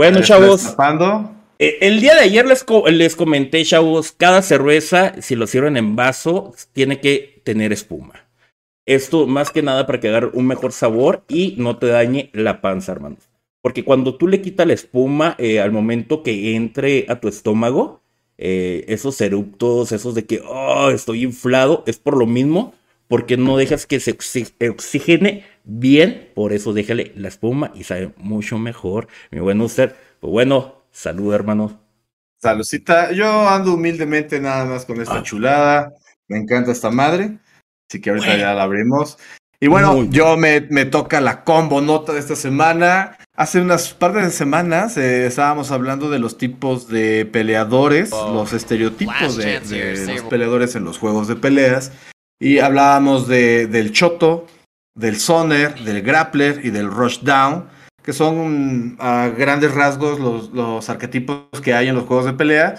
Bueno, chavos. Eh, el día de ayer les, les comenté, chavos, cada cerveza, si lo sirven en vaso, tiene que tener espuma. Esto más que nada para que haga un mejor sabor y no te dañe la panza, hermanos. Porque cuando tú le quitas la espuma eh, al momento que entre a tu estómago, eh, esos eruptos, esos de que oh, estoy inflado, es por lo mismo, porque no dejas que se oxigene bien, por eso déjale la espuma y sabe mucho mejor. Mi buen usted, pues bueno, salud hermanos. Saludcita, yo ando humildemente nada más con esta ah. chulada, me encanta esta madre, así que ahorita ya la abrimos. Y bueno, yo me, me, toca la combo nota de esta semana. Hace unas par de semanas eh, estábamos hablando de los tipos de peleadores, oh. los estereotipos de, los peleadores en los juegos de peleas. Y hablábamos de, del choto, del soner, del grappler y del rushdown, que son a grandes rasgos los, los arquetipos que hay en los juegos de pelea.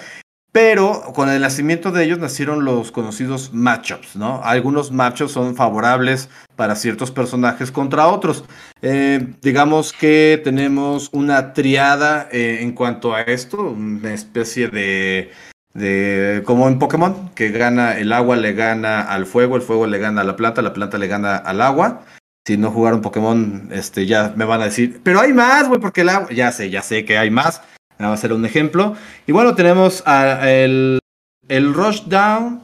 Pero con el nacimiento de ellos nacieron los conocidos matchups, ¿no? Algunos matchups son favorables para ciertos personajes contra otros. Eh, digamos que tenemos una triada eh, en cuanto a esto, una especie de, de, como en Pokémon, que gana el agua, le gana al fuego, el fuego le gana a la planta, la planta le gana al agua. Si no jugaron Pokémon, este, ya me van a decir, pero hay más, güey, porque el agua, ya sé, ya sé que hay más Va a ser un ejemplo. Y bueno, tenemos el, el rush down.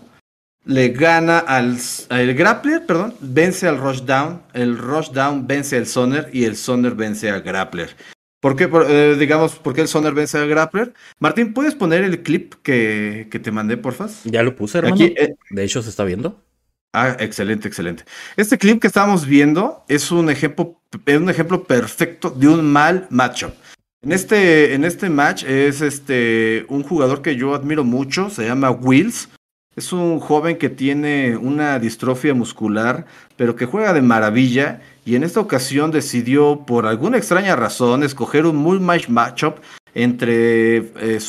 Le gana al el grappler, perdón, vence al rush down. El rush down vence al soner y el soner vence al grappler. ¿Por qué, eh, digamos, por qué el soner vence al grappler? Martín, ¿puedes poner el clip que, que te mandé, porfa? Ya lo puse, hermano. Aquí, eh, de hecho, se está viendo. Ah, excelente, excelente. Este clip que estamos viendo es un ejemplo, es un ejemplo perfecto de un mal matchup. En este, en este match es este un jugador que yo admiro mucho, se llama Wills. Es un joven que tiene una distrofia muscular, pero que juega de maravilla. Y en esta ocasión decidió, por alguna extraña razón, escoger un muy match matchup entre eh,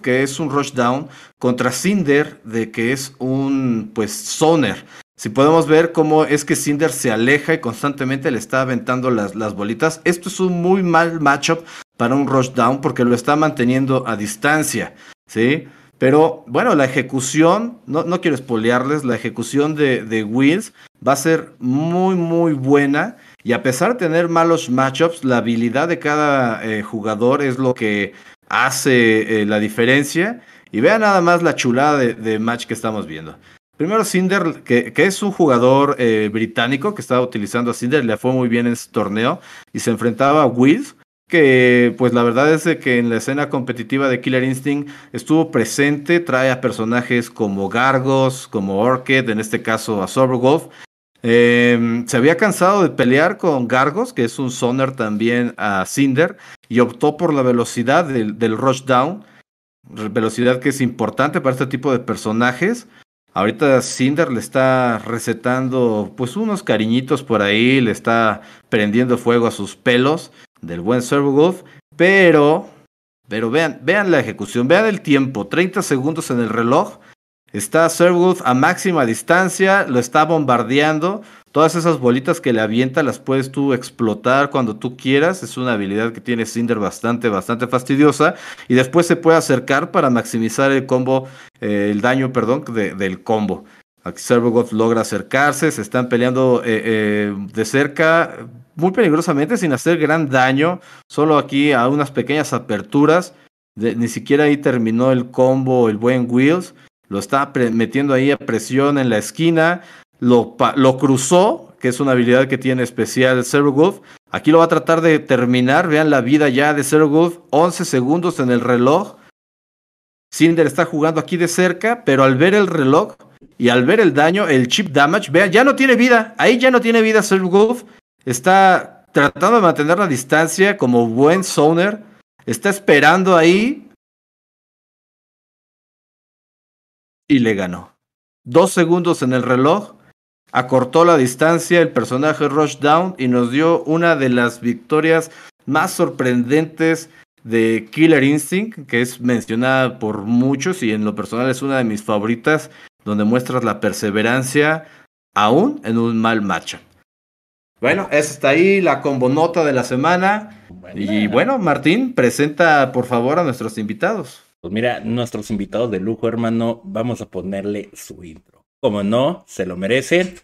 que es un rushdown, contra Cinder, de que es un pues zoner. Si podemos ver cómo es que Cinder se aleja y constantemente le está aventando las, las bolitas. Esto es un muy mal matchup para un rush down porque lo está manteniendo a distancia, ¿sí? Pero bueno, la ejecución, no, no quiero espolearles, la ejecución de, de Wills va a ser muy, muy buena. Y a pesar de tener malos matchups, la habilidad de cada eh, jugador es lo que hace eh, la diferencia. Y vean nada más la chulada de, match que estamos viendo. Primero Cinder, que, que es un jugador eh, británico que estaba utilizando a Cinder, le fue muy bien en este torneo y se enfrentaba a Wills, que pues la verdad es que en la escena competitiva de Killer Instinct estuvo presente, trae a personajes como Gargos, como Orchid, en este caso a Soberwolf. Em, se había cansado de pelear con Gargos, que es un soner también a Cinder, y optó por la velocidad del, del rush down, velocidad que es importante para este tipo de personajes. Ahorita Cinder le está recetando pues unos cariñitos por ahí, le está prendiendo fuego a sus pelos del buen Servo pero, pero vean, vean la ejecución, vean el tiempo, 30 segundos en el reloj, está Servo a máxima distancia, lo está bombardeando, todas esas bolitas que le avienta las puedes tú explotar cuando tú quieras, es una habilidad que tiene Cinder bastante, bastante fastidiosa, y después se puede acercar para maximizar el combo, eh, el daño, perdón, del combo. Aquí Servogoth logra acercarse, se están peleando eh, eh, de cerca, muy peligrosamente, sin hacer gran daño. Solo aquí a unas pequeñas aperturas. ni siquiera ahí terminó el combo el buen Wheels. Lo está metiendo ahí a presión en la esquina. Lo, lo cruzó, que es una habilidad que tiene especial Servogoth. Aquí lo va a tratar de terminar. Vean la vida ya de Servogoth. 11 segundos en el reloj. Cinder está jugando aquí de cerca, pero al ver el reloj y al ver el daño, el chip damage, vean, ya no tiene vida. Ahí ya no tiene vida Sergov. Está tratando de mantener la distancia como buen zoner. Está esperando ahí. Y le ganó. Dos segundos en el reloj. Acortó la distancia el personaje Rush Down y nos dio una de las victorias más sorprendentes de Killer Instinct, que es mencionada por muchos y en lo personal es una de mis favoritas donde muestras la perseverancia aún en un mal match. Bueno, eso está ahí, la combonota de la semana. Y bueno, Martín, presenta por favor a nuestros invitados. Pues mira, nuestros invitados de lujo, hermano, vamos a ponerle su intro. Como no, se lo merecen.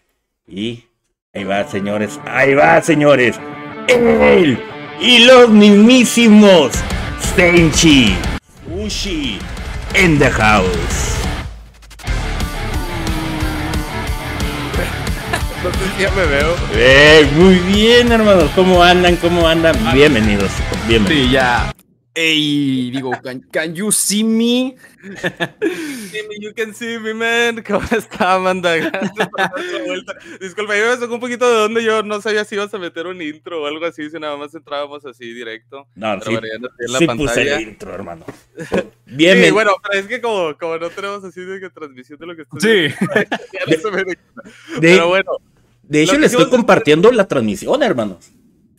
Y ahí va, señores, ahí va, señores. Él y los mismísimos Senchi Ushi in the house. Ya me veo. Eh, muy bien, hermanos. ¿Cómo andan? ¿Cómo andan? Bienvenidos. Bienvenidos. Sí, ya. Ey, digo, can, can you see me? See me, you can see me, man. ¿Cómo está, Amanda? Gracias por dar la vuelta. Disculpa, yo me saco un poquito de donde yo no sabía si ibas a meter un intro o algo así, si nada más entrábamos así directo. No, Pero sí, bueno, en la sí puse pantalla. el intro, hermano. Bien, Sí, bueno, pero es que como, como no tenemos así de que transmisión de lo que estoy Sí. ya no se me de, Pero bueno, de hecho, le estoy compartiendo la transmisión, hermanos.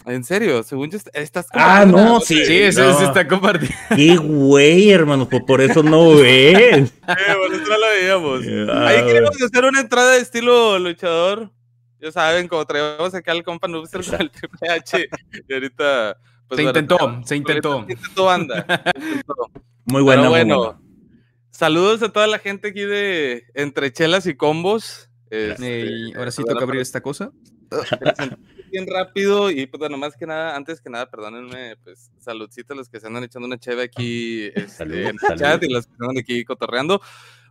en serio, según yo, est- estás Ah, no, sí. Sí, eso no. se está compartiendo. Qué güey, hermano, pues por eso no ven. Eh, no lo veíamos. Ah, Ahí queremos hacer una entrada de estilo luchador. Ya saben, como traíamos acá al compa Noobster con el Triple H. Y ahorita. pues, Se intentó, ahorita se intentó. Se intentó banda. se intentó. Muy buena, Pero muy bueno, buena. saludos a toda la gente aquí de Entre Chelas y Combos. Este, Ey, ahora sí toca abrir esta cosa. bien rápido y pues bueno, más que nada, antes que nada, perdónenme, pues saludcita a los que se andan echando una cheve aquí este, Salud, en el salud. chat y los que andan aquí cotorreando.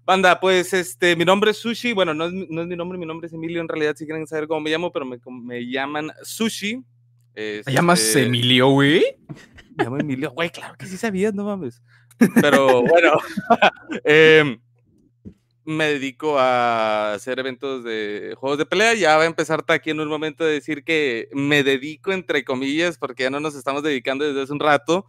Banda, pues este, mi nombre es Sushi, bueno, no es, mi- no es mi nombre, mi nombre es Emilio, en realidad si quieren saber cómo me llamo, pero me, me llaman Sushi. ¿Te llamas Este, Emilio, güey? me llamo Emilio, güey, claro que sí sabías, no mames. Pero bueno, em, me dedico a hacer eventos de juegos de pelea. Ya va a empezar Taki en un momento de decir que me dedico entre comillas, porque ya no nos estamos dedicando desde hace un rato.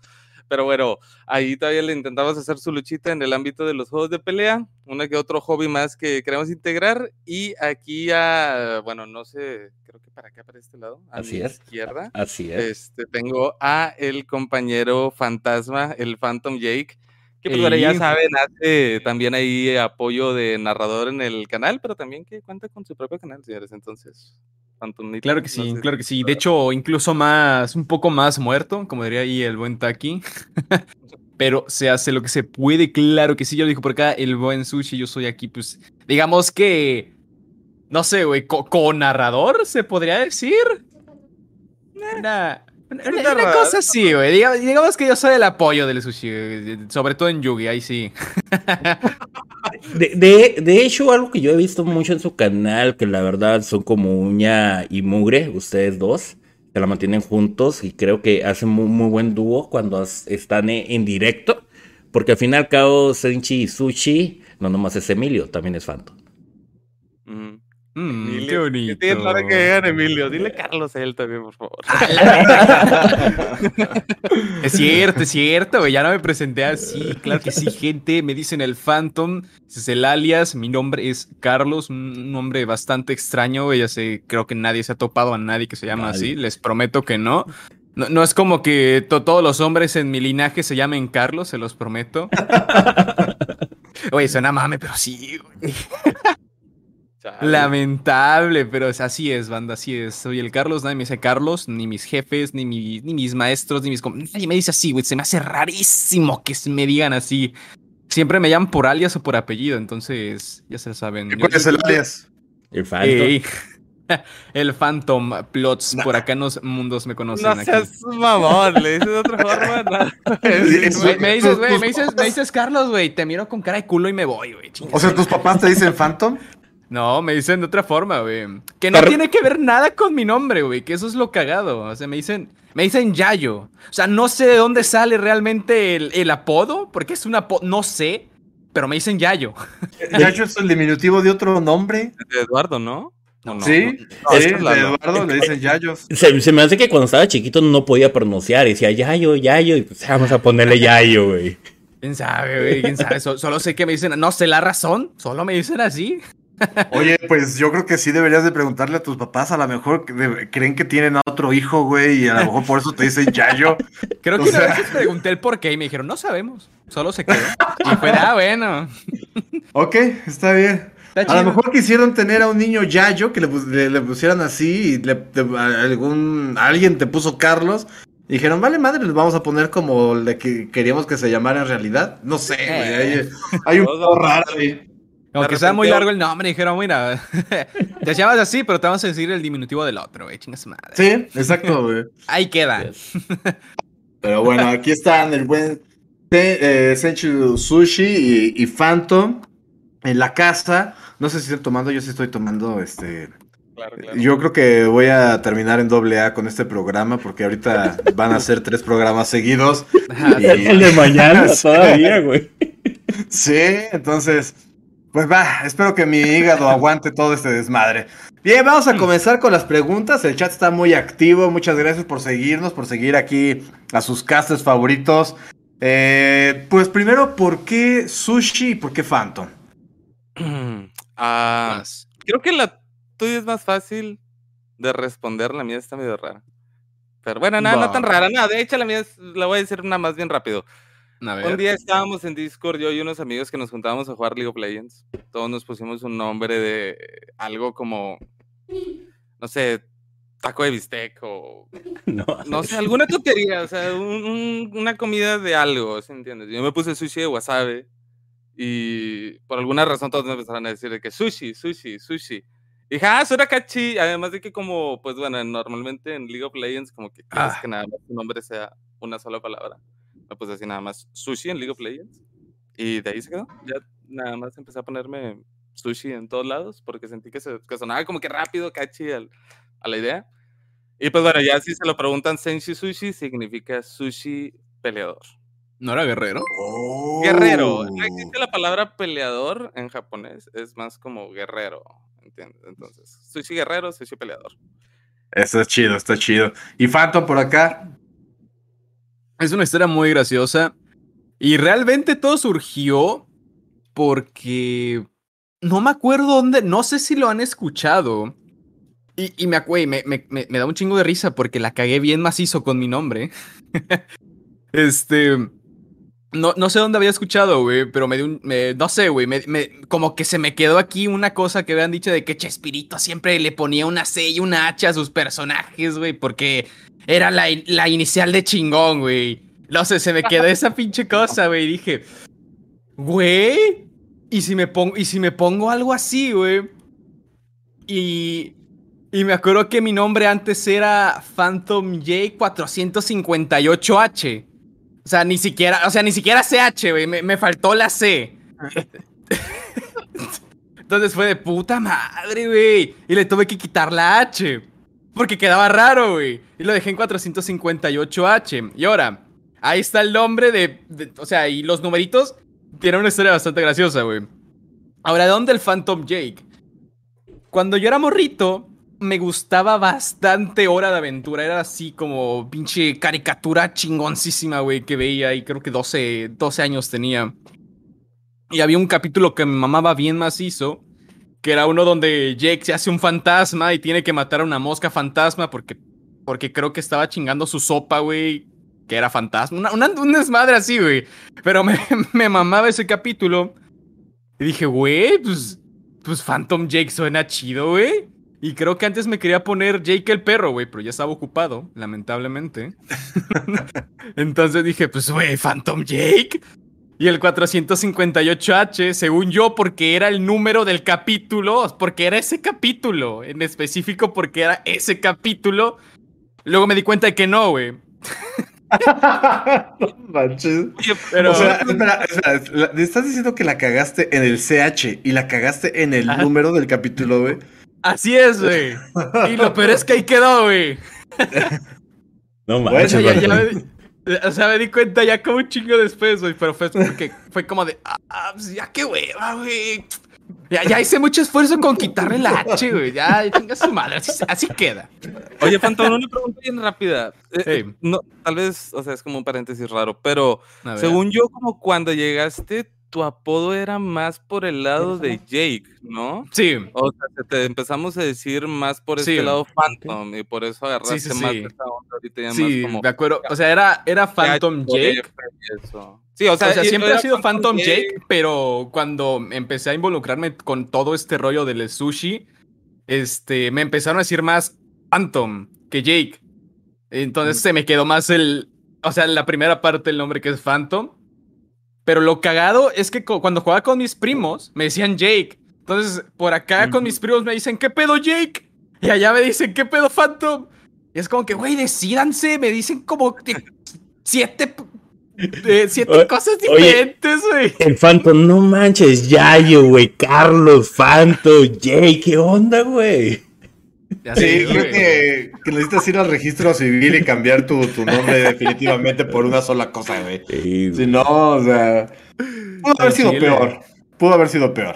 Pero bueno, ahí todavía le intentamos hacer su luchita en el ámbito de los juegos de pelea, una que otro hobby más que queremos integrar. Y aquí a, bueno, no sé, creo que para acá, para este lado, a Así mi es. izquierda. Así es. Este, tengo a el compañero fantasma, el Phantom Jake, que pues bueno, ya saben, hace también ahí apoyo de narrador en el canal, pero también que cuenta con su propio canal, señores. Entonces, Phantomito, Claro que no sí, sé claro que sí. De hecho, incluso más, un poco más muerto, como diría ahí el buen Taki. Pero se hace lo que se puede, claro que sí. Yo lo dijo por acá, el buen sushi. Yo soy aquí, pues, digamos que, no sé, güey, co- co-narrador, se podría decir. Una, una- una cosa así, güey. Diga- Digamos que yo soy el apoyo del sushi, sobre todo en Yugi, ahí sí. De, de, de hecho, algo que yo he visto mucho en su canal, que la verdad son como uña y mugre, ustedes dos, que la mantienen juntos y creo que hacen muy, muy buen dúo cuando as- están e- en directo, porque al fin y al cabo, Senchi y Sushi, no nomás es Emilio, también es Phantom. Mm, Emilio, qué bonito. tienen ahora que llegan Emilio. Dile Carlos a él también, por favor. Es cierto, es cierto, güey. Ya no me presenté así. Claro que sí, gente. Me dicen el Phantom. Ese es el alias. Mi nombre es Carlos. Un nombre bastante extraño, güey. Ya sé, creo que nadie se ha topado a nadie que se llama Nadie. así. Les prometo que no. No, no es como que to- todos los hombres en mi linaje se llamen Carlos, se los prometo. Oye, suena mame, pero sí, güey. Chale. Lamentable, pero es- así es, banda, así es. Soy el Carlos, nadie me dice Carlos, ni mis jefes, ni, mi- ni mis maestros, ni mis... Nadie me dice así, güey. Se me hace rarísimo que me digan así. Siempre me llaman por alias o por apellido, entonces ya se saben. Yo- ¿Cuál es el alias? El Phantom. Ey. el Phantom Plots, por acá en los mundos me conocen. No aquí. seas mamón, le dices de otra forma. No. Güey, me dices, güey, me dices, me dices Carlos, güey, te miro con cara de culo y me voy, güey. O sea, tus papás te dicen Phantom. No, me dicen de otra forma, güey. Que no Pero- tiene que ver nada con mi nombre, güey. Que eso es lo cagado. O sea, me dicen, me dicen Yayo. O sea, no sé de dónde sale realmente el, el apodo, porque es un apodo, no sé, pero me dicen Yayo. Yayo es el diminutivo de otro nombre. De Eduardo, ¿no? ¿O no? sí, No, sí, es de Lalo. Eduardo le dicen Yayos. Se, se me hace que cuando estaba chiquito no podía pronunciar, y decía Yayo, Yayo, y pues vamos a ponerle Yayo, güey. ¿Quién sabe, güey? ¿Quién sabe? So- solo sé que me dicen, no sé la razón, solo me dicen así. Oye, pues yo creo que sí deberías de preguntarle a tus papás. A lo mejor de- creen que tienen a otro hijo, güey, y a lo mejor por eso te dicen Yayo. Creo O que una sea- vez les pregunté el por qué y me dijeron, no sabemos, solo se quedó. Y fue, ah, bueno. Ok, está bien. A lo mejor quisieron tener a un niño Yayo que le, le- le pusieran así y le, algún alguien te puso Carlos. Y dijeron, vale madre, les vamos a poner como le que queríamos que se llamara en realidad. No sé, güey. Hay, hay un poco raro ahí. Aunque De sea muy largo el nombre, dijeron, mira, te llamas así, pero te vamos a decir el diminutivo del otro, güey, chingas madre. Sí, exacto, güey. Ahí queda. Pero bueno, aquí están el buen eh, Senchu Sushi y, y Phantom en la casa. No sé si están tomando, yo sí estoy tomando este. Claro, claro. Yo creo que voy a terminar en doble A con este programa porque ahorita van a ser tres programas seguidos. Ajá, Y- El, de mañana todavía, güey. Sí, entonces, pues va, espero que mi hígado aguante todo este desmadre. Bien, vamos a comenzar con las preguntas. El chat está muy activo. Muchas gracias por seguirnos, por seguir aquí a sus castes favoritos. Eh, pues primero, ¿por qué sushi y por qué Phantom? Ah, creo que la tuya es más fácil de responder, la mía está medio rara. Pero bueno, nada, no tan rara, nada, de hecho la mía es- la voy a decir nada más bien rápido. Un día estábamos en Discord, yo y unos amigos que nos juntábamos a jugar League of Legends. Todos nos pusimos un nombre de algo como, no sé, taco de bistec o No, no sé, alguna tontería, o sea, un- un- una comida de algo, ¿sí entiendes? Yo me puse sushi de wasabi y por alguna razón todos me empezaron a decir de que sushi, sushi, sushi. Y dije, ah, suena cachi, además de que como, pues bueno, normalmente en League of Legends como que Ah. que nada más tu nombre sea una sola palabra. Me puse así nada más sushi en League of Legends y de ahí se quedó. Ya nada más empecé a ponerme sushi en todos lados porque sentí que, se, que sonaba como que rápido, cachi al- a la idea. Y pues bueno, ya si se lo preguntan, Senshi Sushi significa sushi peleador. ¿No era guerrero? Guerrero. Oh. No existe la palabra peleador en japonés, es más como guerrero. ¿Entiendes? Entonces, sushi guerrero, sushi peleador. Eso es chido, está chido. ¿Y Phantom por acá? Es una historia muy graciosa. Y realmente todo surgió porque no me acuerdo dónde, no sé si lo han escuchado. Y, y me, me da un chingo de risa porque la cagué bien macizo con mi nombre. este. No, no sé dónde había escuchado, güey, pero me dio un. no sé, güey. como que se me quedó aquí una cosa que habían dicho de que Chespirito siempre le ponía una C y una H a sus personajes, güey, porque era la, la inicial de chingón, güey. No sé, se me quedó esa pinche cosa, güey. Dije, güey, ¿y si me pongo, y si me pongo algo así, güey? Y, y me acuerdo que mi nombre antes era Phantom J 458H. O sea, ni siquiera, o sea, ni siquiera CH, güey. Me, me faltó la C. Entonces fue de puta madre, güey. Y le tuve que quitar la H. Porque quedaba raro, güey. Y lo dejé en 458H. Y ahora, ahí está el nombre de, de- O sea, y los numeritos tienen una historia bastante graciosa, güey. Ahora, ¿de dónde el Phantom Jake? Cuando yo era morrito, me gustaba bastante Hora de Aventura. Era así como pinche caricatura chingoncísima, güey, que veía. Y creo que 12, 12 años tenía. Y había un capítulo que me mamaba bien macizo. Que era uno donde Jake se hace un fantasma y tiene que matar a una mosca fantasma porque, porque creo que estaba chingando su sopa, güey. Que era fantasma. Una, una- un desmadre así, güey. Pero me, me mamaba ese capítulo. Y dije, güey, pues, pues Phantom Jake suena chido, güey. Y creo que antes me quería poner Jake el perro, güey, pero ya estaba ocupado, lamentablemente. Entonces dije, pues, güey, Phantom Jake. Y el 458H, según yo, porque era el número del capítulo, porque era ese capítulo, en específico porque era ese capítulo. Luego me di cuenta de que no, güey. no manches. Pero- O sea, espera, espera, la- ¿me estás diciendo que la cagaste en el CH y la cagaste en el número del capítulo, güey? Así es, güey. Y lo peor es que ahí quedó, güey. No manches. sea, ya, ya vato. me, di- o sea, me di cuenta ya como un chingo después, güey. Pero fue porque fue como de, ah, pues ya qué hueva, güey. Ya, ya hice mucho esfuerzo con quitarle la H, güey. Ya, chinga su madre. Así, así queda. Oye, Phantom, una pregunta bien rápida. Eh, eh, no, tal vez, o sea, es como un paréntesis raro, pero según yo, como cuando llegaste, tu apodo era más por el lado de Jake, ¿no? Sí, O sea, te, empezamos a decir más por este Sí. lado Phantom y por eso agarraste sí, más sí. esa onda ahorita sí, más como me acuerdo. O sea, era, era Phantom PH, Jake. Sí, o O sea, sea, y- siempre ha sido Phantom Jake. Jake, pero cuando empecé a involucrarme con todo este rollo del sushi, este, me empezaron a decir más Phantom que Jake. Entonces se me quedó más el, o sea, la primera parte del nombre que es Phantom. Pero lo cagado es que cuando jugaba con mis primos, me decían Jake. Entonces, por acá con mis primos me dicen, ¿qué pedo Jake? Y allá me dicen, ¿qué pedo Phantom? Y es como que, güey, decídanse, me dicen como siete, eh, siete O- cosas diferentes, güey. El Phantom, no manches, Yayo, güey, Carlos, Phantom, Jay, ¿qué onda, güey? Ya Sí, creo que, que necesitas ir al registro civil y cambiar tu, tu nombre definitivamente por una sola cosa, güey. Sí, Si no, o sea, pudo haber sido chile. peor. Pudo haber sido peor.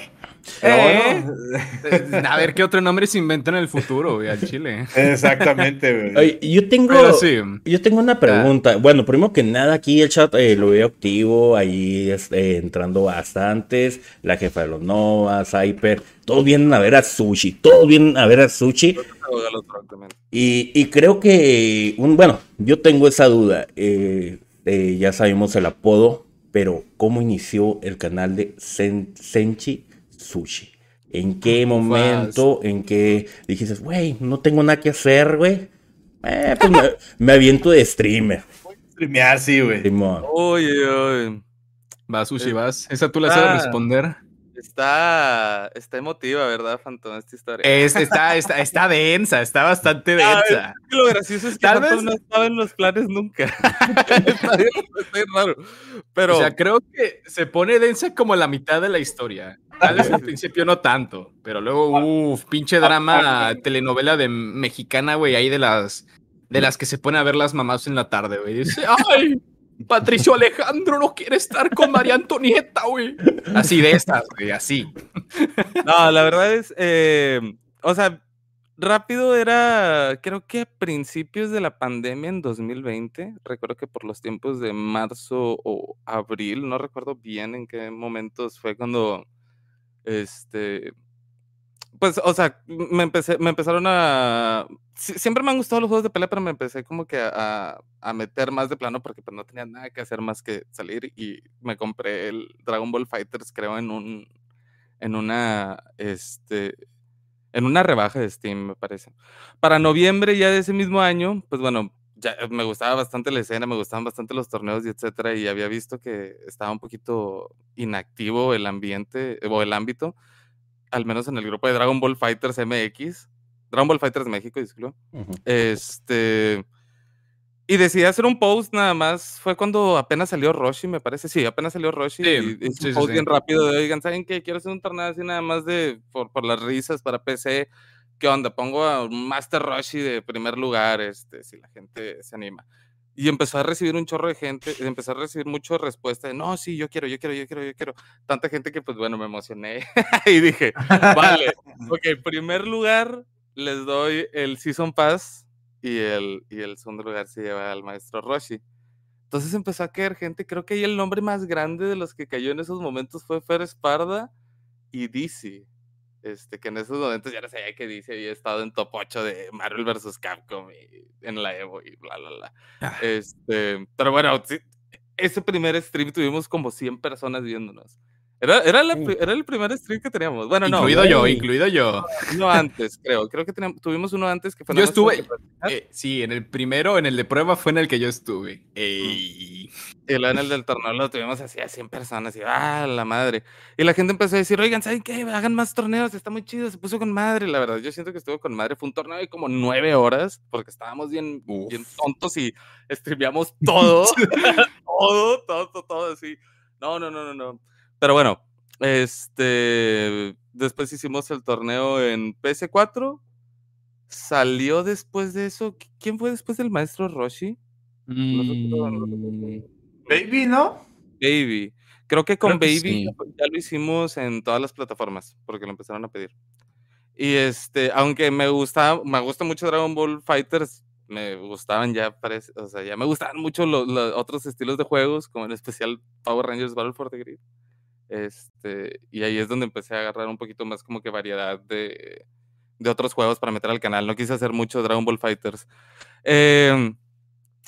Pero Eh. bueno, A ver qué otro nombre se inventa en el futuro, güey, al chile. exactamente, güey. Yo tengo, sí. yo tengo una pregunta. Bueno, primero que nada, aquí el chat eh, lo veo activo, ahí este, entrando bastantes, la jefa de los Novas, Hyper, todos vienen a ver a Sushi, todos vienen a ver a Sushi. Y, y creo que, un, bueno, yo tengo esa duda. eh, eh, ya sabemos el apodo, pero ¿cómo inició el canal de Sen- Senchi Sushi? ¿En qué momento, en qué dijiste, güey, no tengo nada que hacer, güey? Eh, pues me, me aviento de streamer. Streamear, sí, güey. Oye, oye. Vas, Sushi, vas. Esa tú la sabes Ah. responder. Está, está emotiva, ¿verdad, Phantom, esta historia? Este, está, está, está densa, está bastante Ah, densa. es que Lo gracioso es que Tal Phantom vez- no estaba en los planes nunca. está, bien, está bien raro. Pero, O sea, creo que se pone densa como la mitad de la historia. Tal vez al principio no tanto, pero luego, uff, pinche drama, telenovela de mexicana, güey, ahí de las de las que se pone a ver las mamás en la tarde, güey. Dice, ay, Patricio Alejandro no quiere estar con María Antonieta, güey. Así de estas, güey, así. no, la verdad es, eh, o sea, rápido era, creo que a principios de la pandemia en 2020, recuerdo que por los tiempos de marzo o abril, no recuerdo bien en qué momentos fue cuando, este, pues, o sea, me empecé, me empezaron a, sie- siempre me han gustado los juegos de pelea, pero me empecé como que a- a meter más de plano porque pues no tenía nada que hacer más que salir y me compré el Dragon Ball Fighters, creo, en un, en una, este, en una rebaja de Steam, me parece. Para noviembre ya de ese mismo año, pues bueno, ya me gustaba bastante la escena, me gustaban bastante los torneos y etcétera, y había visto que estaba un poquito inactivo el ambiente o el ámbito, al menos en el grupo de Dragon Ball Fighters MX, Dragon Ball Fighters México, disculpa. Ujú. Este. Y decidí hacer un post nada más. Fue cuando apenas salió Roshi, me parece. Sí, apenas salió Roshi. Sí, y hice sí, un post sí. bien rápido de, oigan, ¿saben qué? Quiero hacer un torneo así nada más de por, por las risas para PC. ¿Qué onda? Pongo a un Master Roshi de primer lugar, este, si la gente se anima. Y empezó a recibir un chorro de gente, empezó a recibir mucha respuesta de, no, sí, yo quiero, yo quiero, yo quiero, yo quiero. Tanta gente que, pues bueno, me emocioné y dije, vale, ok, en primer lugar les doy el Season Pass y el, y el segundo lugar se lleva al maestro Roshi. Entonces empezó a caer gente, creo que ahí el nombre más grande de los que cayó en esos momentos fue Fer Esparda y DC. Este, que en esos momentos ya no sabía que DC había estado en top 8 de Marvel vs. Capcom y en la Evo y bla, bla, bla. Ah. Este, pero bueno, ese primer stream tuvimos como 100 personas viéndonos. Era, era, la era el primer stream que teníamos. Bueno, no, incluido yo, incluido yo. no antes, creo. Creo que teníamos- tuvimos uno antes que fue Yo estuve- Eh, sí, en el primero, en el de prueba fue en el que yo estuve. Ey. Y luego en el del torneo lo tuvimos así a 100 personas y ¡ah, la madre! Y la gente empezó a decir, oigan, ¿saben qué? Hagan más torneos, está muy chido, se puso con madre. La verdad, yo siento que estuvo con madre. Fue un torneo de como nueve horas porque estábamos bien, bien tontos y streameamos todo. todo, todo, todo así. No, no, no, no, no. Pero bueno, este. Después hicimos el torneo en PS4. Salió después de eso. ¿qui- ¿Quién fue después del maestro Roshi? Mm, Baby, ¿no? Baby. Creo que con Creo que Baby sí. ya, ya lo hicimos en todas las plataformas porque lo empezaron a pedir. Y este, aunque me gusta, me gusta mucho Dragon Ball Fighters, me gustaban ya, parece, o sea, ya me gustaban mucho los, los otros estilos de juegos, como en especial Power Rangers Battle for the Grid. Este, y ahí es donde empecé a agarrar un poquito más como que variedad de, de otros juegos para meter al canal. No quise hacer mucho Dragon Ball Fighters. Em,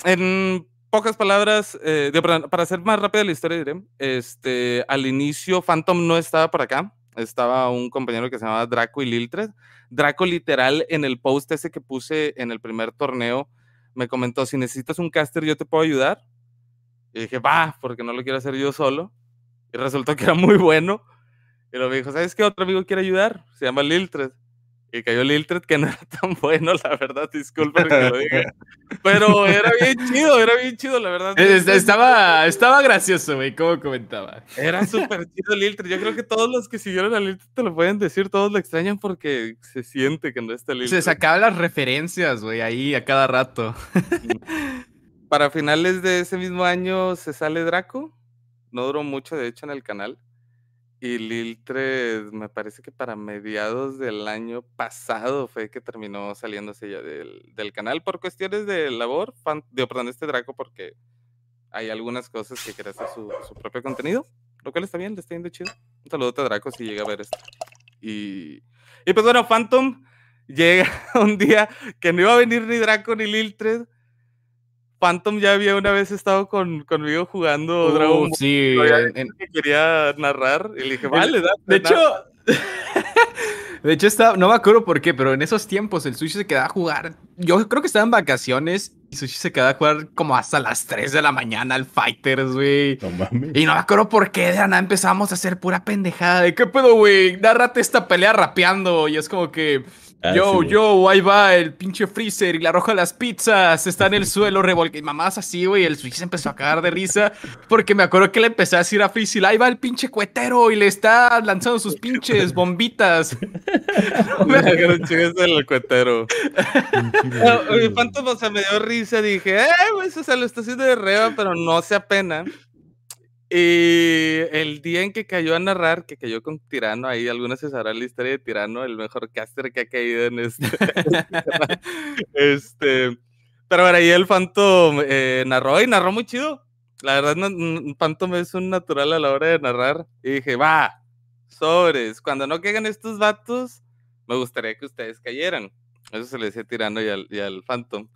en pocas palabras, eh, para hacer más rápida la historia, diré, este, al inicio Phantom no estaba por acá, estaba un compañero que se llamaba Draco y Liltred. Draco literal en el post ese que puse en el primer torneo me comentó, si necesitas un caster yo te puedo ayudar. Y dije, va, porque no lo quiero hacer yo solo. Y resultó que era muy bueno. Y me dijo, ¿sabes qué otro amigo quiere ayudar? Se llama Liltred. Y cayó Liltred, que no era tan bueno, la verdad, disculpen que lo diga. Pero era bien chido, era bien chido, la verdad. Es- Estaba, estaba gracioso, güey, como comentaba. Era súper chido Liltred. Yo creo que todos los que siguieron a Liltred te lo pueden decir, todos lo extrañan porque se siente que no está Liltred. Se sacaban las referencias, güey, ahí a cada rato. Para finales de ese mismo año se sale Draco. No duró mucho, de hecho, en el canal. Y Liltred, me parece que para mediados del año pasado fue que terminó saliéndose ya del, del canal por cuestiones de labor. Fan, digo, perdón, este Draco, porque hay algunas cosas que quiere hacer su, su propio contenido, lo cual está bien, le está yendo chido. Un saludo a Draco si llega a ver esto. Y, y pues bueno, Phantom llega un día que no iba a venir ni Draco ni Liltred. Phantom ya había una vez estado con, conmigo jugando Dragon Ball. Uh, sí, en- que quería narrar y le dije, vale, date, De narra". hecho, de hecho estaba, no me acuerdo por qué, pero en esos tiempos el Sushi se quedaba a jugar. Yo creo que estaba en vacaciones y Sushi se quedaba a jugar como hasta las 3 de la mañana al Fighters, güey. No mames. Y no me acuerdo por qué de nada empezamos a hacer pura pendejada. De qué pedo, güey. Nárrate esta pelea rapeando. Y es como que. Ah, yo, sí, yo, ahí va el pinche freezer y la roja de las pizzas. Está en el suelo revolcado. Y mamás así, güey. El Switch se empezó a cagar de risa. Porque me acuerdo que le empecé a decir a Freezer: ahí va el pinche cuetero y le está lanzando sus pinches bombitas. Me chingas del cuetero. No, Mi Phantom, o sea, me dio risa. Dije, eh, güey, o sea, lo está haciendo de reba, pero no se apena. Y el día en que cayó a narrar, que cayó con Tirano, ahí algunos se sabrán la historia de Tirano, el mejor caster que ha caído en este. este pero bueno, ahí el Phantom eh, narró y narró muy chido. La verdad, n- Phantom es un natural a la hora de narrar. Y dije, va, sobres. Cuando no caigan estos vatos, me gustaría que ustedes cayeran. Eso se le decía Tirano y al, y al Phantom.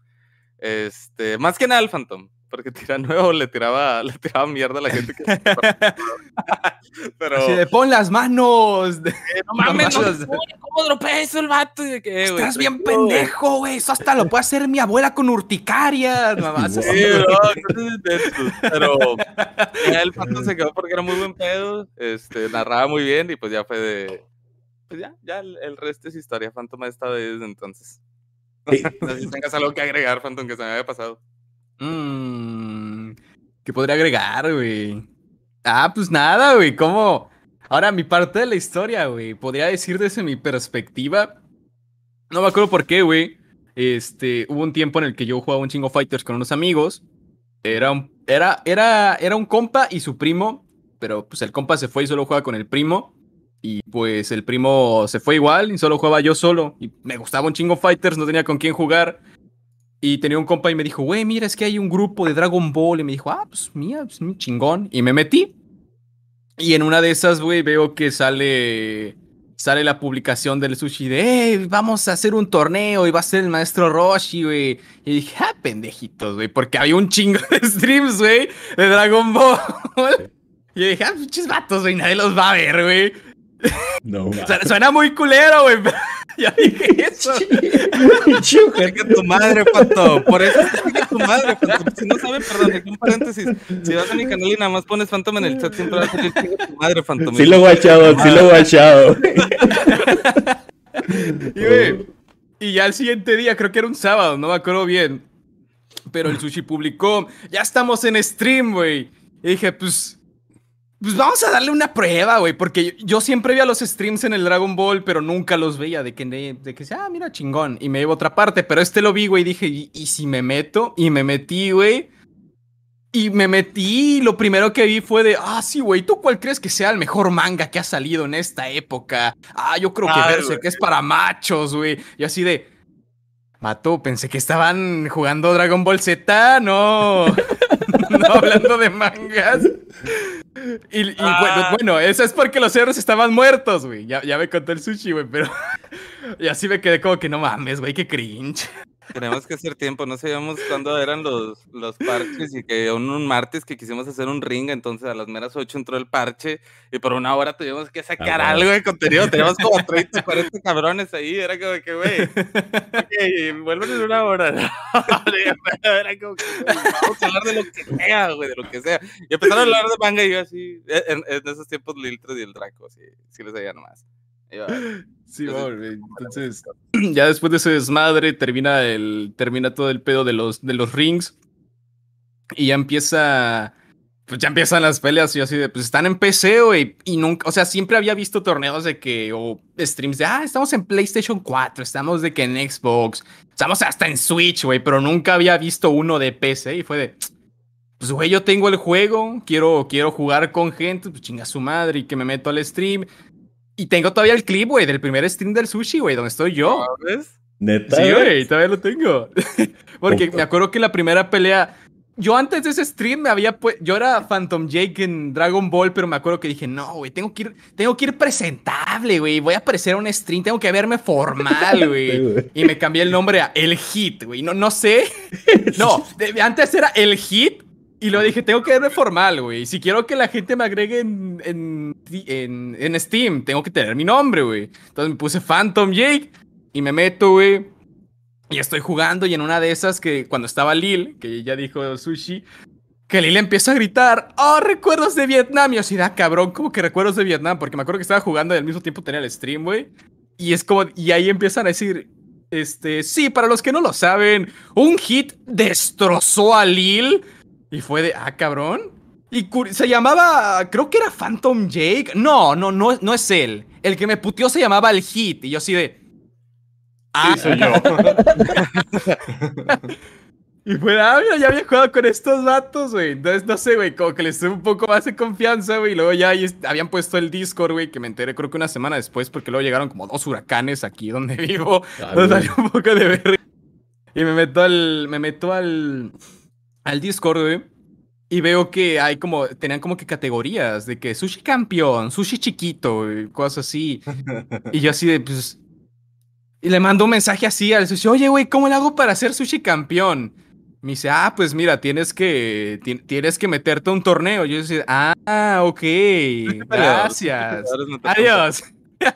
Este, más que nada al Phantom, porque Tirano le tiraba, le tiraba mierda a la gente que Pero Así de pon las manos. no mames, no, mames. pone, ¿cómo dropea eso el vato? De que, eh, Estás bien pendejo, güey. Eso hasta lo puede hacer mi abuela con urticaria. Mamás así, Sí, bro, pero ya el Phantom se quedó porque era muy buen pedo, este, narraba muy bien y pues ya fue de, pues ya, ya el, el resto es historia, estado ahí desde entonces. Sí. No sé si tengas algo que agregar, Phantom, que se me había pasado. Mm, ¿Qué podría agregar, güey? Ah, pues nada, güey. ¿Cómo? Ahora, mi parte de la historia, güey. Podría decir desde mi perspectiva. No me acuerdo por qué, güey. Este, hubo un tiempo en el que yo jugaba un chingo fighters con unos amigos. Era un, era, era, era un compa y su primo. Pero pues el compa se fue y solo jugaba con el primo. Y pues el primo se fue igual y solo jugaba yo solo. Y me gustaba un chingo fighters, no tenía con quién jugar. Y tenía un compa y me dijo, güey, mira, es que hay un grupo de Dragon Ball. Y me dijo, ah, pues mía, pues mi chingón. Y me metí. Y en una de esas, güey, veo que sale. Sale la publicación del sushi de, hey, vamos a hacer un torneo y va a ser el maestro Roshi, güey. Y dije, ah, pendejitos, güey, porque había un chingo de streams, güey, de Dragon Ball. Y dije, ah, pinches vatos, güey, nadie los va a ver, güey. No. Suena, suena muy culero, güey. ya dije eso. Chica tu madre, Phantom. Por eso chica tu madre, Phantom. Si no saben, perdón, aquí un paréntesis. Si vas a mi canal y nada más pones Phantom en el chat, siempre va a salir tu madre, Phantom. Sí lo he guachado, sí lo he guachado. Y, güey, y ya el siguiente día, creo que era un sábado, no me acuerdo bien. Pero el sushi publicó, ya estamos en stream, güey. Y dije, pues, pues vamos a darle una prueba, güey. Porque yo, siempre veía los streams en el Dragon Ball, pero nunca los veía. De que, de que, ah, mira, chingón. Y me iba a otra parte. Pero este lo vi, güey. Y dije, ¿y, y si me meto? Y me metí, güey. Y me metí y lo primero que vi fue de, ah, sí, güey, ¿tú cuál crees que sea el mejor manga que ha salido en esta época? Ah, yo creo que Ay, Berserk güey. es para machos, güey. Y así de, Mato, pensé que estaban jugando Dragon Ball Z, no. no hablando de mangas. Y, y Ah. bueno, bueno, eso es porque los héroes estaban muertos, güey. Ya, ya me contó el sushi, güey, pero. y así me quedé como que no mames, güey, qué cringe. Tenemos que hacer tiempo, no sabíamos cuándo eran los, los parches y que un, un martes que quisimos hacer un ring, entonces a las meras 8 entró el parche y por una hora tuvimos que sacar Ah, algo de contenido, teníamos como 30, 40 cabrones ahí, era como que, güey, ok, vuelven en una hora, era como que, vamos a hablar de lo que sea, güey, de lo que sea. Y empezaron a hablar de manga y yo así, en, en esos tiempos Liltro y el Draco, sí, sí les sabía nomás. Sí, Entonces, entonces, ya después de ese desmadre, termina el, termina todo el pedo de los, de los rings. Y ya empieza. Pues ya empiezan las peleas y así de, pues están en PC, güey. Y nunca, o sea, siempre había visto torneos de que, o streams de, ah, estamos en PlayStation 4, estamos de que en Xbox, estamos hasta en Switch, güey, pero nunca había visto uno de PC y fue de, pues, güey, yo tengo el juego, quiero, quiero jugar con gente, pues chinga su madre y que me meto al stream. Y tengo todavía el clip, güey, del primer stream del sushi, güey, donde estoy yo. ¿sabes? Neta. Sí, güey? todavía lo tengo. Porque Opa. me acuerdo que la primera pelea. Yo antes de ese stream me había Yo era Phantom Jake en Dragon Ball, pero me acuerdo que dije, no, güey, tengo que ir, tengo que ir presentable, güey. Voy a aparecer a un stream, tengo que verme formal, Sí, güey. güey. Y me cambié el nombre a El Hit, güey. No, no sé. No, de- antes era El Hit. Y luego dije, tengo que verme formal, güey. Si quiero que la gente me agregue en, en, en, Steam, tengo que tener mi nombre, güey. Entonces me puse Phantom Jake y me meto, güey. Y estoy jugando y en una de esas que cuando estaba Lil, que ya dijo Sushi, que Lil empieza a gritar, oh, recuerdos de Vietnam. Y yo así, da cabrón, ¿cómo que recuerdos de Vietnam? Porque me acuerdo que estaba jugando y al mismo tiempo tenía el stream, güey. Y es como, y ahí empiezan a decir, este, sí, para los que no lo saben, un hit destrozó a Lil. Y fue de, ah, cabrón. Y se llamaba, creo que era Phantom Jake. No, no, no, no es él. El que me puteó se llamaba el hit. Y yo así de, ah, Sí, soy yo. Y fue, ah, mira, ya había jugado con estos vatos, güey. Entonces, no sé, güey, como que les tuve un poco más de confianza, güey. Y luego ya habían puesto el Discord, güey, que me enteré creo que una semana después, porque luego llegaron como dos huracanes aquí donde vivo. Entonces güey. salió un poco de ver. Y me meto al. Me meto al. Al Discord, güey. Y veo que hay como. Tenían como que categorías de que sushi campeón, sushi chiquito, güey, cosas así. Y yo así de, pues. Y le mando un mensaje así al sushi, oye, güey, ¿cómo le hago para ser sushi campeón? Me dice, ah, pues mira, tienes que, ti- tienes que meterte a un torneo. Yo decía, ah, ok, gracias. No te Adiós.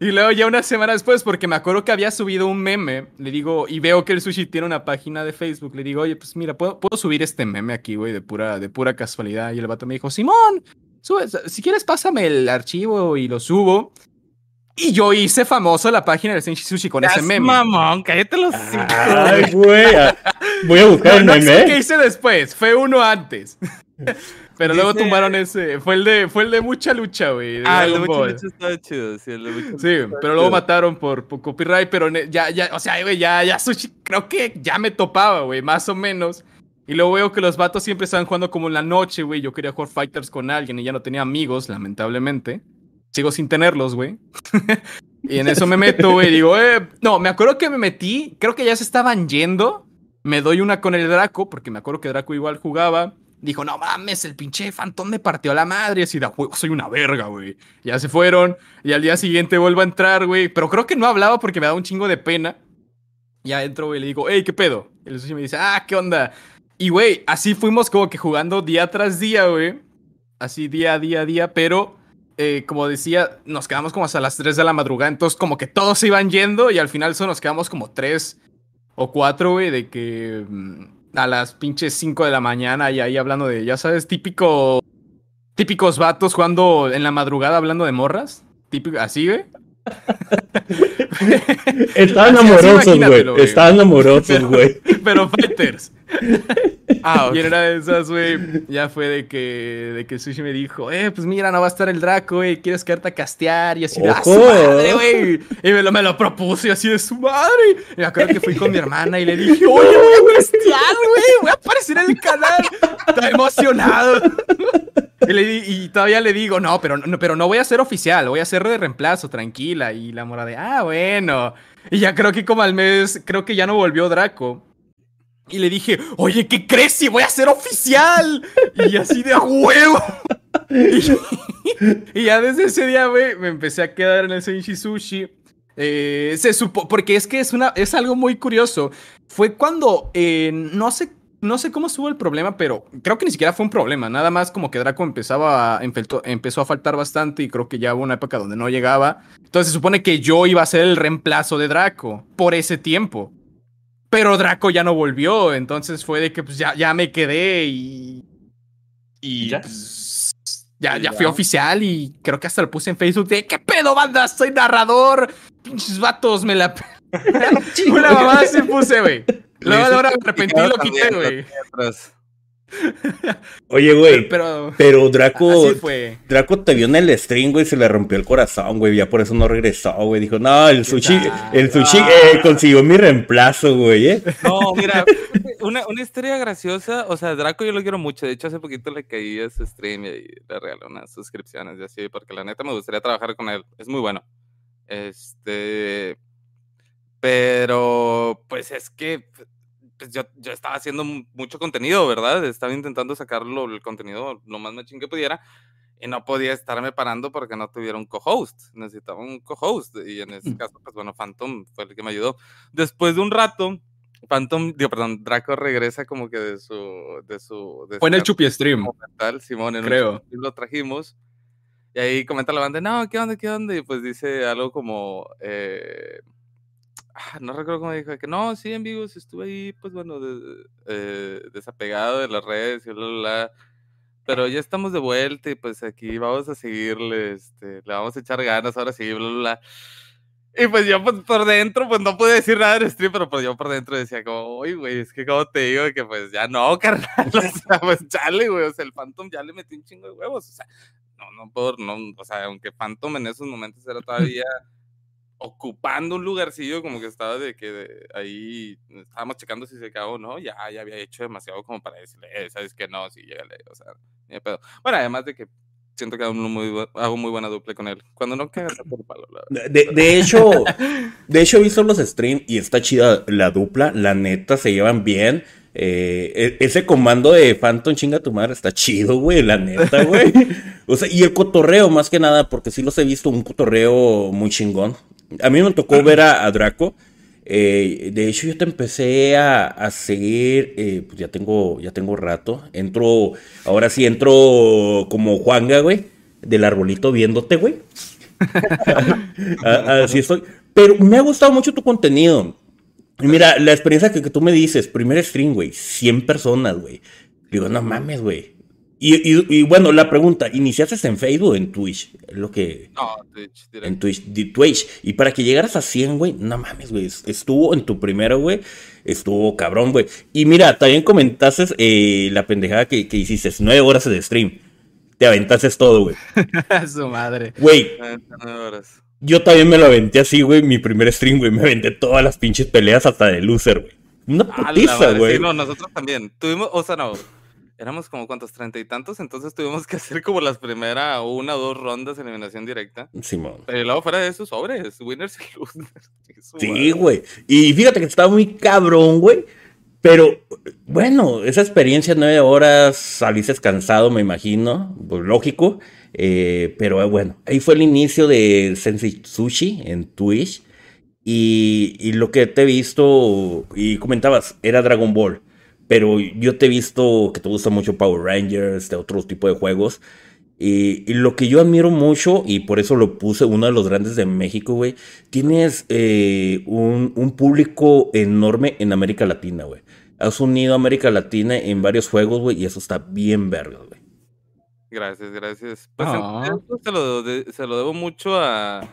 y luego ya una semana después, porque me acuerdo que había subido un meme, le digo, y veo que el sushi tiene una página de Facebook, le digo, oye, pues mira, puedo, puedo subir este meme aquí, güey, de pura, de pura casualidad. Y el vato me dijo, Simón, sube- si quieres pásame el archivo y lo subo. Y yo hice famoso la página del Senshi Sushi con ese meme. mamón, cállate los cinco. Ay, güey. Voy a buscar el No, no sé qué meme. hice después, fue uno antes. Pero luego tumbaron ese, fue el de, fue el de mucha lucha, güey. Ah, el de Ball. Lucha estaba chido, sí, el de Lucha pero luego chido. mataron por, por copyright, pero ya, ya, o sea, güey, ya, ya Sushi, creo que ya me topaba, güey, más o menos. Y luego veo que los vatos siempre estaban jugando como en la noche, güey. Yo quería jugar Fighters con alguien y ya no tenía amigos, lamentablemente. Sigo sin tenerlos, güey. y en eso me meto, güey. Digo, eh, no, me acuerdo que me metí, creo que ya se estaban yendo. Me doy una con el Draco, porque me acuerdo que Draco igual jugaba. Dijo, no mames, el pinche Fantón me partió la madre. Así, de, "A huevo, soy una verga, güey. Ya se fueron. Y al día siguiente vuelvo a entrar, güey. Pero creo que no hablaba porque me daba un chingo de pena. Ya entro, güey, le digo, hey, ¿qué pedo? Y el sushi me dice, ah, ¿qué onda? Y, güey, así fuimos como que jugando día tras día, güey. Así día día día, pero eh, como decía, nos quedamos como hasta las 3 de la madrugada. Entonces, como que todos se iban yendo y al final solo nos quedamos como 3 o 4, güey, de que mm, a las pinches 5 de la mañana y ahí hablando de, ya sabes, típico. Típicos vatos jugando en la madrugada hablando de morras. Típico, así, güey. Estaban amorosos, güey. Estaban amorosos, Pero- güey. Pero fighters. Ah, ok. Y una de esas, güey, ya fue de que, de que Sushi me dijo, eh, pues mira, no va a estar el Draco, güey, ¿quieres quedarte a castear? Y así, de, ¡ah, su madre, güey! Y me lo, me lo propuso y así de su madre. Y me acuerdo que fui con mi hermana y le dije, oye, voy a castear, güey, voy a aparecer en el canal. Está emocionado. Y, le y todavía le digo, no pero, no, pero no voy a ser oficial, voy a ser de reemplazo, tranquila. Y la mora de, ah, bueno. Y ya creo que como al mes, creo que ya no volvió Draco. Y le dije, oye, ¿qué crees si voy a ser oficial? Y así de a huevo. Y, ya desde ese día, güey, me empecé a quedar en el Senshi Sushi. Eh, se supo, porque es que es, una, es algo muy curioso. Fue cuando, eh, no sé no sé cómo estuvo el problema, pero creo que ni siquiera fue un problema. Nada más como que Draco empezaba empezó a faltar bastante y creo que ya hubo una época donde no llegaba. Entonces se supone que yo iba a ser el reemplazo de Draco por ese tiempo. Pero Draco ya no volvió, entonces fue de que pues ya, ya me quedé y... Y ya, pues, ya, ya fui oficial y creo que hasta lo puse en Facebook de ¿qué pedo, banda? Soy narrador. Pinches vatos, me la... una mamada se puse, güey. Luego ahora me arrepentí y lo quité, güey. Oye, güey. Pero, pero, Draco. Draco te vio en el stream, güey, se le rompió el corazón, güey. Ya por eso no regresó, güey. Dijo, no, el sushi, el sushi eh, consiguió mi reemplazo, güey. ¿eh? No, mira, una, una, historia graciosa. O sea, Draco yo lo quiero mucho. De hecho, hace poquito le caí a su stream y le regalé unas suscripciones y así, porque la neta me gustaría trabajar con él. Es muy bueno. Este. Pero, pues es que pues yo, yo estaba haciendo mucho contenido, ¿verdad? Estaba intentando sacarlo, el contenido lo más machín que pudiera y no podía estarme parando porque no tuviera un co-host. Necesitaba un co-host y en ese mm. caso, pues bueno, Phantom fue el que me ayudó. Después de un rato, Phantom, digo, perdón, Draco regresa como que de su... De su fue en el Chupi Stream. Simón, en Creo. Lo trajimos. Y ahí comenta la banda, no, ¿qué onda, qué onda? Y pues dice algo como... Eh, Ah, no recuerdo cómo dijo, que no, sí, en vivo estuve ahí, pues bueno, eh, desapegado de las redes y bla, bla, bla. Pero ya estamos de vuelta y pues aquí vamos a seguirle, este, le vamos a echar ganas, ahora sí, bla, bla, bla. Y pues yo pues, por dentro, pues no pude decir nada en stream, pero pues yo por dentro decía como, uy, güey, es que como te digo que pues ya no, carnal, o sea, pues chale, güey, o sea, el Phantom ya le metí un chingo de huevos, o sea, no, no por, no, o sea, aunque Phantom en esos momentos era todavía ocupando un lugarcillo como que estaba de que ahí estábamos checando si se acabó o no, ya, ya había hecho demasiado como para decirle, eh, sabes que no, sí, llegale, o sea, ni pedo. Bueno, además de que siento que hago muy, hago muy buena duple con él. Cuando no cagas por palo, De, de, hecho, de hecho he visto los streams y está chida la dupla, la neta, se llevan bien. Eh, e, ese comando de Phantom chinga tu madre está chido, güey, la neta, güey. o sea, y el cotorreo más que nada, porque sí los he visto un cotorreo muy chingón. A mí me tocó ver a, Draco. Eh, de hecho, yo te empecé a, seguir, eh, pues ya tengo, ya tengo rato. Entro, ahora sí entro como Juanga, güey, del arbolito viéndote, güey. Así estoy. Pero me ha gustado mucho tu contenido. mira, la experiencia que, que tú me dices, primer stream, güey, 100 personas, güey. Digo, no mames, güey. Y, bueno, la pregunta, ¿iniciaste en Facebook o en Twitch? Lo que... No, Twitch, En Twitch, Twitch. Y para que llegaras a 100, güey, no mames, güey. Estuvo en tu primero, güey. Estuvo cabrón, güey. Y mira, también comentaste eh, la pendejada que, que hiciste. Nueve horas de stream. Te aventaste todo, güey. Su madre. Güey. Yo también me lo aventé así, güey. Mi primer stream, güey. Me aventé todas las pinches peleas hasta de loser, güey. Una putiza, güey. Sí, no, nosotros también. Tuvimos, o sea, no éramos como cuantos treinta y tantos, entonces tuvimos que hacer como las primeras una o dos rondas de eliminación directa. Simón. Pero luego fuera de esos sobres, winners y losers. Sí, güey. Y fíjate que estaba muy cabrón, güey. Pero bueno, esa experiencia nueve horas, saliste cansado, me imagino, pues lógico. Eh, pero bueno, ahí fue el inicio de Sensei Sushi en Twitch. Y, y lo que te he visto y comentabas era Dragon Ball. Pero yo te he visto que te gusta mucho Power Rangers, de otro tipo de juegos. Y, lo que yo admiro mucho, y por eso lo puse uno de los grandes de México, güey, tienes eh, un, público enorme en América Latina, güey. Has unido a América Latina en varios juegos, güey, y eso está bien verga, güey. Gracias, gracias. Pues ah. se lo debo mucho a,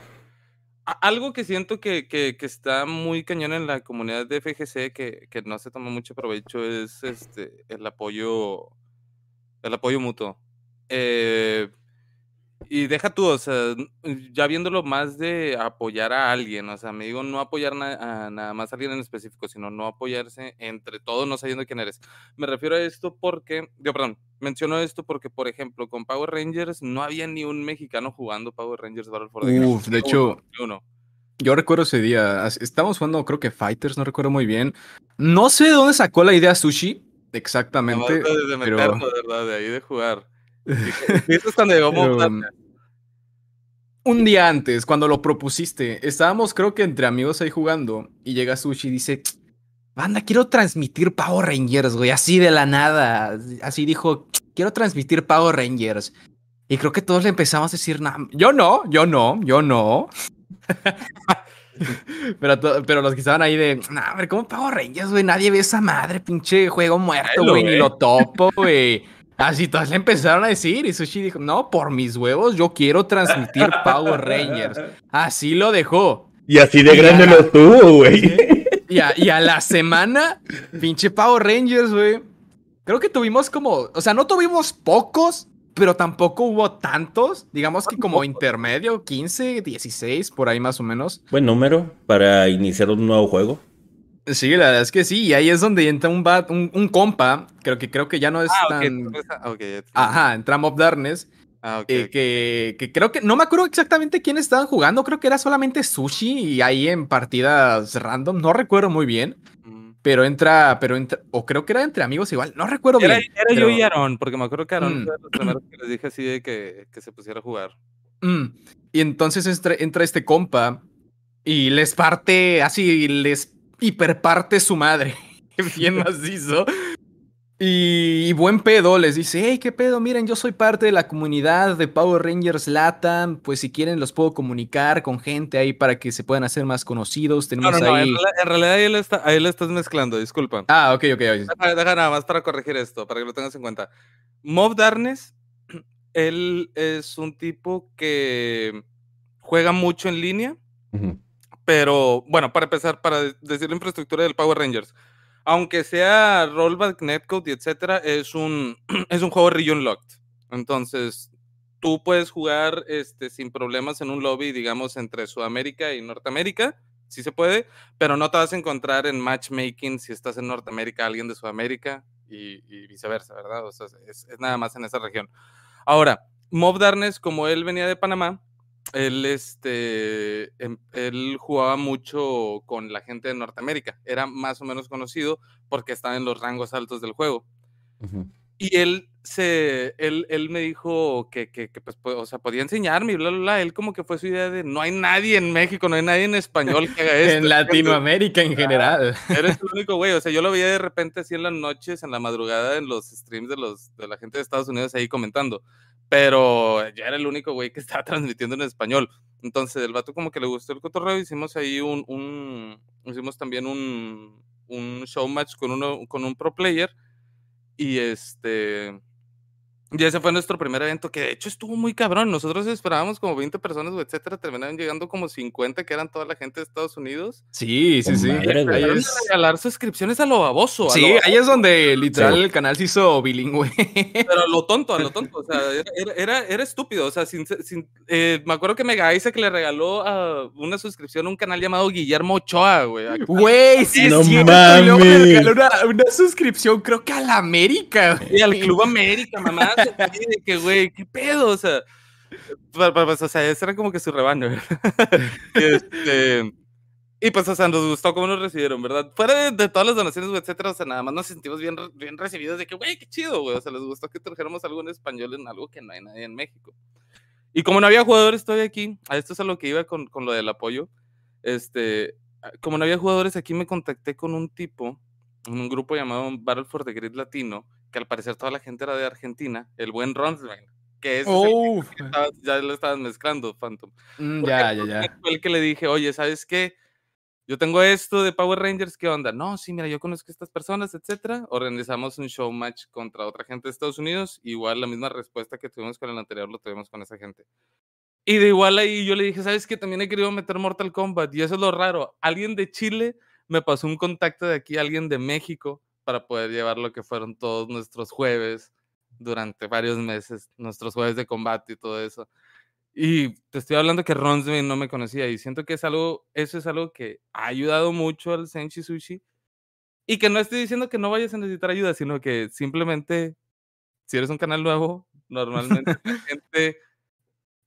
algo que siento que, que, que, está muy cañón en la comunidad de FGC, que, que, no se toma mucho provecho, es este el apoyo, el apoyo mutuo. Eh, y deja tú, o sea, ya viéndolo más de apoyar a alguien, o sea, me digo, no apoyar a nada más a alguien en específico, sino no apoyarse entre todos, no sabiendo quién eres. Me refiero a esto porque, yo, perdón, menciono esto porque, por ejemplo, con Power Rangers no había ni un mexicano jugando Power Rangers Battle for the Uf, de hecho, uno. yo recuerdo ese día, estábamos jugando, creo que Fighters, no recuerdo muy bien. No sé de dónde sacó la idea Sushi, exactamente. de meternos, pero... de, verdad, de, ahí de jugar. y eso es cuando llegamos pero... un día antes, cuando lo propusiste, estábamos creo que entre amigos ahí jugando y llega Sushi y dice, banda, quiero transmitir Power Rangers, güey, así de la nada. Así dijo, quiero transmitir Power Rangers. Y creo que todos le empezamos a decir, "Nah, yo no, yo no, yo no. pero, los que estaban ahí de, nah, hombre, ¿cómo Power Rangers, güey? Nadie ve esa madre, pinche juego muerto, güey, ni ve. lo topo, güey. Así todos le empezaron a decir y Sushi dijo, no, por mis huevos, yo quiero transmitir Power Rangers. Así lo dejó. Y así de Y grande lo tuvo, güey. Y a, y a la semana, pinche Power Rangers, güey. Creo que tuvimos como, o sea, no tuvimos pocos, pero tampoco hubo tantos. Digamos que como intermedio, 15, 16, por ahí más o menos. Buen número para iniciar un nuevo juego. Sí, la verdad es que sí. Y ahí es donde entra un, bat, un, un compa, creo que creo que ya no es Ah, tan... ah, ok, ya te- Ajá, entra Mob Darkness. Ah, ok, eh, ok. que, que creo que no me acuerdo exactamente quién estaban jugando. Creo que era solamente Sushi y ahí en partidas random. No recuerdo muy bien. Mm. Pero entra, pero entra, o creo que era entre amigos igual, no recuerdo Era, bien. era yo y Aaron, porque me acuerdo que Aaron Mm. fue de los primeros que les dije así de que, que se pusiera a jugar. Mm, Y entonces entra, entra este compa y les parte, así, les hiperparte su madre. Bien macizo. Y, y buen pedo les dice, hey, qué pedo, miren, yo soy parte de la comunidad de Power Rangers Latam, pues si quieren los puedo comunicar con gente ahí para que se puedan hacer más conocidos. No, Tenemos no, no, ahí... en, reali- en realidad ahí lo, está, ahí lo estás mezclando, disculpa. Ah, ok, ok. ok. Deja, deja nada más para corregir esto, para que lo tengas en cuenta. Mob Darkness, él es un tipo que juega mucho en línea, pero bueno, para empezar, para de- decir la infraestructura del Power Rangers, aunque sea rollback, netcode y etcétera, es un, es un juego region locked. Entonces, tú puedes jugar este, sin problemas en un lobby, digamos, entre Sudamérica y Norteamérica, sí se puede, pero no te vas a encontrar en matchmaking si estás en Norteamérica alguien de Sudamérica y, viceversa, ¿verdad? O sea, es, es nada más en esa región. Ahora, Mob Darkness, como él venía de Panamá, él, este, em- él jugaba mucho con la gente de Norteamérica. Era más o menos conocido porque estaba en los rangos altos del juego. Y él se, él, él me dijo que, que, que, pues, o sea, podía enseñarme y bla, bla, bla. Él como que fue su idea de no hay nadie en México, no hay nadie en español que haga esto. en Latinoamérica en general. Eres el único güey, o sea, yo lo veía de repente así en las noches, en la madrugada, en los streams de, los, de la gente de Estados Unidos ahí comentando, pero yo era el único güey que estaba transmitiendo en español. Entonces, el vato como que le gustó el cotorreo, hicimos ahí un, un hicimos también un, un show match con, uno, con un pro player y este... Y ese fue nuestro primer evento, que de hecho estuvo muy cabrón. Nosotros esperábamos como 20 personas, etcétera. Terminaron llegando como 50, que eran toda la gente de Estados Unidos. Sí, sí, sí. madre. Ahí es- a regalar suscripciones a lo baboso. a Sí, lo baboso, ahí es donde literal Sí. el canal se hizo bilingüe. Pero a lo tonto, a lo tonto. O sea, era, era, estúpido. O sea, sin, sin- eh, me acuerdo que Mega Isaac le regaló ah, una suscripción a un canal llamado Guillermo Ochoa, güey. Güey, sí, No es cierto. y luego le mames. regaló una, una suscripción, creo que a la América. güey. Y al Club América, mamá. de que, güey, ¿qué pedo? O sea, pues, o sea, ese era como que su rebaño. este, y pues, o sea, nos gustó cómo nos recibieron, ¿verdad? Fuera de, de todas las donaciones, etcétera, o sea, nada más nos sentimos bien, bien recibidos de que, güey, qué chido, güey. O sea, les gustó que trajéramos algo en español en algo que no hay nadie en México. Y como no había jugadores todavía aquí, a esto es a lo que iba con, con lo del apoyo. Este, como no había jugadores aquí, me contacté con un tipo, en un grupo llamado Battle for the Grid Latino, que al parecer toda la gente era de Argentina, el buen Ronsman, que es Uf. que estaba- ya lo estabas mezclando, Phantom. Mm, ya, ya, ya. Fue el que le dije, oye, ¿sabes qué? Yo tengo esto de Power Rangers, ¿qué onda? No, sí, mira, yo conozco a estas personas, etcétera. Organizamos un show match contra otra gente de Estados Unidos. Igual la misma respuesta que tuvimos con el anterior lo tuvimos con esa gente. Y de igual ahí yo le dije, ¿sabes qué? También he querido meter Mortal Kombat. Y eso es lo raro. Alguien de Chile me pasó un contacto de aquí, alguien de México, para poder llevar lo que fueron todos nuestros jueves durante varios meses, nuestros jueves de combate y todo eso. Y te estoy hablando que Ronsman no me conocía y siento que es algo, eso es algo que ha ayudado mucho al Senshi Sushi. Y que no estoy diciendo que no vayas a necesitar ayuda, sino que simplemente, si eres un canal nuevo, normalmente la gente,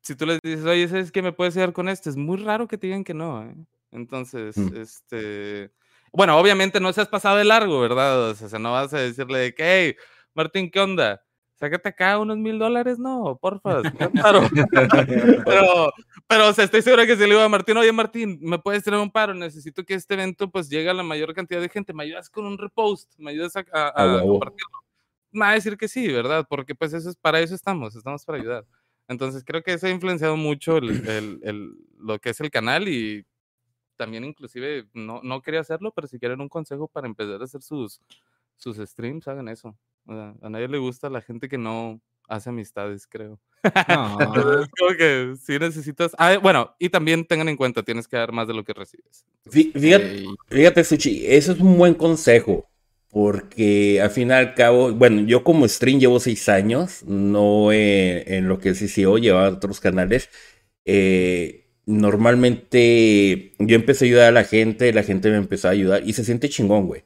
si tú les dices, oye, ¿sabes qué me puedes ayudar con esto? Es muy raro que te digan que no. ¿eh? Entonces, Mm. este, bueno, obviamente no seas pasado de largo, ¿verdad? O sea, no vas a decirle de que, hey, Martín, ¿qué onda? sácate acá unos mil dólares, no, porfa. Paro. pero, pero, o sea, estoy seguro que si le digo a Martín, oye Martín, ¿me puedes tener un paro? Necesito que este evento pues llegue a la mayor cantidad de gente. ¿Me ayudas con un repost? ¿Me ayudas a, a, a compartirlo? Va a decir que sí, ¿verdad? Porque pues eso es, para eso estamos, estamos para ayudar. Entonces creo que eso ha influenciado mucho el, el, el, lo que es el canal y también inclusive no, no quería hacerlo, pero si quieren un consejo para empezar a hacer sus, sus streams, hagan eso. O sea, a nadie le gusta la gente que no hace amistades, creo. No. como que sí necesitas. Ah, bueno, y también tengan en cuenta, tienes que dar más de lo que recibes. Fíjate, fíjate, Suchi, eso es un buen consejo. Porque al fin y al cabo, bueno, yo como stream llevo seis años, no en, en lo que es CCO, llevaba otros canales. Eh, normalmente yo empecé a ayudar a la gente, la gente me empezó a ayudar y se siente chingón, güey.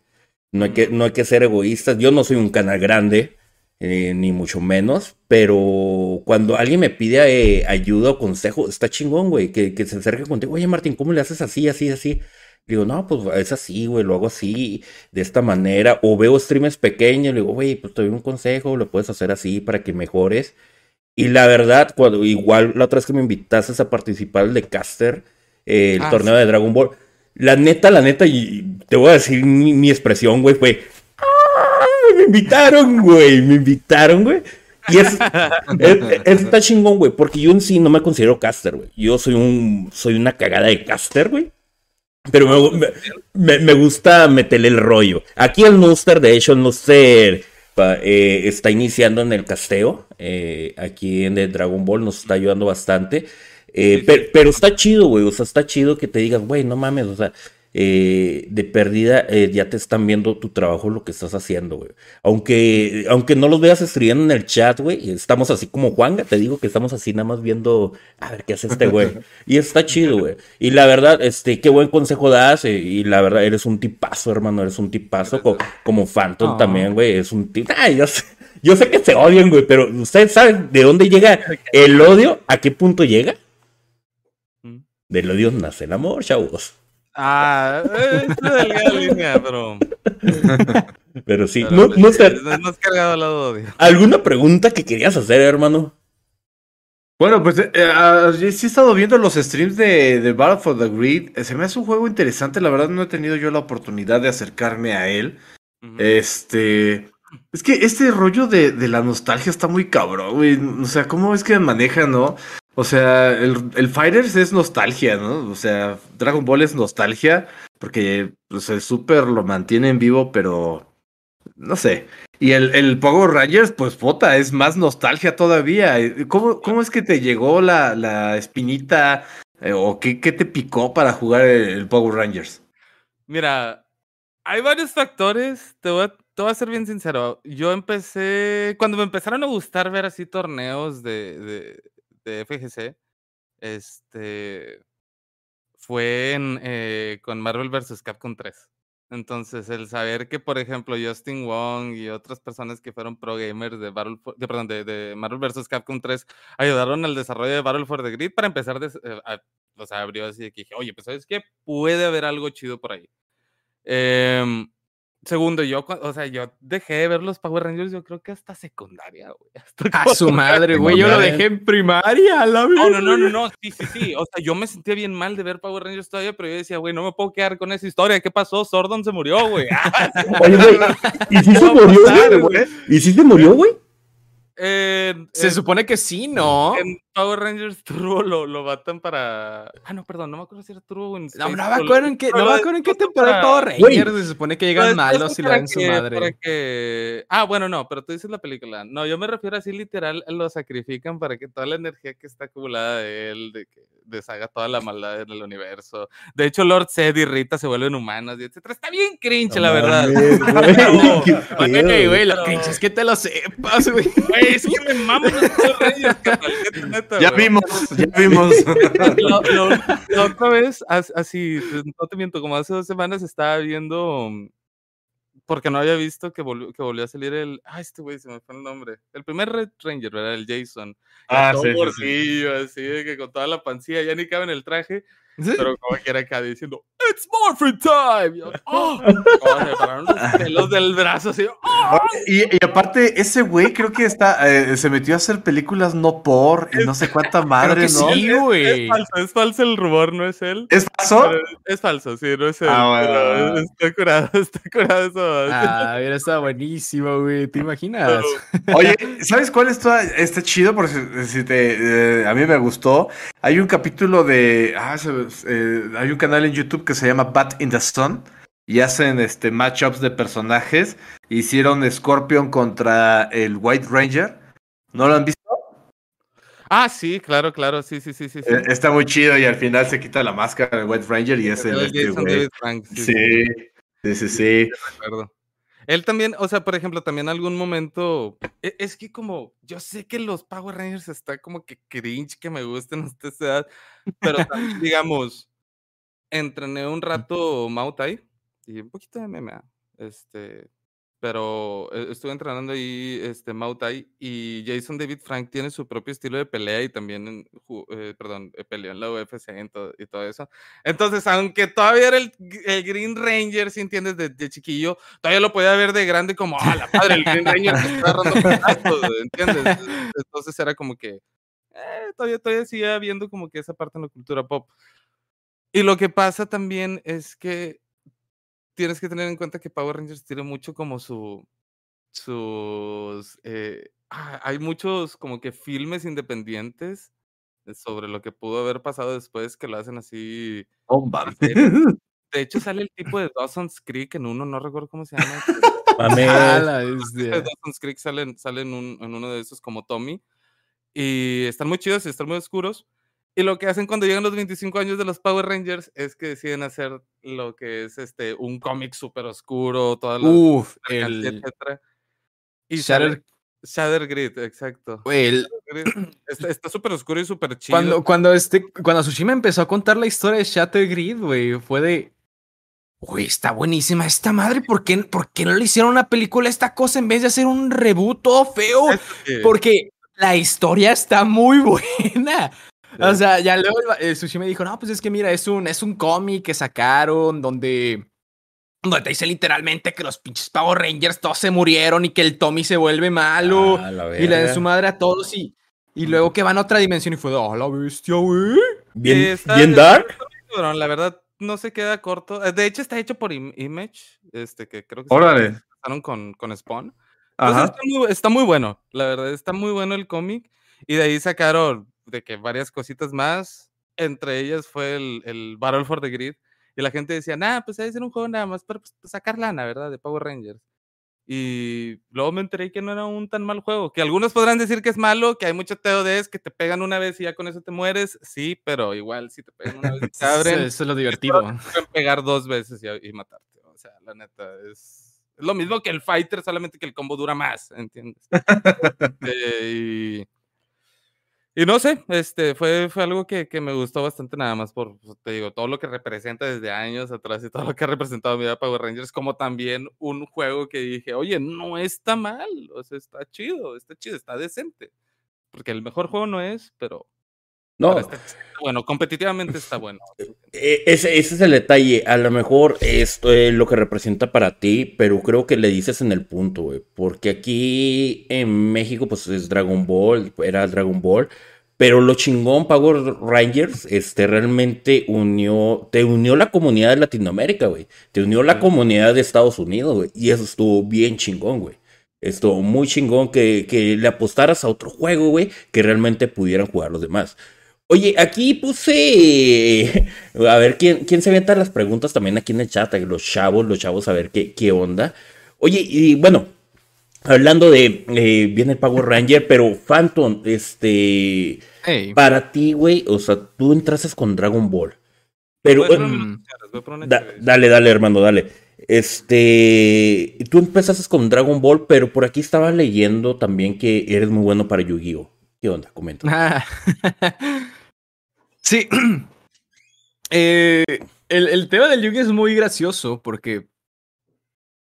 No hay que, no hay que ser egoístas. Yo no soy un canal grande, eh, ni mucho menos, pero cuando alguien me pide eh, ayuda o consejo, está chingón, güey, que, que, se acerque contigo. Oye, Martín, ¿cómo le haces así, así, así? Digo, no, pues es así, güey, lo hago así, de esta manera. O veo streams pequeños, le digo, güey, pues te doy un consejo, lo puedes hacer así para que mejores. Y la verdad, cuando igual la otra vez que me invitaste a participar de Caster, eh, el ah, torneo de Dragon Ball, la neta, la neta, y te voy a decir mi, expresión, güey, fue. Me invitaron, güey, me invitaron, güey. Y es, está chingón, güey, porque yo en sí no me considero caster, güey. Yo soy un, soy una cagada de caster, güey. Pero me, me, me, gusta meterle el rollo. Aquí el Nuster, de hecho, el Nuster eh, está iniciando en el casteo. Eh, aquí en el Dragon Ball nos está ayudando bastante. Eh, pero, está chido, güey. O sea, está chido que te digan, güey, no mames, o sea, eh, de pérdida, eh, ya te están viendo tu trabajo, lo que estás haciendo, güey. Aunque, aunque no los veas escribiendo en el chat, güey, estamos así como Juanga, te digo que estamos así nada más viendo, a ver qué hace este güey. Y está chido, güey. Y la verdad, este, qué buen consejo das, eh, y la verdad, eres un tipazo, hermano, eres un tipazo, como Phantom también, güey, es un tipo. Ay, yo sé, yo sé que se odian, güey, pero ¿ustedes saben de dónde llega el odio? ¿A qué punto llega? Mm. Del odio nace el amor, chavos. Ah, es delgada línea, pero. Pero sí, no, no, sé. No has cargado al lado odio. ¿Alguna pregunta que querías hacer, hermano? Bueno, pues eh, uh, sí he estado viendo los streams de, de, Battle for the Grid. Se me hace un juego interesante. La verdad, no he tenido yo la oportunidad de acercarme a él. Uh -huh. Este. Es que este rollo de, de, la nostalgia está muy cabrón, güey. O sea, ¿cómo es que maneja, no? O sea, el, el, Fighters es nostalgia, ¿no? O sea, Dragon Ball es nostalgia, porque pues, el Super lo mantiene en vivo, pero no sé. Y el, el Power Rangers, pues puta, es más nostalgia todavía. ¿Cómo, cómo es que te llegó la, la espinita eh, o qué, qué, te picó para jugar el, el, Power Rangers? Mira, hay varios factores. Te voy, a, te voy a ser bien sincero. Yo empecé, cuando me empezaron a gustar ver así torneos de, de de FGC, este, fue eh, con Marvel vs. Capcom 3. Entonces, el saber que, por ejemplo, Justin Wong y otras personas que fueron pro gamers de, Battle de, perdón, de, Marvel vs. Capcom 3 ayudaron al desarrollo de Battle for the Grid para empezar, eh, a, o sea, abrió así de que dije, oye, pues sabes qué, puede haber algo chido por ahí. Eh, Segundo, yo, o sea, yo dejé de ver los Power Rangers, yo creo que hasta secundaria, güey. A su madre, güey, yo lo dejé en primaria, la No, no, no, no, no, sí, sí, sí. O sea, yo me sentía bien mal de ver Power Rangers todavía, pero yo decía, güey, no me puedo quedar con esa historia. ¿Qué pasó? Sordon se murió, güey. Oye, güey, ¿y si se murió, güey? ¿Y si se murió, güey? Eh, Se eh, supone que sí, ¿no? En Power Rangers Turbo lo, lo matan para. Ah, no, perdón, no me acuerdo si era Turbo en No, no me acuerdo en qué, no me acuerdo en qué temporada Power Rangers se supone que llegan malos y le dan su madre. Para que... Ah, bueno, no, pero tú dices la película. No, yo me refiero así literal, lo sacrifican para que toda la energía que está acumulada de él, de que deshaga toda la maldad en el universo. De hecho, Lord Zed y Rita se vuelven humanos y etcétera. Está bien cringe, no, la verdad. Güey, güey, lo cringe es que te lo sepas, güey. es que me mamo los Reyes, neta, Ya vimos, ya vimos. lo, lo, la otra vez, así, no te miento, como hace dos semanas estaba viendo porque no había visto que volvió, que volvió a salir el. Ah, este güey se me fue el nombre. El primer Red Ranger, ¿verdad? El Jason. Ah, todo sí, gordillo, sí, así, de que con toda la pancilla ya ni cabe en el traje. ¿Sí? Pero como que era acá diciendo, ¡It's Morphin Time! Y yo, ¡Oh! Oh, los pelos del brazo así. ¡Oh! Y, y aparte, ese güey creo que está, eh, se metió a hacer películas no por y no sé cuánta madre, ¿no? sí, Es güey. falso, es falso el rumor, no es él. ¿Es falso? Pero Es falso, sí, no es él. Ah, bueno, pero. Está curado, está curado eso. Ah, mira, está buenísimo, güey. ¿Te imaginas? Oye, ¿sabes cuál está, está chido? Por si, si te, eh, a mí me gustó. Hay un capítulo de. Ah, se- eh, hay un canal en YouTube que se llama Bat in the Sun. Y hacen este matchups de personajes. Hicieron Scorpion contra el White Ranger. ¿No lo han visto? Ah, sí, claro, claro, sí, sí, sí, sí. Eh, Está muy chido y al final se quita la máscara del White Ranger y es el El este güey. Frank, sí, sí, Sí, sí, sí. Él también, o sea, por ejemplo, también algún momento, e- es que como, yo sé que los Power Rangers está como que cringe que me gusten a esta edad, pero también, digamos, entrené un rato Muay Thai y un poquito de MMA, este, pero eh, estuve entrenando ahí, este, Muay Thai y Jason David Frank tiene su propio estilo de pelea y también, en eh, perdón, eh, peleó en la UFC en todo- y todo eso. Entonces, aunque todavía era el, el Green Ranger, si entiendes, de, de chiquillo, todavía lo podía ver de grande como, ah, la madre, el Green Ranger está putazos", ¿entiendes? Entonces era como que, eh, todavía, todavía sigue habiendo como que esa parte en la cultura pop. Y lo que pasa también es que tienes que tener en cuenta que Power Rangers tiene mucho como su, sus, eh, ah, hay muchos como que filmes independientes sobre lo que pudo haber pasado después que lo hacen así Oh, mames. de hecho, sale el tipo de Dawson's Creek en uno, no recuerdo cómo se llama. Mames. La de bestia. Dawson's Creek sale, sale en, un- en uno de esos como Tommy. Y están muy chidos y están muy oscuros. Y lo que hacen cuando llegan los 25 años de los Power Rangers es que deciden hacer lo que es este un cómic súper oscuro, todas las Uf, el etcétera. Y Shatter, Shatter Grid, exacto. el-. Está súper oscuro y súper chido. Cuando, cuando, este, cuando Tsushima empezó a contar la historia de Shatter Grid, güey, fue de. Güey, está buenísima esta madre. ¿Por qué, ¿Por qué no le hicieron una película a esta cosa en vez de hacer un reboot todo feo? Porque la historia está muy buena. O Sí. sea, ya luego el, el Tsushima dijo: No, pues es que mira, es un, es un cómic que sacaron donde. Donde te dice literalmente que los pinches Power Rangers todos se murieron y que el Tommy se vuelve malo. Ah, la y le verga. su madre a todos y. Y luego que van a otra dimensión y fue de, oh, la bestia, güey. Bien, está- bien dark. la verdad, no se queda corto. Eh, De hecho, está hecho por Im- Image, este, que creo que se Órale. empezaron con, con Spawn. Entonces, Ajá. está, muy, está muy bueno, la verdad, está muy bueno el cómic. Y de ahí sacaron de que varias cositas más. Entre ellas fue el, el Battle for the Grid. Y la gente decía, nah, pues debe ser un juego nada más para pues, sacar lana, ¿verdad? De Power Rangers. Y luego me enteré que no era un tan mal juego. Que algunos podrán decir que es malo, que hay muchos TODs que te pegan una vez y ya con eso te mueres. Sí, pero igual si te pegan una vez y te abren, Eso es lo divertido. pueden pegar dos veces y, y matarte. O sea, la neta, es, es lo mismo que el fighter, solamente que el combo dura más, ¿entiendes? Eh, y, y no sé, este, fue, fue algo que, que me gustó bastante nada más por, pues, te digo, todo lo que representa desde años atrás y todo lo que ha representado mi vida Power Rangers, como también un juego que dije, oye, no está mal, o sea, está chido, está chido, está decente. Porque el mejor juego no es, pero No, está- bueno, competitivamente está bueno. Eh, Ese, ese es el detalle. A lo mejor esto es lo que representa para ti, pero creo que le dices en el punto, güey. Porque aquí en México, pues es Dragon Ball, era Dragon Ball. Pero lo chingón, Power Rangers, este realmente unió, te unió la comunidad de Latinoamérica, güey. Te unió la Sí. comunidad de Estados Unidos, güey. Y eso estuvo bien chingón, güey. Estuvo muy chingón que, que le apostaras a otro juego, güey, que realmente pudieran jugar los demás. Oye, aquí puse. A ver, ¿quién, quién se avienta las preguntas también aquí en el chat? Los chavos, los chavos, a ver qué, qué onda. Oye, y bueno, hablando de. eh, viene el Power Ranger, pero Phantom, este. Para ti, güey, o sea, tú entraste con Dragon Ball. Pero. Eh, da- dale, dale, hermano, dale. Este. Tú empezaste con Dragon Ball, pero por aquí estaba leyendo también que eres muy bueno para Yu-Gi-Oh! ¿Qué onda? Comenta. Sí. Eh, el, el tema del Yugi es muy gracioso porque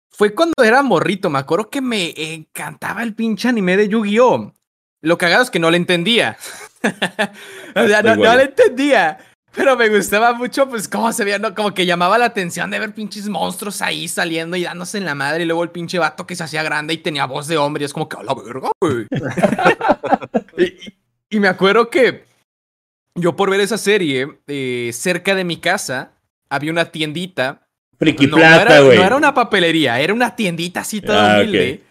fue cuando era morrito. Me acuerdo que me encantaba el pinche anime de Yu-Gi-Oh! Lo cagado es que no le entendía. o sea, no, le entendía. Pero me gustaba mucho, pues, cómo se veía, ¿no? Como que llamaba la atención de ver pinches monstruos ahí saliendo y dándose en la madre. Y luego el pinche vato que se hacía grande y tenía voz de hombre. Y es como que, a la verga, güey. y me acuerdo que yo por ver esa serie, eh, cerca de mi casa, había una tiendita. Friki no, plata, güey. no era una papelería, era una tiendita así toda Ah, humilde.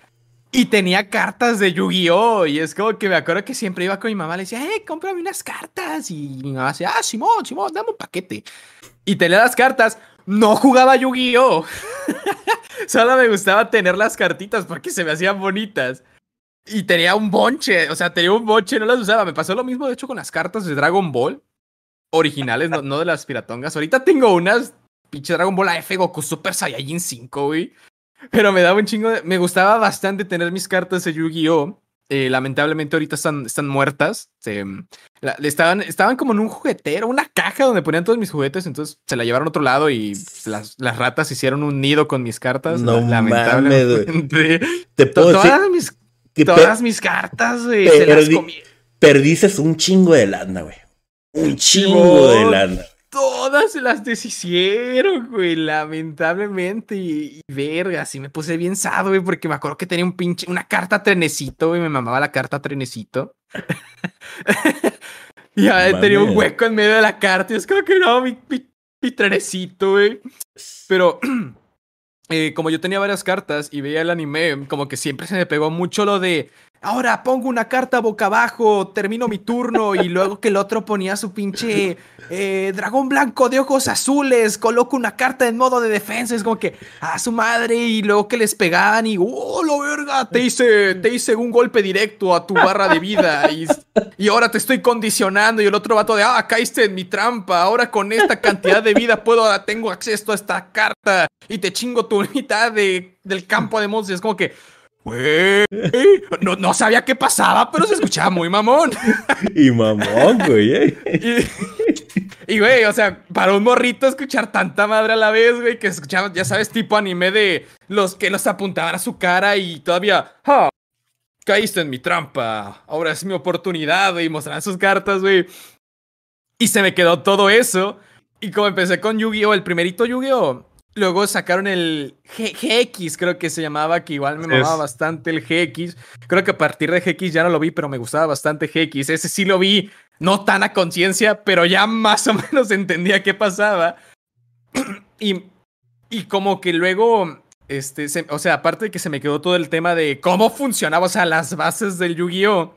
Y tenía cartas de Yu-Gi-Oh! Y es como que me acuerdo que siempre iba con mi mamá, le decía, eh, cómprame unas cartas. Y mi mamá decía, ah, Simón, Simón, dame un paquete. Y tenía las cartas. No jugaba Yu-Gi-Oh! Solo me gustaba tener las cartitas porque se me hacían bonitas. Y tenía un bonche, o sea, tenía un bonche, no las usaba. Me pasó lo mismo, de hecho, con las cartas de Dragon Ball. Originales, no, no de las piratongas. Ahorita tengo unas pinche Dragon Ball AF Goku Super Saiyajin 5, güey. Pero me daba un chingo de... Me gustaba bastante tener mis cartas de Yu-Gi-Oh! Eh, lamentablemente ahorita están, están muertas. Se, la- estaban, estaban como en un juguetero, una caja donde ponían todos mis juguetes. Entonces se la llevaron a otro lado y las, las ratas hicieron un nido con mis cartas. No la- mames, lamentablemente. Te puedo decir Todas mis, que todas mis cartas, güey, se las Perdi- comí. perdiste un chingo de lana, güey. Un chingo de lana. Todas se las deshicieron, güey, lamentablemente. Y, y verga, sí me puse bien sado, güey, porque me acuerdo que tenía un pinche, una carta trenecito, güey, me mamaba la carta trenecito. y ver, tenía un hueco en medio de la carta y es como que no, mi, mi, mi trenecito, güey. Pero eh, como yo tenía varias cartas y veía el anime, como que siempre se me pegó mucho lo de. Ahora pongo una carta boca abajo, termino mi turno y luego que el otro ponía su pinche eh, dragón blanco de ojos azules, coloco una carta en modo de defensa, es como que a su madre y luego que les pegaban y oh la verga, te hice, te hice un golpe directo a tu barra de vida y, y ahora te estoy condicionando y el otro vato de ah caíste en mi trampa, ahora con esta cantidad de vida puedo tengo acceso a esta carta y te chingo tu mitad de, del campo de monstruos, es como que Güey, no, no sabía qué pasaba, pero se escuchaba muy mamón. Y mamón, güey. eh. Y, y, güey, o sea, para un morrito escuchar tanta madre a la vez, güey, que escuchaba, ya sabes, tipo anime de los que los apuntaban a su cara y todavía, "Ah, caíste en mi trampa, ahora es mi oportunidad, güey, y mostraban sus cartas, güey. Y se me quedó todo eso. Y como empecé con Yu-Gi-Oh, el primerito Yu-Gi-Oh, luego sacaron el G- GX, creo que se llamaba, que igual me mamaba es. bastante el GX. Creo que a partir de GX ya no lo vi, pero me gustaba bastante GX. Ese sí lo vi, no tan a conciencia, pero ya más o menos entendía qué pasaba. y, y como que luego, este, se- o sea, aparte de que se me quedó todo el tema de cómo funcionaba, o sea, las bases del Yu-Gi-Oh!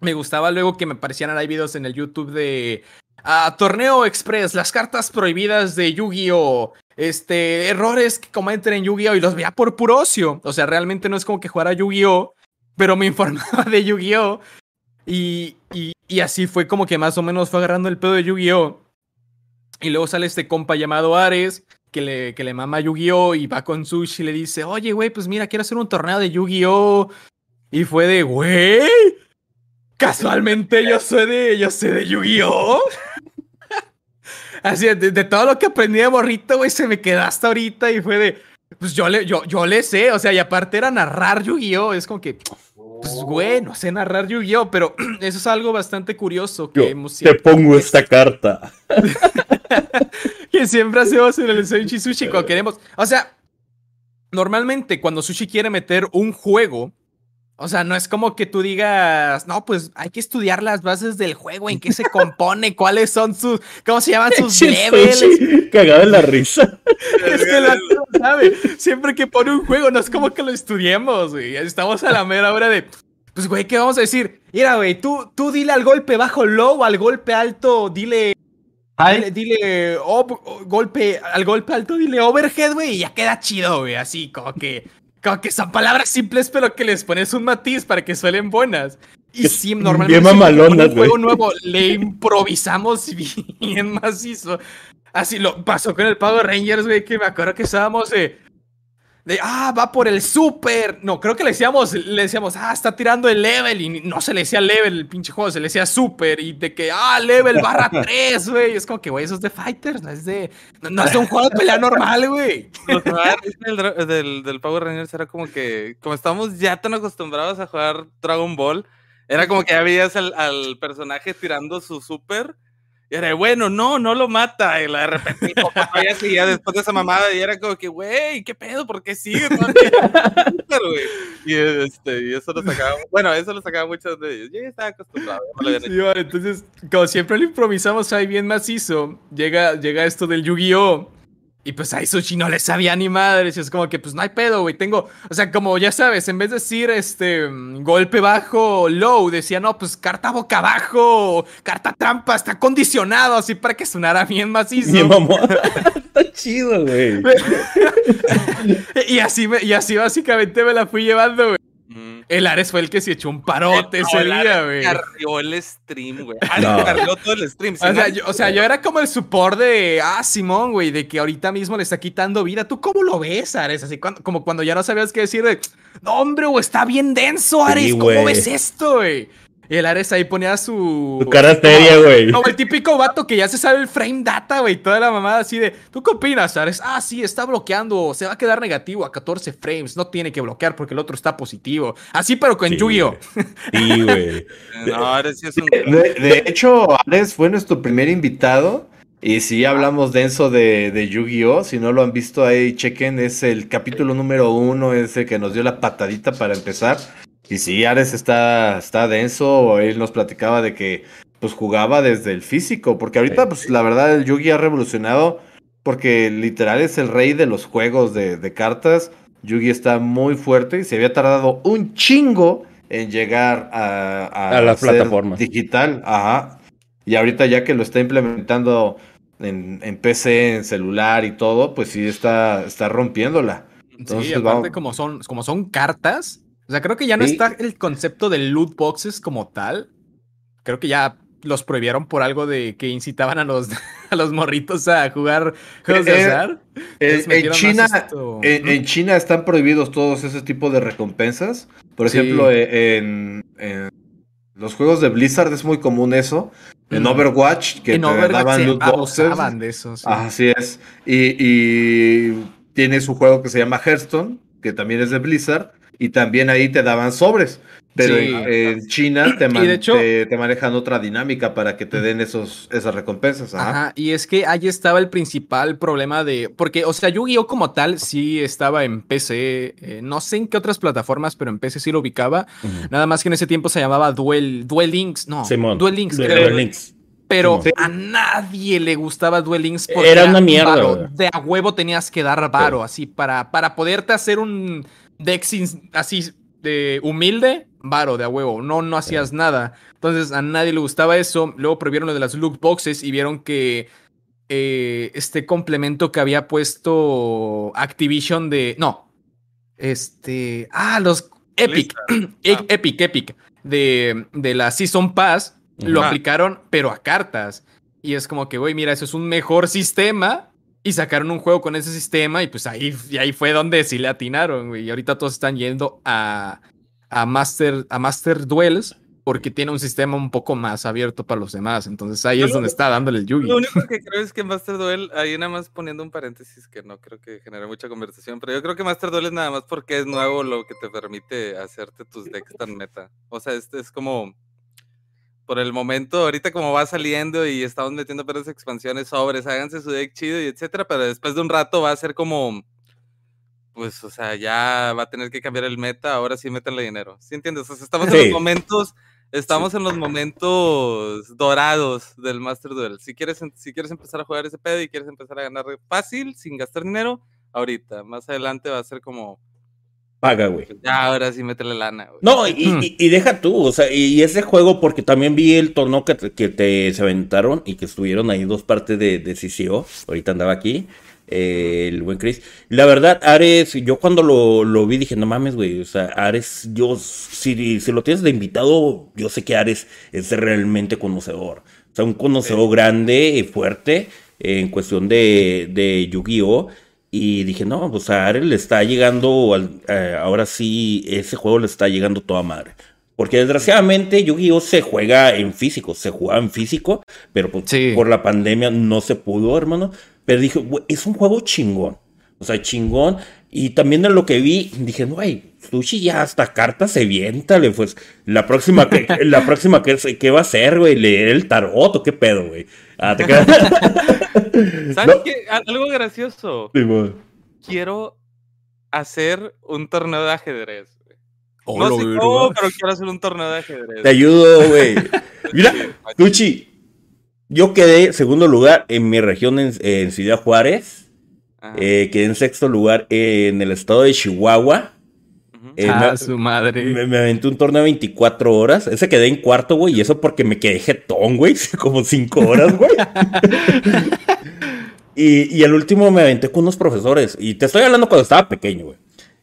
Me gustaba luego que me aparecieran ahí videos en el YouTube de ah, Torneo Express, las cartas prohibidas de Yu-Gi-Oh! Este, errores que cometen en Yu-Gi-Oh! y los veía por puro ocio. O sea, realmente no es como que jugara Yu-Gi-Oh! Pero me informaba de Yu-Gi-Oh! Y, y, y así fue como que más o menos fue agarrando el pedo de Yu-Gi-Oh! Y luego sale este compa llamado Ares, que le, que le mama Yu-Gi-Oh! y va con Sushi y le dice, oye, güey, pues mira, quiero hacer un torneo de Yu-Gi-Oh! Y fue de, güey, casualmente yo soy de, yo sé de Yu-Gi-Oh! Así, de, de todo lo que aprendí de morrito, güey, se me quedó hasta ahorita y fue de, pues yo le, yo, yo le sé, o sea, y aparte era narrar Yu-Gi-Oh! Es como que, pues güey, no sé narrar Yu-Gi-Oh! Pero eso es algo bastante curioso que Yo hemos te pongo esta carta. que siempre hacemos en el Senshi Sushi cuando queremos. O sea, normalmente cuando Sushi quiere meter un juego, o sea, no es como que tú digas, no, pues hay que estudiar las bases del juego, en qué se compone, cuáles son sus, cómo se llaman sus levels. Cagado en la risa. Es que la sabe. Siempre que pone un juego, no es como que lo estudiemos, güey. Estamos a la mera hora de. Pues, güey, ¿qué vamos a decir? Mira, güey, tú, tú dile al golpe bajo low, al golpe alto, dile. Dile, golpe, al golpe alto, dile overhead, güey, y ya queda chido, güey. Así, como que. Como que son palabras simples, pero que les pones un matiz para que suelen buenas. Y sí, bien normalmente mamalonas, pone un juego nuevo, le improvisamos bien macizo. Así lo pasó con el Power Rangers, güey, que me acuerdo que estábamos de. De, ah, va por el super. No, creo que le decíamos, le decíamos, ah, está tirando el level. Y no se le decía level el pinche juego, se le decía super. Y de que, ah, level barra 3, güey. Es como que, güey, eso es de Fighters, no es de. No, no es de un juego de pelea normal, güey. Lo que del, del, del Power Rangers era como que, como estamos ya tan acostumbrados a jugar Dragon Ball, era como que ya veías al, al personaje tirando su super Y era, bueno, no, no lo mata. Y la de repente mi papá todavía seguía después de esa mamada. Y era como que, güey, ¿qué pedo? ¿Por qué sigue y, este, y eso lo sacaba, bueno, eso lo sacaba muchos de ellos. Yo ya estaba acostumbrado. ya Sí, vale, entonces, como siempre lo improvisamos ahí bien macizo, llega, llega esto del Yu-Gi-Oh! Y pues a Sushi no le sabía ni madres. Y es como que, pues no hay pedo, güey. Tengo, o sea, como ya sabes, en vez de decir este mm, golpe bajo, low, decía, no, pues carta boca abajo, carta trampa, está condicionado, así para que sonara bien macizo. Está chido, güey. y, así me- y así básicamente me la fui llevando, güey. Mm. El Ares fue el que se echó un parote No, ese día, güey. Carrió el stream, güey. Ah, No. carrió todo el stream. O sea, yo, o sea, yo era como el support de, ah, Simón, güey, de que ahorita mismo le está quitando vida. ¿Tú cómo lo ves, Ares? Así cuando- como cuando ya no sabías qué decir de, no, hombre, güey, está bien denso, Ares. Sí, ¿Cómo ves esto, güey? Y el Ares ahí ponía su... Tu cara seria, güey. Como el típico vato que ya se sabe el frame data, güey. Toda la mamada así de, ¿tú qué opinas, Ares? Ah, sí, está bloqueando. Se va a quedar negativo a 14 frames. No tiene que bloquear porque el otro está positivo. Así, pero con Sí, Yu-Gi-Oh! Sí, güey. No, ahora sí es un. De, de hecho, Ares fue nuestro primer invitado. Y si hablamos denso de, de Yu-Gi-Oh! Si no lo han visto ahí, chequen. Es el capítulo número uno, es el que nos dio la patadita para empezar. Y sí, Ares está, está denso. Él nos platicaba de que pues jugaba desde el físico. Porque ahorita, pues la verdad, el Yu-Gi ha revolucionado. Porque literal es el rey de los juegos de, de cartas. Yugi está muy fuerte y se había tardado un chingo en llegar a, A las ser plataformas. digital. Ajá. Y ahorita ya que lo está implementando en, en PC, en celular y todo, pues sí está, está rompiéndola. Sí, aparte vamos- como son, como son cartas. O sea, creo que ya no Sí. está el concepto de loot boxes como tal. Creo que ya los prohibieron por algo de que incitaban a los, a los morritos a jugar juegos de Eh, azar. En, Entonces en China, en, China están prohibidos todos ese tipo de recompensas. Por ejemplo, e- en, en los juegos de Blizzard es muy común eso. En. Overwatch, que en te Overwatch daban loot boxes. de eso. sí. Así es. Y, y tiene su juego que se llama Hearthstone, que también es de Blizzard, y también ahí te daban sobres. Pero Sí. en, en China te, man- hecho- te, te manejan otra dinámica para que te den esos, esas recompensas. Ajá. Ajá, y es que ahí estaba el principal problema de. Porque, o sea, Yu-Gi-Oh! como tal sí estaba en PC. eh, no sé en qué otras plataformas, pero en PC sí lo ubicaba. Nada más que en ese tiempo se llamaba Duel, Duel Links. No, Simón. Duel Links. De- creo. de Links. Pero a nadie le gustaba Duel Links Era una mierda, varo. De a huevo tenías que dar varo, así, para, para poderte hacer un deck sin- así de humilde, varo de a huevo. No, no hacías nada. Entonces a nadie le gustaba eso. Luego prohibieron lo de las loot boxes y vieron que eh, este complemento que había puesto Activision de. No. Este. Ah, los. Epic. E- Ah. Epic, Epic. De, de la Season Pass. Lo aplicaron, pero a cartas. Y es como que, güey, mira, eso es un mejor sistema. Y sacaron un juego con ese sistema. Y pues ahí, y ahí fue donde sí le atinaron, güey. Y ahorita todos están yendo a, a, Master, a Master Duels. Porque tiene un sistema un poco más abierto para los demás. Entonces ahí es donde está dándole el Yugi. Lo único que creo es que Master Duel, ahí nada más poniendo un paréntesis que no creo que genere mucha conversación, pero yo creo que Master Duel es nada más porque es nuevo lo que te permite hacerte tus decks tan meta. O sea, este es como por el momento, ahorita como va saliendo y estamos metiendo apenas expansiones sobres, háganse su deck chido y etcétera, pero después de un rato va a ser como pues, o sea, ya va a tener que cambiar el meta, ahora sí métanle dinero. ¿Sí entiendes? O sea, estamos en Sí. los momentos, estamos en los momentos dorados del Master Duel. Si quieres, em- si quieres empezar a jugar ese pedo y quieres empezar a ganar fácil, sin gastar dinero, ahorita. Más adelante va a ser como, Paga, güey. ya ahora sí métele lana, güey. No, y, Hmm. y- y deja tú, o sea, y, y ese juego, porque también vi el torneo que, te- que te se aventaron y que estuvieron ahí dos partes de, de CCO, ahorita andaba aquí, eh, el buen Chris. La verdad, Ares, yo cuando lo, lo vi dije, no mames, güey, o sea, Ares, yo, si, si lo tienes de invitado, yo sé que Ares es realmente conocedor, o sea, un conocedor grande y fuerte en cuestión de, de Yu-Gi-Oh! Y dije, no, pues a Ares le está llegando, al- eh, ahora sí, ese juego le está llegando toda madre. Porque desgraciadamente Yu-Gi-Oh! se juega en físico, se jugaba en físico, pero pues, Sí. por la pandemia no se pudo, hermano. Pero dije, "Güey, es un juego chingón. O sea, chingón. Y también en lo que vi, dije, güey, Sushi ya hasta cartas se viéntale, pues. La próxima que, la próxima que, ¿qué va a hacer, güey? ¿Leer el tarot o qué pedo, güey? Ah, te quedas. ¿Sabes No. qué? Al- Algo gracioso. Sí. Quiero hacer un torneo de ajedrez. güey. Hola, no sé cómo, pero quiero hacer un torneo de ajedrez. Te ayudo, güey. Mira, Sushi, yo quedé segundo lugar en mi región en, en Ciudad Juárez. Ajá, Eh, quedé en sexto lugar en el estado de Chihuahua. Eh, ah, me- su madre. Me, me aventé un torneo de 24 horas. Ese quedé en cuarto, güey. Y eso porque me quedé jetón, güey. Como 5 horas, güey. y, y el último me aventé con unos profesores. Y te estoy hablando cuando estaba pequeño, güey.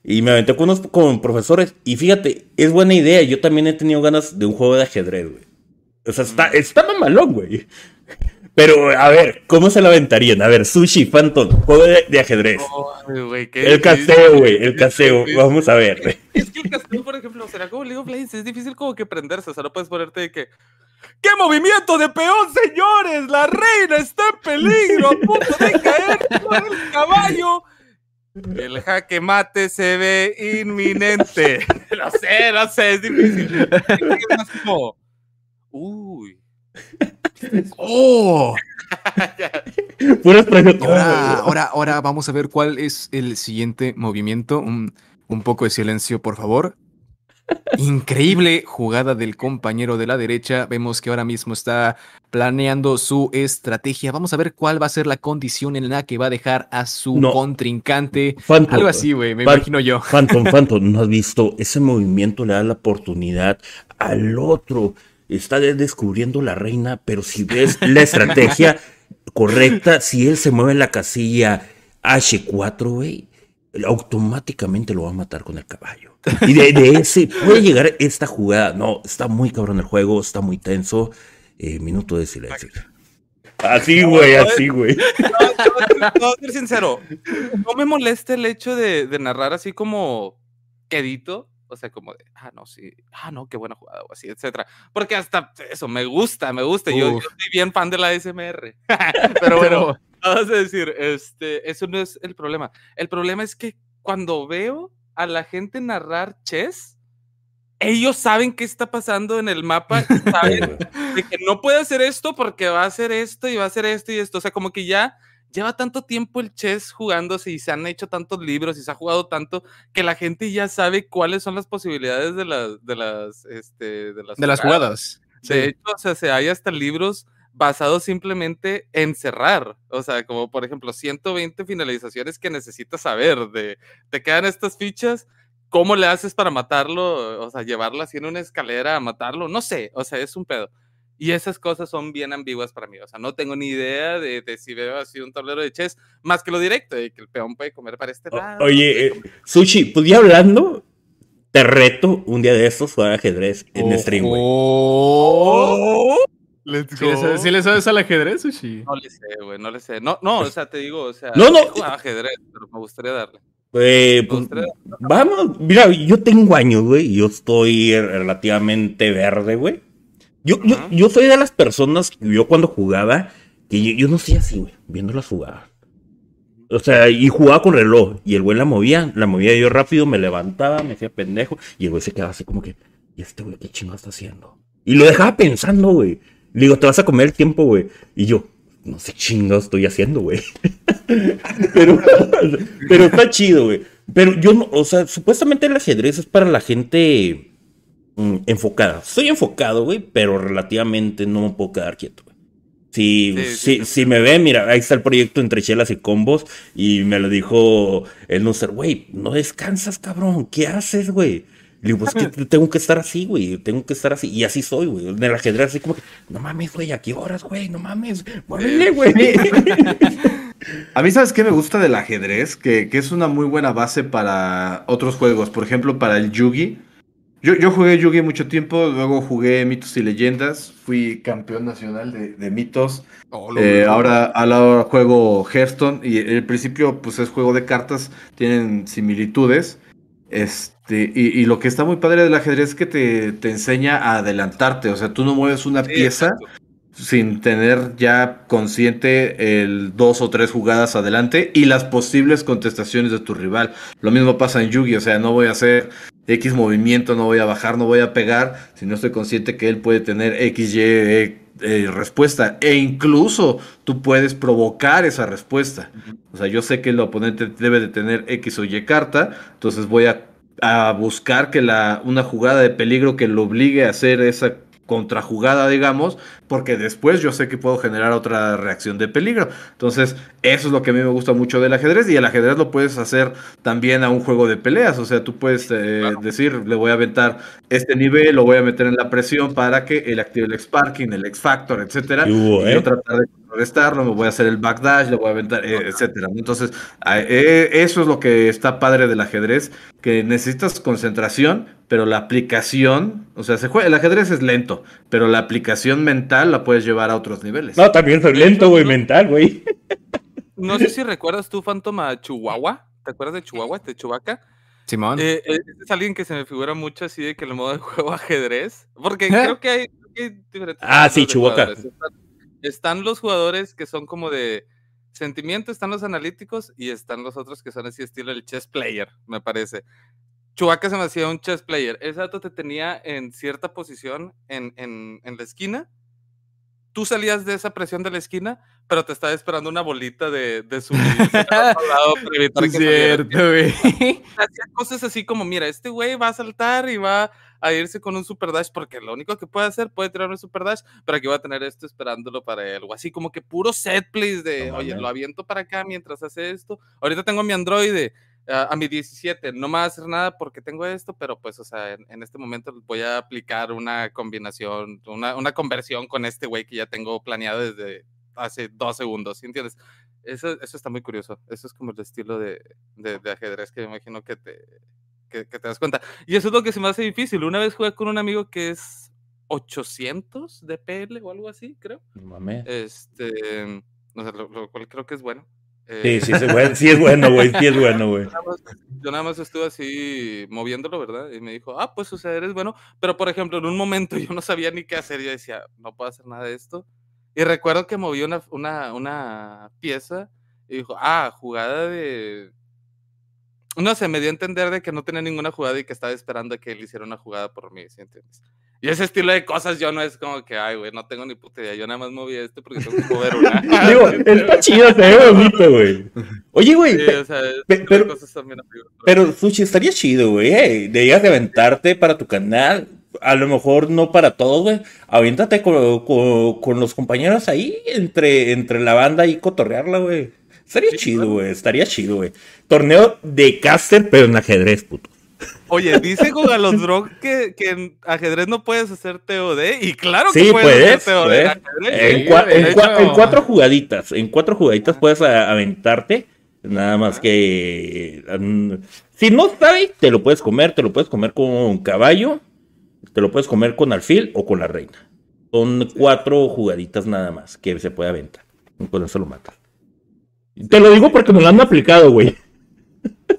Y me aventé con unos con profesores. Y fíjate, es buena idea. Yo también he tenido ganas de un juego de ajedrez, güey. O sea, está, está mamalón, güey. Pero, a ver, ¿cómo se lo aventarían? A ver, Sushi, Phantom, juego de, de ajedrez. El caseo, güey, el caseo. Vamos a ver, güey. Es que el castillo, por ejemplo, será como League of Legends, es difícil como que prenderse, o sea, no puedes ponerte de que ¡Qué movimiento de peón, señores! ¡La reina está en peligro! ¡A punto de caer por el caballo! El jaque mate se ve inminente. No sé, no sé, es difícil. Es más como, Uy. ¡Oh! Puras preguntas. Y ahora, ahora, ahora vamos a ver cuál es el siguiente movimiento. Un, un poco de silencio, por favor. Increíble jugada del compañero de la derecha. Vemos que ahora mismo está planeando su estrategia. Vamos a ver cuál va a ser la condición en la que va a dejar a su No. contrincante. Phantom, Algo así, güey, me imagino yo. Phantom, Phantom, ¿no has visto? Ese movimiento le da la oportunidad al otro. Está de- descubriendo la reina, pero si ves la estrategia correcta, si él se mueve en la casilla H4, güey, automáticamente lo va a matar con el caballo. Y de, de ese puede llegar esta jugada. No, está muy cabrón el juego, está muy tenso. Eh, minuto de silencio. Así, güey, así, güey. No, te voy a ser- te voy a ser sincero. No me molesta el hecho de, de narrar así como quedito. O sea, como de, ah, no, sí, ah, no, qué buena jugada, o así, etcétera. Porque hasta eso me gusta, me gusta. Yo, yo soy bien fan de la SMR. Pero bueno, vamos a decir, este, eso no es el problema. El problema es que cuando veo a la gente narrar chess, ellos saben qué está pasando en el mapa, saben de que no puede hacer esto porque va a hacer esto y va a hacer esto y esto. O sea, como que ya lleva tanto tiempo el chess jugándose y se han hecho tantos libros y se ha jugado tanto que la gente ya sabe cuáles son las posibilidades de las, de las, este, de las, De las jugadas. De hecho, o sea, se hay hasta libros basados simplemente en cerrar. O sea, como por ejemplo, 120 finalizaciones que necesitas saber de, te quedan estas fichas, ¿cómo le haces para matarlo? O sea, llevarlo así en una escalera a matarlo, no sé, o sea, es un pedo. Y esas cosas son bien ambiguas para mí. O sea, no tengo ni idea de, de si veo así un tablero de chess, más que lo directo, de que el peón puede comer para este O- lado. Oye, eh, Sushi, pues ya hablando, te reto un día de estos jugar ajedrez en stream, güey. Oh. Let's ¿Sí le sabes, sí le sabes al ajedrez, Sushi? No le sé, güey, no le sé. No, no, o sea, te digo, o sea, No, no. ajedrez, pero me gustaría darle. Eh, Me pues, vamos, mira, yo tengo años, güey, y yo estoy relativamente verde, güey. Yo, yo, yo soy de las personas que yo cuando jugaba, que yo, yo no estoy así, güey, viéndolas jugar. O sea, y jugaba con reloj, y el güey la movía, la movía yo rápido, me levantaba, me hacía pendejo, y el güey se quedaba así como que, ¿y este güey qué chingo está haciendo? Y lo dejaba pensando, güey. Le digo, te vas a comer el tiempo, güey. Y yo, no sé chingo estoy haciendo, güey. pero, pero está chido, güey. Pero yo no, o sea, supuestamente el ajedrez es para la gente mm, enfocada. Soy enfocado, güey, pero relativamente no me puedo quedar quieto, güey. Si, Sí, si, sí, sí. si me ve, mira, ahí está el proyecto entre chelas y combos. Y me lo dijo el Nuser, güey, no descansas, cabrón. ¿Qué haces, güey? Le digo, pues que tengo que estar así, güey. Tengo que estar así. Y así soy, güey. En el ajedrez, así como que, no mames, güey, ¿a qué horas, güey? No mames, muévele, güey. A mí, ¿sabes qué me gusta del ajedrez? Que, que es una muy buena base para otros juegos. Por ejemplo, para el Yugi. Yo, yo jugué Yugi mucho tiempo, luego jugué Mitos y Leyendas. Fui campeón nacional de, de mitos. Oh, Eh, ahora, ahora juego Hearthstone y el principio pues es juego de cartas, tienen similitudes. Este, y, y lo que está muy padre del ajedrez es que te, te enseña a adelantarte, o sea, tú no mueves una Sí, pieza, exacto. sin tener ya consciente el dos o tres jugadas adelante y las posibles contestaciones de tu rival. Lo mismo pasa en Yugi, o sea, no voy a hacer X movimiento, no voy a bajar, no voy a pegar, si no estoy consciente que él puede tener X, Y, eh, eh, respuesta. E incluso tú puedes provocar esa respuesta. O sea, yo sé que el oponente debe de tener X o Y carta, entonces voy a, a buscar que la, una jugada de peligro que lo obligue a hacer esa contrajugada, digamos, porque después yo sé que puedo generar otra reacción de peligro. Entonces, eso es lo que a mí me gusta mucho del ajedrez y el ajedrez lo puedes hacer también a un juego de peleas, o sea, tú puedes eh, decir, le voy a aventar este nivel, lo voy a meter en la presión para que él active el X-Parking, el X-Factor, etcétera, Y hubo, y yo ¿eh? tratar de contrarrestarlo, me voy a hacer el backdash, le voy a aventar, eh, etcétera. Entonces, eh, eso es lo que está padre del ajedrez, que necesitas concentración, pero la aplicación, o sea, se juega, el ajedrez es lento, pero la aplicación mental la puedes llevar a otros niveles. No, también soy lento, güey, mental, güey. No sé si recuerdas tú, Phantom, a Chihuahua. ¿Te acuerdas de Chihuahua, de Chewbacca? Simón. Eh, eh, es alguien que se me figura mucho así de que el modo de juego ajedrez. Porque creo que hay, diferentes. Ah, sí, jugadores. Están, están los jugadores que son como de sentimiento, están los analíticos y están los otros que son así estilo el chess player, me parece. Chewbacca se me hacía un chess player. Ese dato te tenía en cierta posición en, en, en la esquina. Tú salías de esa presión de la esquina, pero te estaba esperando una bolita de, de lado para evitar Es que cierto, güey. cosas así como, mira, este güey va a saltar y va a irse con un super dash porque lo único que puede hacer, puede tirar un super dash, pero aquí va a tener esto esperándolo para él. O así como que puro set plays de, No oye, mames. lo aviento para acá mientras hace esto. Ahorita tengo mi androide a, mi 17, no me va a hacer nada porque tengo esto, pero pues, o sea, en, en este momento voy a aplicar una combinación, una, una conversión con este güey que ya tengo planeado desde hace dos segundos, ¿sí entiendes? Eso, eso está muy curioso. Eso es como el estilo de, de, de ajedrez que me imagino que te, que, que te das cuenta. Y eso es lo que se me hace difícil. Una vez jugué con un amigo que es 800 de PL o algo así, creo. No mames. Este, no sé, lo, lo cual creo que es bueno. Sí, Eh, sí, sí, güey, sí es bueno, güey, sí es bueno, güey. yo nada más estuve así moviéndolo, ¿verdad? Y me dijo, ah, pues, o sea, eres bueno. Pero, por ejemplo, en un momento yo no sabía ni qué hacer. Yo decía, no puedo hacer nada de esto. Y recuerdo que movió una, una, una pieza y dijo, ah, jugada de... No sé, me dio a entender de que no tenía ninguna jugada y que estaba esperando a que él hiciera una jugada por mí, ¿sí entiendes? Y ese estilo de cosas yo no es como que, ay, güey, no tengo ni puta idea. Yo nada más moví este porque tengo que mover una. Digo, está chido, se ve bonito, güey. Oye, güey, Sí, o sea, pe- pero- cosas también, amigo. pero Sushi, estaría chido, güey. eh, Deberías de aventarte para tu canal. A lo mejor no para todos, güey. Aviéntate con, con- con los compañeros ahí, entre, entre la banda y cotorrearla, güey. Estaría Sí, chido, claro. güey. Estaría chido, güey. Torneo de caster, pero en ajedrez, puto. Oye, dice Drog que, que en ajedrez no puedes hacer TOD y claro Sí, que puedes, puedes, hacer TOD en puedes. ajedrez. En, Sí, cua- de en cua- hecho. en cuatro jugaditas. En cuatro jugaditas puedes aventarte. Nada más que. si no sabes, te lo puedes comer. Te lo puedes comer con caballo. Te lo puedes comer con alfil o con la reina. Son cuatro jugaditas nada más que se puede aventar. Con eso lo matas. Te lo digo porque me lo han aplicado, güey.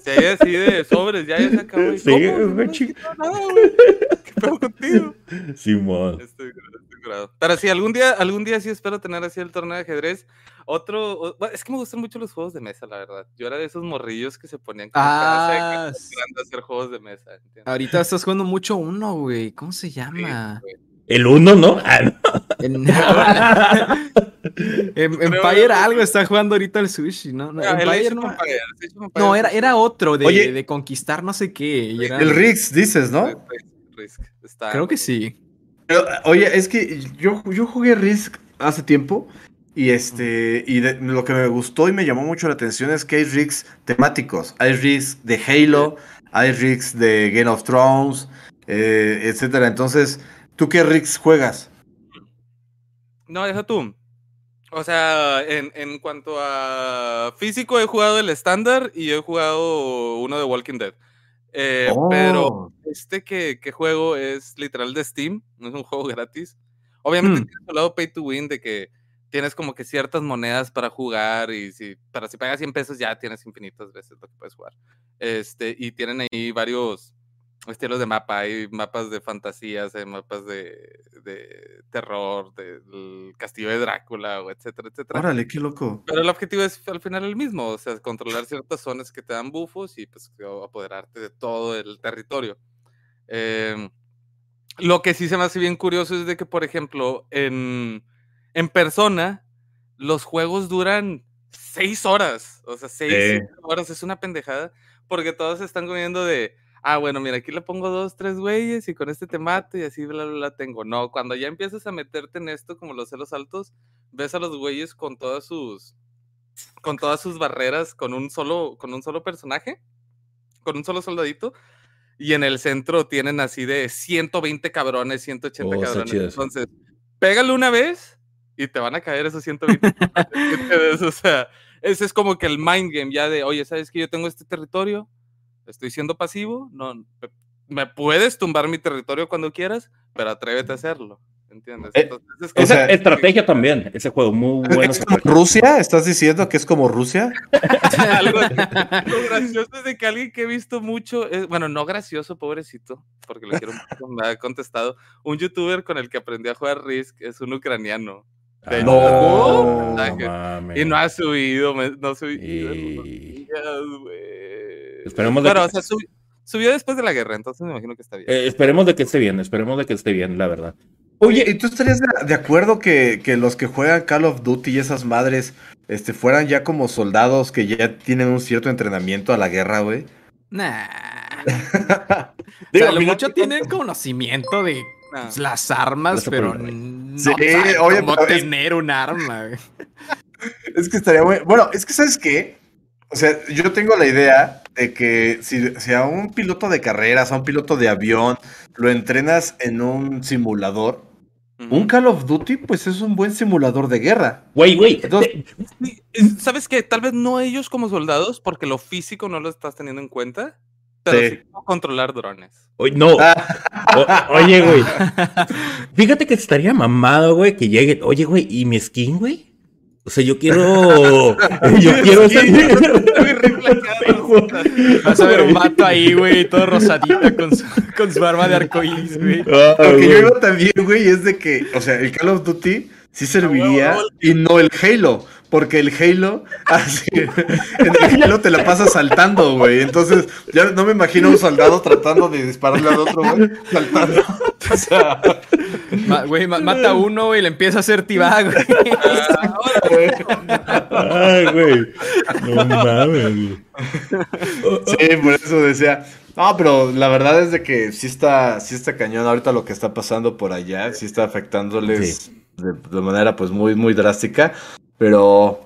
Si hay así de sobres, ya, ya se acabó. ¿Y Sí, güey, No chico. quitó nada, güey. ¿Qué pedo contigo? Simón. Estoy estoy curado. Pero sí, algún día, algún día sí espero tener así el torneo de ajedrez. Otro, o- es que me gustan mucho los juegos de mesa, la verdad. Yo era de esos morrillos que se ponían con Ah, a hacer juegos de mesa. ¿entiendes? ahorita estás jugando mucho uno, güey. ¿Cómo se llama? El uno, ¿no? Ah, no. Empire algo está jugando ahorita el sushi, ¿no? No, Ah, el Empire no- Empires No, era, era otro de, Oye. de conquistar no sé qué. y era- El Rix, dices, ¿no? Risk, Risk, está- Creo que sí. Pero, oye, es que yo, yo jugué Risk hace tiempo y este y de- lo que me gustó y me llamó mucho la atención es que hay Rigs temáticos. Hay Rigs de Halo, hay Rigs de Game of Thrones, eh, etcétera. Entonces, ¿tú qué Rigs juegas? No, deja tú. O sea, en, en cuanto a físico, he jugado el estándar y he jugado uno de Walking Dead. Eh, Pero Oh. este que, que juego es literal de Steam, no es un juego gratis. Obviamente Hmm. tiene su lado pay to win de que tienes como que ciertas monedas para jugar y si, pero si pagas 100 pesos ya tienes infinitas veces lo que puedes jugar. Este, y tienen ahí varios, estilos de mapa. Hay mapas de fantasías, hay mapas de, de terror, del castillo de Drácula, o etcétera, etcétera. Órale, qué loco. Pero el objetivo es al final el mismo, o sea, controlar ciertas zonas que te dan bufos y pues apoderarte de todo el territorio. Em, lo que sí se me hace bien curioso es de que, por ejemplo, en, en persona, los juegos duran seis horas. O sea, seis horas es una pendejada. Porque todos están comiendo de, ah, bueno, mira, aquí le pongo dos, tres güeyes y con este te mato y así, bla, bla, bla, tengo. No, cuando ya empiezas a meterte en esto, como los celos altos, ves a los güeyes con todas sus, con todas sus barreras, con un solo, con un solo personaje, con un solo soldadito. Y en el centro tienen así de 120 cabrones, 180 Oh, cabrones. Entonces, pégale una vez y te van a caer esos 120. cabrones. o sea, ese es como que el mind game ya de, oye, ¿sabes que yo tengo este territorio? Estoy siendo pasivo, no, me- puedes tumbar mi territorio cuando quieras, pero atrévete a hacerlo. ¿Entiendes? Eh, Entonces, es como o sea, Esa estrategia también, ese juego, muy bueno. ¿Es como Rusia? ¿Estás diciendo que es como Rusia? algo. Lo gracioso es de que alguien que he visto mucho, es- bueno, no gracioso, pobrecito, porque lo quiero mucho, me ha contestado, un youtuber con el que aprendí a jugar Risk es un ucraniano. De hecho, No, mames. Y no ha subido, no ha subido. en unos Y- días, güey. Esperemos de Bueno, que- o sea, subi- subió después de la guerra, entonces me imagino que está bien. Eh, esperemos de que esté bien, esperemos de que esté bien, la verdad. Oye, ¿y tú estarías de, de acuerdo que, que los que juegan Call of Duty y esas madres este, fueran ya como soldados que ya tienen un cierto entrenamiento a la guerra, güey? Nah. Digo, o sea, lo al final mucho tienen conocimiento de pues, las armas, pero no Sí, saben oye, cómo pero tener un arma. güey. Es que estaría muy... Bueno, es que ¿sabes qué? O sea, yo tengo la idea de que si, si a un piloto de carreras, a un piloto de avión, lo entrenas en un simulador, un Call of Duty, pues es un buen simulador de guerra. Güey, güey. Entonces- eh, ¿Sabes qué? Tal vez no ellos como soldados, porque lo físico no lo estás teniendo en cuenta, pero Sí. sí, controlar drones. oye, no. Ah, O- oye, güey. Fíjate que estaría mamado, güey, que llegue. Oye, güey, ¿y mi skin, güey? O sea, yo quiero. yo quiero ese. Vas a ver un vato ahí, güey, todo rosadito con su, con su arma de arcoíris, güey. Ah, Lo que yo digo también, güey, es de que, o sea, el Call of Duty sí serviría huevo, y no el Halo, porque el Halo, así, en el Halo te la pasas saltando, güey. Entonces, ya no me imagino un soldado tratando de dispararle al otro, güey, saltando. O sea, Ma- Güey, ma- mata a uno y le empieza a hacer tibá, güey. Ay, güey. No mames, güey. sí, por eso decía. No, pero la verdad es de que sí está, sí está cañón ahorita lo que está pasando por allá, sí está afectándoles de, de manera pues muy, muy drástica, pero...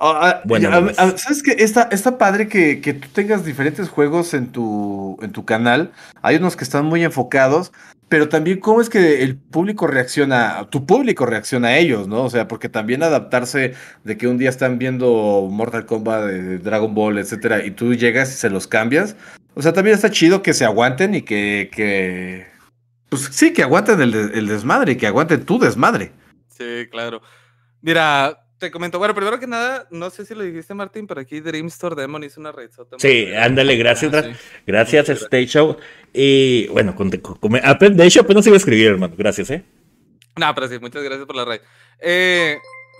ah, ah, Bueno, ya, pues. ¿Sabes qué? Está, está padre que, que tú tengas diferentes juegos en tu, en tu canal, hay unos que están muy enfocados, pero también cómo es que el público reacciona, tu público reacciona a ellos, ¿no? O sea, porque también adaptarse de que un día están viendo Mortal Kombat, de Dragon Ball, etcétera, y tú llegas y se los cambias. O sea, también está chido que se aguanten y que, que pues sí, que aguanten el, el desmadre y que aguanten tu desmadre. Sí, claro. Mira, te comento, bueno, primero que nada, no sé si lo dijiste, Martín, pero aquí Dream Store Demon hizo una red Sí, ándale, gracias. Ah, gra- sí. Gracias, Stage Show. Y bueno, con- con- de hecho, apenas iba a escribir, hermano. Gracias, ¿eh? No, pero sí, muchas gracias por la raid. Eh,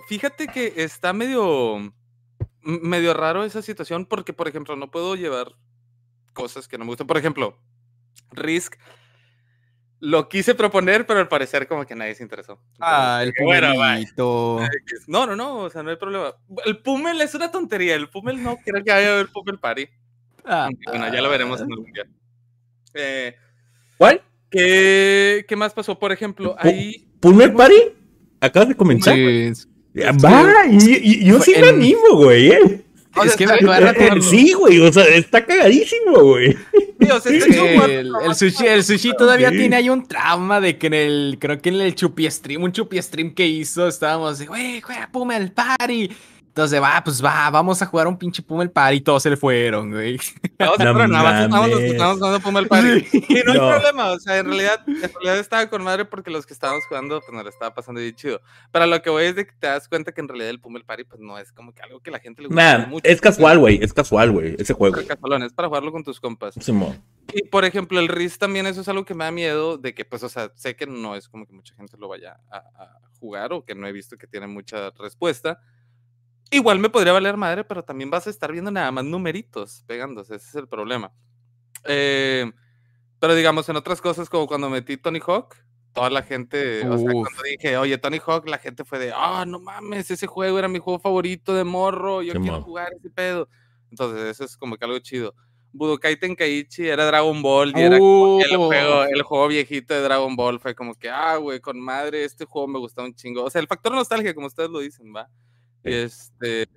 fíjate que está medio, medio raro esa situación porque, por ejemplo, no puedo llevar cosas que no me gustan. Por ejemplo, Risk lo quise proponer, pero al parecer como que nadie se interesó. Ah, el bueno. No, no, no, o sea, no hay problema. El Pumel es una tontería. El Pumel no creo que vaya a haber Pumel Party. Ah, Aunque, bueno, ya lo veremos en algún día. Eh, ¿Cuál? ¿qué, ¿Qué más pasó? Por ejemplo, ahí. ¿Pulmer Party? ¿Acabas de comenzar? sí. Va, y, y- yo sí me animo, güey. ¿eh? O Es que me acuerdo cuando- Sí, güey, o sea, está cagadísimo, güey. Es que el, el sushi, el sushi todavía Sí. tiene ahí un trauma de que en el, creo que en el chupi stream, un chupi stream que hizo, estábamos de, güey, juega Pumel Party. Entonces, va, pues va, vamos a jugar un pinche Pumel Party y todos se le fueron, güey. Pero nada más estamos jugando Puma el Party. Y no, No. hay problema, o sea, en realidad, en realidad estaba con madre porque los que estábamos jugando, pues nos lo estaba pasando bien chido. Pero lo que voy es de que te das cuenta que en realidad el Puma el Party, pues no es como que algo que la gente le gusta Nah, mucho. es casual, güey. Es casual, güey. Ese juego. Es casualón, es para jugarlo con tus compas. Simón. Y por ejemplo, el RIS también, eso es algo que me da miedo de que, pues, o sea, sé que no es como que mucha gente lo vaya a, a jugar o que no he visto que tiene mucha respuesta. Igual me podría valer madre, pero también vas a estar viendo nada más numeritos pegándose, ese es el problema. Eh, pero digamos, en otras cosas, como cuando metí Tony Hawk, toda la gente, o sea, cuando dije, oye, Tony Hawk, la gente fue de, ah, no mames, ese juego era mi juego favorito de morro, yo quiero jugar ese pedo. Entonces, eso es como que algo chido. Budokai Tenkaichi era Dragon Ball y era el Uh. juego, el juego viejito de Dragon Ball fue como que, ah, güey, con madre, este juego me gustaba un chingo. O sea, el factor nostalgia, como ustedes lo dicen, ¿va? Y este.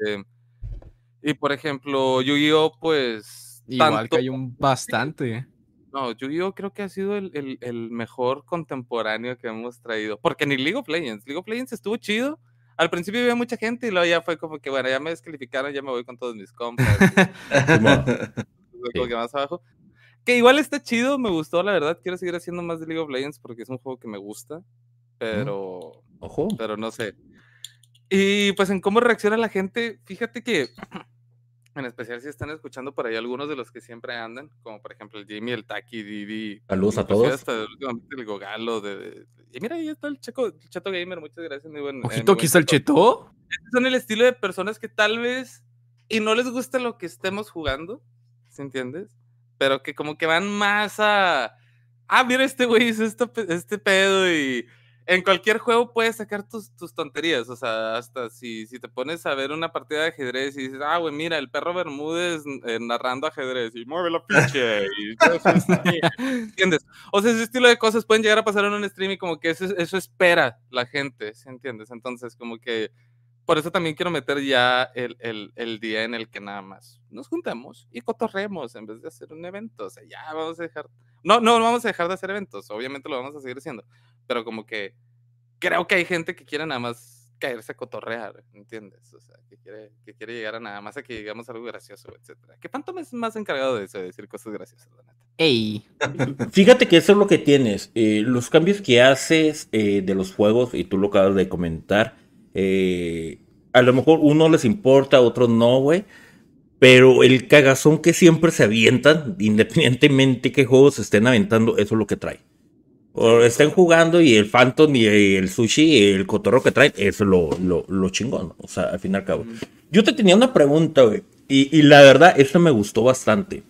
Y por ejemplo, Yu-Gi-Oh, pues. Igual tanto- que hay un bastante. No, Yu-Gi-Oh creo que ha sido el, el- el mejor contemporáneo que hemos traído. Porque ni League of Legends. League of Legends estuvo chido. Al principio había mucha gente y luego ya fue como que, bueno, ya me descalificaron, ya me voy con todos mis. Simón. como Sí. que más abajo. Que igual está chido, me gustó, la verdad. Quiero seguir haciendo más de League of Legends porque es un juego que me gusta. Pero Ojo. pero no sé. Y pues en cómo reacciona la gente, fíjate que, en especial si están escuchando por ahí algunos de los que siempre andan, como por ejemplo el Jimmy, el Taki, Didi. Saludos a inclusive todos. Hasta el Gogalo. De, de- y mira, ahí está el, Checo, el Chato Gamer, muchas gracias. Muy buen, eh, muy Ojito, buen aquí está el cheto. Son el estilo de personas que tal vez y no les gusta lo que estemos jugando, ¿sí entiendes? Pero que como que van más a, ah, mira, este güey hizo este pedo y en cualquier juego puedes sacar tus, tus tonterías, o sea, hasta si, si te pones a ver una partida de ajedrez y dices, ah, güey, mira, el perro Bermúdez eh, narrando ajedrez y mueve la pinche y todo eso así", ¿entiendes? O sea, ese estilo de cosas pueden llegar a pasar en un stream y como que eso, eso espera la gente, ¿sí entiendes? Entonces, como que por eso también quiero meter ya el, el, el día en el que nada más nos juntamos y cotorremos en vez de hacer un evento. O sea, ya vamos a dejar. No, no vamos a dejar de hacer eventos, obviamente lo vamos a seguir haciendo, pero como que creo que hay gente que quiere nada más caerse a cotorrear, ¿entiendes? O sea, que quiere, que quiere llegar a nada más a que digamos algo gracioso, etcétera. Que Phantom es más encargado de eso, de decir cosas graciosas, la neta. Ey. Fíjate que eso es lo que tienes. eh, los cambios que haces eh, de los juegos, y tú lo acabas de comentar, eh, a lo mejor uno les importa, a otros no, güey. Pero el cagazón que siempre se avientan, independientemente qué juegos estén aventando, eso es lo que trae. O estén jugando y el Phantom y el sushi y el cotorro que traen, eso es lo, lo, lo chingón. O sea, al fin y al cabo. Yo te tenía una pregunta, güey. Y, y la verdad, esto me gustó bastante.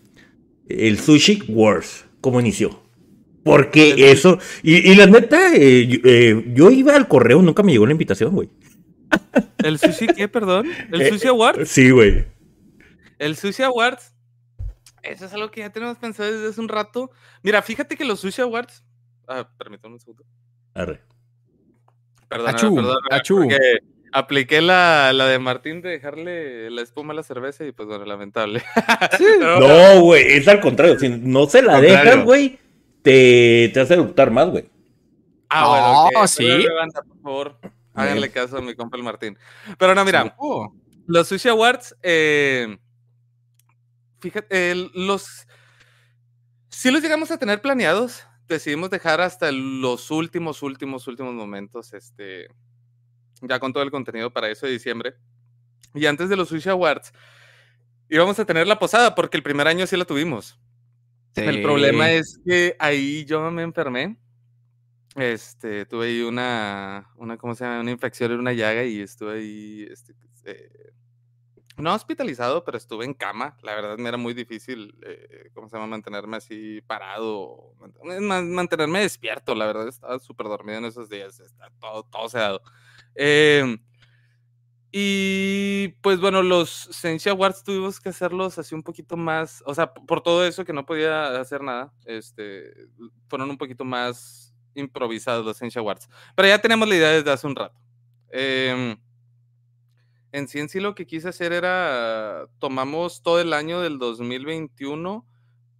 El Sushi Wars, ¿cómo inició? Porque eso, y, y la neta, eh, yo, eh, yo iba al correo, nunca me llegó la invitación, güey. ¿El sushi qué, perdón? ¿El Eh, sushi award? Sí, güey. El Sushi Awards, eso es algo que ya tenemos pensado desde hace un rato. Mira, fíjate que los Sushi Awards. Ah, permítame un segundo. Arre. Perdón, Achú, perdón. achú. Porque apliqué la, la de Martín de dejarle la espuma a la cerveza y pues bueno, lamentable. Bueno, No, güey, es al contrario. Si no se la Contrario. dejas, güey, te, te hace eruptar más, güey. Ah, bueno, No, ok, ¿sí? pero levanta, por favor. Háganle caso a mi compa el Martín. Pero no, mira, Oh. los Sushi Awards, eh, fíjate, los. Sí los llegamos a tener planeados. Decidimos dejar hasta los últimos, últimos, últimos momentos, este, ya con todo el contenido para eso de diciembre. Y antes de los Sushi Awards, íbamos a tener la posada, porque el primer año sí la tuvimos. El problema Sí. es que ahí yo me enfermé. Este, tuve ahí una, una, ¿cómo se llama? Una infección en una llaga y estuve ahí, este, eh, no hospitalizado, pero estuve en cama. La verdad me era muy difícil, eh, ¿cómo se llama? Mantenerme así parado, man- man- mantenerme despierto. La verdad estaba súper dormido en esos días, está todo, todo sedado. Em, y pues bueno, los Senshi Awards tuvimos que hacerlos así un poquito más, o sea, por todo eso que no podía hacer nada, este, fueron un poquito más improvisados los Senshi Awards. Pero ya tenemos la idea desde hace un rato. Em, en sí, en sí lo que quise hacer era, tomamos todo el año del 2021,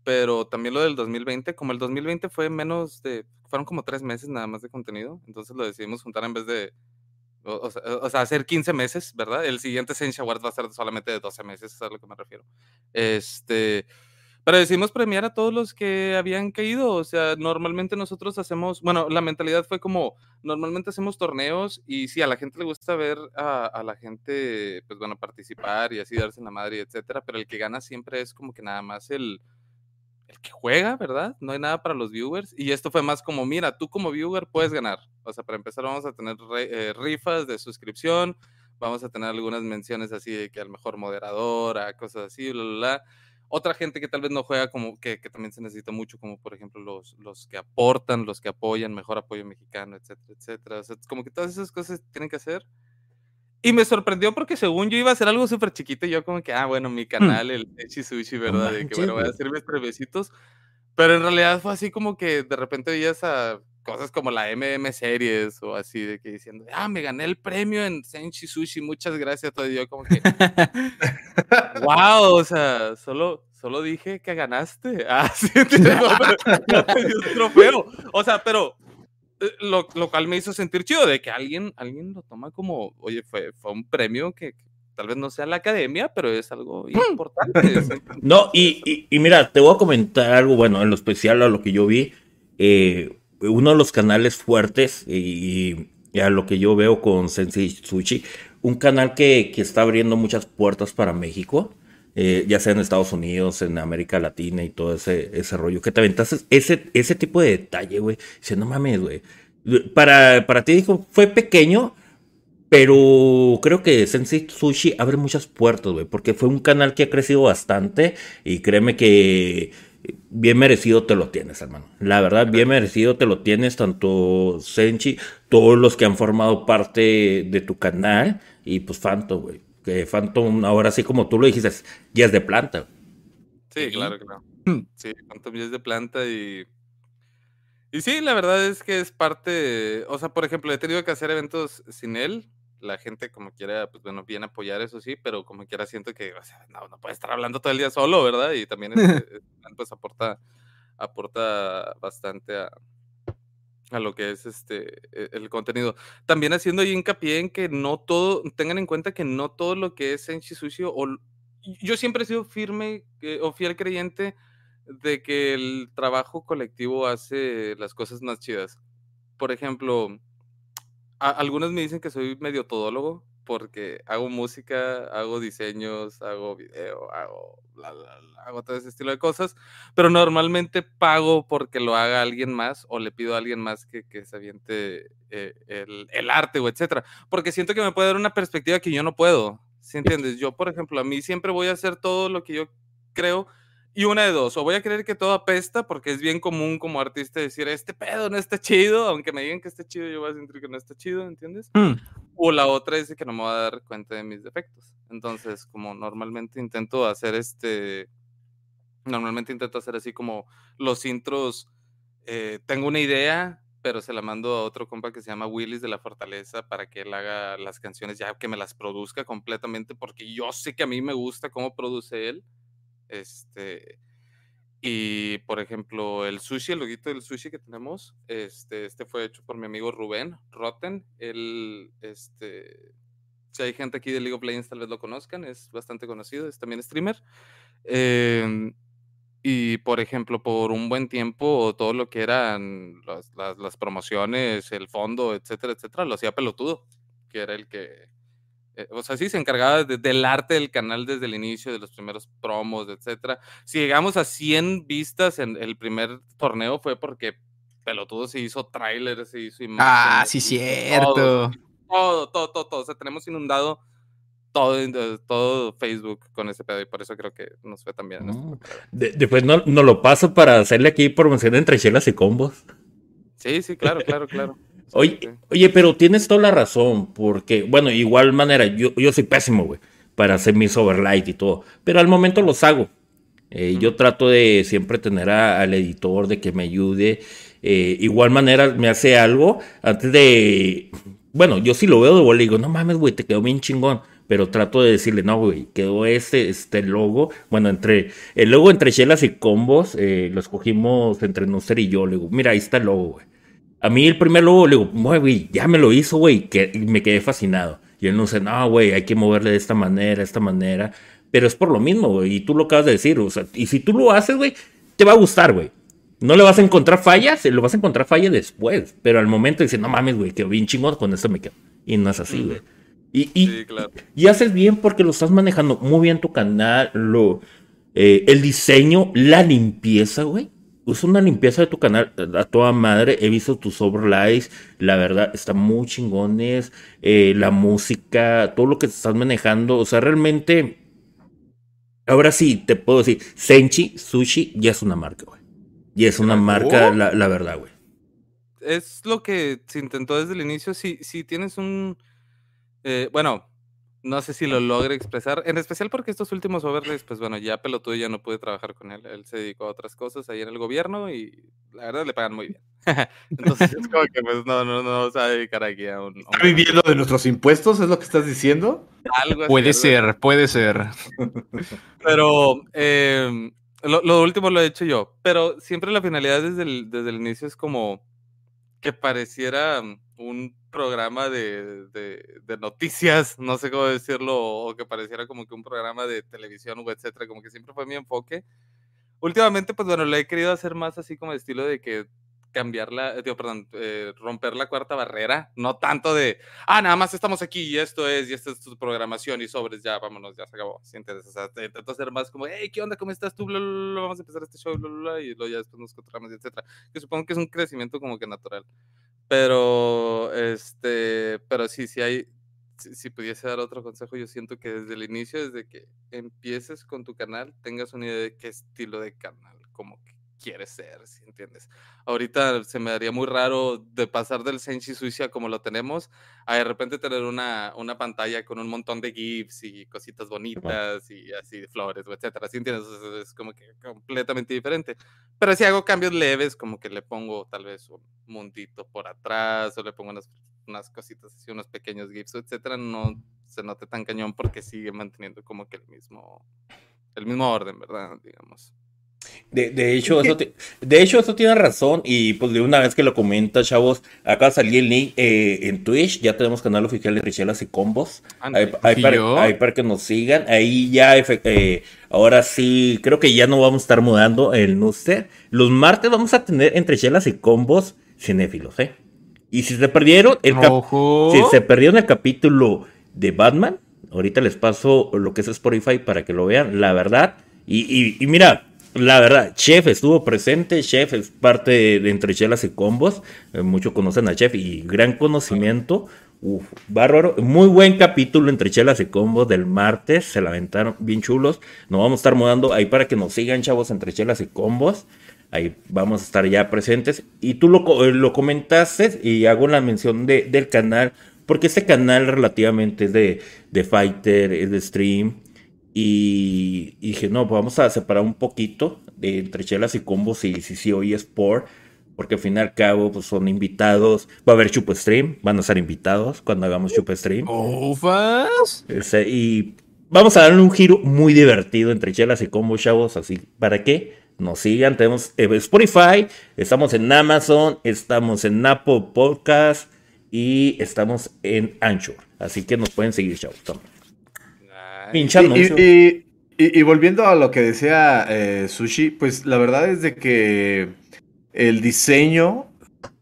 pero también lo del 2020, como el 2020 fue menos de, fueron como tres meses nada más de contenido, entonces lo decidimos juntar en vez de o, o sea, o sea, hacer 15 meses, ¿verdad? El siguiente Senshi Award va a ser solamente de 12 meses, es a lo que me refiero. Este, pero decidimos premiar a todos los que habían caído, o sea, normalmente nosotros hacemos, bueno, la mentalidad fue como, normalmente hacemos torneos y sí, a la gente le gusta ver a, la gente, pues bueno, participar y así darse en la madre, etcétera, pero el que gana siempre es como que nada más el, el que juega, ¿verdad? No hay nada para los viewers. Y esto fue más como, mira, tú como viewer puedes ganar. O sea, para empezar vamos a tener eh, rifas de suscripción, vamos a tener algunas menciones así de que al mejor moderador, a cosas así, bla, bla, bla. Otra gente que tal vez no juega como que, que también se necesita mucho, como por ejemplo los, los que aportan, los que apoyan, mejor apoyo mexicano, etcétera, etcétera. O sea, como que todas esas cosas tienen que hacer. Y me sorprendió porque según yo iba a hacer algo súper chiquito, y yo como que, ah, bueno, mi canal, el Echi Sushi, ¿verdad? de que, bueno, voy a hacer mis brevecitos. Pero en realidad fue así como que de repente veías a cosas como la MM Series o así, de que diciendo, ah, me gané el premio en Senshi Sushi, muchas gracias. Todo yo como que, wow, o sea, solo, solo dije que ganaste. Ah, sí, no, te dio un trofeo. O sea, pero eh, lo, lo, cual me hizo sentir chido de que alguien, alguien lo toma como, oye, fue, fue un premio que, tal vez no sea la academia, pero es algo hmm. importante. no, y, y, mira, te voy a comentar algo, bueno, en lo especial a lo que yo vi, eh, uno de los canales fuertes y, a lo que yo veo con Sensei Sushi, un canal que, que está abriendo muchas puertas para México. Eh, ya sea en Estados Unidos, en América Latina y todo ese, ese rollo, que te aventases ese, ese tipo de detalle, güey. Dice, no mames, güey. Para, para ti, dijo, fue pequeño, pero creo que Sensei Sushi abre muchas puertas, güey, porque fue un canal que ha crecido bastante y créeme que bien merecido te lo tienes, hermano. La verdad, bien merecido te lo tienes, tanto Senchi, todos los que han formado parte de tu canal, y pues Phantom, güey. Que Phantom, ahora sí como tú lo dijiste, ya es de planta. Sí, claro, claro. Sí, Phantom ya es de planta y... Y sí, la verdad es que es parte, o sea, por ejemplo, he tenido que hacer eventos sin él, la gente como quiera, pues bueno, viene a apoyar eso sí, pero como quiera siento que, o sea, no, no puede estar hablando todo el día solo, ¿verdad? Y también este, pues aporta, aporta bastante a, a lo que es este e, el contenido. También haciendo ahí hincapié en que no todo, tengan en cuenta que no todo lo que es Senshi Sushi, o yo siempre he sido firme o fiel creyente de que el trabajo colectivo hace las cosas más chidas. Por ejemplo, algunos me dicen que soy medio todólogo porque hago música, hago diseños, hago video, hago, hago todo ese estilo de cosas, pero normalmente pago porque lo haga alguien más o le pido a alguien más que, que se aviente eh, el, el, arte o etcétera, porque siento que me puede dar una perspectiva que yo no puedo, ¿sí entiendes? Yo, por ejemplo, a mí siempre voy a hacer todo lo que yo creo y una de dos, o voy a creer que todo apesta, porque es bien común como artista decir, este pedo no está chido, aunque me digan que está chido, yo voy a sentir que no está chido, ¿entiendes? Mm. O la otra es que no me voy a dar cuenta de mis defectos. Entonces, como normalmente intento hacer este, normalmente intento hacer así como los intros, eh, tengo una idea, pero se la mando a otro compa que se llama Willis de la Fortaleza para que él haga las canciones ya que me las produzca completamente, porque yo sé que a mí me gusta cómo produce él este, y por ejemplo, el sushi, el loguito del sushi que tenemos, este, este fue hecho por mi amigo Rubén Rotten. Él, este, si hay gente aquí de League of Legends, tal vez lo conozcan, es bastante conocido, es también streamer. Em, y por ejemplo, por un buen tiempo, todo lo que eran las, las promociones, el fondo, etcétera, etcétera, lo hacía pelotudo, que era el que eh, o sea, sí se encargaba del arte del canal desde el inicio, de los primeros promos, etcétera. Si llegamos a 100 vistas en el primer torneo fue porque Pelotudo se hizo tráiler, se hizo imagen. Ah, sí, cierto. Todo, todo, todo, todo, O sea, tenemos inundado todo, todo Facebook con ese pedo y por eso creo que nos fue también. después no, no, lo paso para hacerle aquí promoción entre chelas y combos. Sí, sí, claro, claro, claro. Oye, oye, pero tienes toda la razón, porque, bueno, igual manera, yo, yo soy pésimo, güey, para hacer mis overlight y todo, pero al momento los hago. Eh, yo trato de siempre tener al editor de que me ayude. Eh, igual manera me hace algo antes de. Bueno, yo sí lo veo de vuelta y digo, no mames, güey, te quedó bien chingón. Pero trato de decirle, no, güey, quedó este, este logo. Bueno, entre el logo entre chelas y combos, eh, lo escogimos entre Nuster y yo. Le digo, mira, ahí está el logo, güey. A mí el primer logo, le digo, güey, ya me lo hizo, güey, que me quedé fascinado. Y él no dice, no, güey, hay que moverle de esta manera, de esta manera. Pero es por lo mismo, güey, y tú lo acabas de decir, o sea, y si tú lo haces, güey, te va a gustar, güey. No le vas a encontrar fallas, lo vas a encontrar fallas después. Pero al momento dice, no mames, güey, quedó bien chingón, con esto me quedo. Y no es así, güey. Y, y, y, haces bien porque lo estás manejando muy bien tu canal, lo, Eh, el diseño, la limpieza, güey. Es una limpieza de tu canal a toda madre. He visto tus overlays. La verdad, están muy chingones. Eh, la música, todo lo que te estás manejando. O sea, realmente. Ahora sí, te puedo decir, Senchi Sushi ya es una marca, güey. Y es una marca, la, la verdad, güey. Es lo que se intentó desde el inicio. Si, si tienes un. eh, bueno, no sé si lo logre expresar. En especial porque estos últimos overlays, pues bueno, ya pelotudo ya no pude trabajar con él. Él se dedicó a otras cosas ahí en el gobierno y la verdad le pagan muy bien. Entonces es como que pues no, no, no se va a dedicar aquí a un. ¿Está viviendo de nuestros impuestos? ¿Es lo que estás diciendo? algo así, Puede algo así. ser, puede ser. Pero em, lo, lo último lo he hecho yo. Pero siempre la finalidad desde el, desde el inicio es como que pareciera mm, un programa de, de- de noticias, no sé cómo decirlo, o que pareciera como que un programa de televisión o etcétera, como que siempre fue mi enfoque. Últimamente, pues bueno, lo he querido hacer más así como estilo de que cambiar la, digo, perdón, eh, romper la cuarta barrera, no tanto de, ah, nada más estamos aquí y esto es, y esta es tu programación y sobres, ya, vámonos, ya se acabó, ¿sí entiendes? O sea, te- intento hacer más como, hey, ¿qué onda? ¿Cómo estás tú? Vamos a empezar este show, y luego ya después nos encontramos, etcétera. Que supongo que es un crecimiento como que natural. Pero, este, pero sí, sí hay, si, si pudiese dar otro consejo, yo siento que desde el inicio, desde que empieces con tu canal, tengas una idea de qué estilo de canal, como que quieres ser, ¿sí entiendes? Ahorita se me daría muy raro de pasar del Senshi Sushi a como lo tenemos, a de repente tener una, una pantalla con un montón de GIFs y cositas bonitas y así de flores, etcétera, ¿sí entiendes? Sea, es como que completamente diferente. Pero si hago cambios leves, como que le pongo tal vez un mundito por atrás o le pongo unas, unas cositas así, unos pequeños GIFs, etcétera, no se note tan cañón porque sigue manteniendo como que el mismo, el mismo orden, ¿verdad? Digamos. De, de hecho, eso de hecho, eso tiene razón. Y pues de una vez que lo comenta, chavos, acá salí el link eh, en Twitch. Ya tenemos canal oficial de Richelas y Combos. Ahí, Ándale. ahí ¿Y para, ahí para que nos sigan. Ahí ya, eh, ahora sí, creo que ya no vamos a estar mudando el Nuster. Los martes vamos a tener entre chelas y combos cinéfilos, ¿eh? Y si se perdieron el si se perdieron el capítulo de Batman, ahorita les paso lo que es Spotify para que lo vean, la verdad. Y, y- y mira, la verdad, Chef estuvo presente, Chef es parte de, de Entre Chelas y Combos, eh, muchos conocen a Chef y gran conocimiento. Uf, bárbaro, muy buen capítulo entre chelas y combos del martes, se la aventaron bien chulos. Nos vamos a estar mudando ahí para que nos sigan, chavos, entre chelas y combos. Ahí vamos a estar ya presentes. Y tú lo, eh, lo comentaste y hago la mención de, del canal, porque este canal relativamente es de, de Fighter, es de stream. Y, y dije, no, pues vamos a separar un poquito de entre chelas y combos y si sí hoy es por. Porque al fin y al cabo, pues son invitados. Va a haber Chupo Stream, van a estar invitados cuando hagamos Chupo Stream. Ufas. Ese, y vamos a darle un giro muy divertido entre chelas y combos, chavos. Así, ¿para qué? Nos sigan. Tenemos eh, Spotify, estamos en Amazon, estamos en Apple Podcast y estamos en Anchor. Así que nos pueden seguir, chavos. también. Pinche Y, anuncio. y- y- y volviendo a lo que decía eh, Sushi, pues la verdad es de que el diseño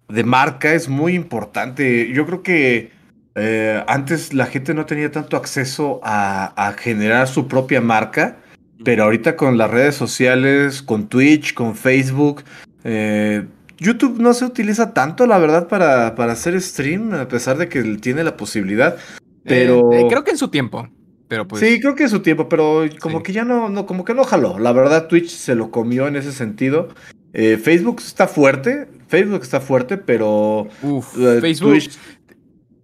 de marca es muy importante. Yo creo que eh, antes la gente no tenía tanto acceso a, a generar su propia marca, pero ahorita con las redes sociales, con Twitch, con Facebook, eh, YouTube no se utiliza tanto, la verdad, para, para hacer stream, a pesar de que tiene la posibilidad. Pero Eh, eh, creo que en su tiempo. Pero pues. sí, creo que es su tiempo, pero como Sí. que ya no, no, como que no jaló. La verdad, Twitch se lo comió en ese sentido. Eh, Facebook está fuerte, Facebook está fuerte, pero Uf, eh, Facebook. Twitch-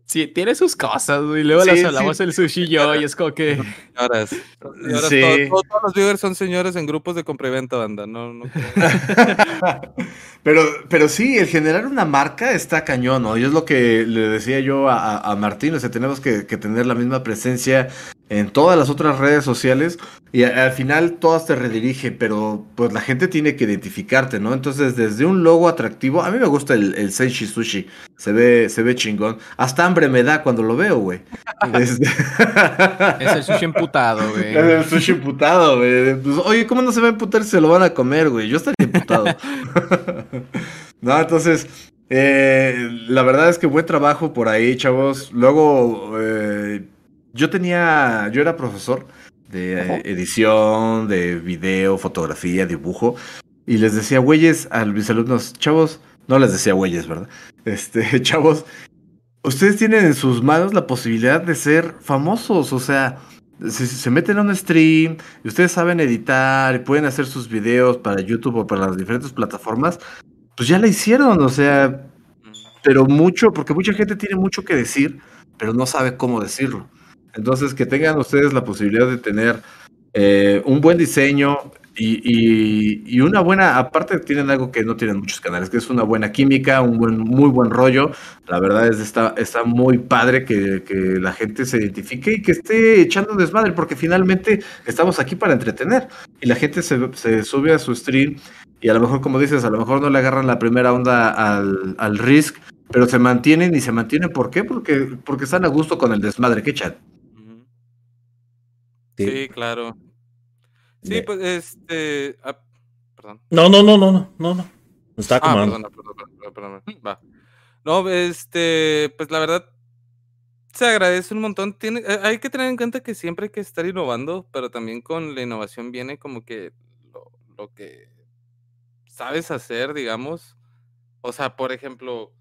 Sí, tiene sus cosas, güey. Luego Sí, las sí. hablamos el sushi y yo, y es como que. Señoras, señoras, Sí. todo- todo- todos los viewers son señores en grupos de compra y venta, banda. No, no, pero, pero sí, el generar una marca está cañón, ¿no? Y es lo que le decía yo a, a- a Martín, o sea, tenemos que, que tener la misma presencia en todas las otras redes sociales y al final todas te redirigen, pero pues la gente tiene que identificarte, ¿no? Entonces, desde un logo atractivo, a mí me gusta el, el Senshi Sushi, se ve, se ve chingón. Hasta hambre me da cuando lo veo, güey. Este- Es el sushi emputado, güey. Es el sushi emputado, güey. Pues, oye, ¿cómo no se va a emputar si se lo van a comer, güey? Yo estaría emputado. no, entonces, eh, la verdad es que buen trabajo por ahí, chavos. Luego, eh, yo tenía, yo era profesor de edición, de video, fotografía, dibujo. Y les decía, güeyes, a mis alumnos, chavos, no les decía güeyes, ¿verdad? Este, chavos, ustedes tienen en sus manos la posibilidad de ser famosos, o sea, si se meten a un stream y ustedes saben editar y pueden hacer sus videos para YouTube o para las diferentes plataformas, pues ya la hicieron, o sea, pero mucho, porque mucha gente tiene mucho que decir, pero no sabe cómo decirlo. Entonces, que tengan ustedes la posibilidad de tener eh, un buen diseño y, una buena, aparte tienen algo que no tienen muchos canales, que es una buena química, un buen, muy buen rollo. La verdad es está, está muy padre que, la gente se identifique y que esté echando desmadre, porque finalmente estamos aquí para entretener. Y la gente se, se sube a su stream y a lo mejor, como dices, a lo mejor no le agarran la primera onda al, al Risk, pero se mantienen y se mantienen. ¿Por qué? Porque, porque están a gusto con el desmadre que echan. Sí, claro. Sí, pues este. Ah, perdón. No, no, no, no, no, no, no. Está ah, perdón, perdón, perdón, perdón, Va. No, este, pues la verdad se agradece un montón. Tiene, eh, hay que tener en cuenta que siempre hay que estar innovando, pero también con la innovación viene como que lo, lo que sabes hacer, digamos. O sea, por ejemplo,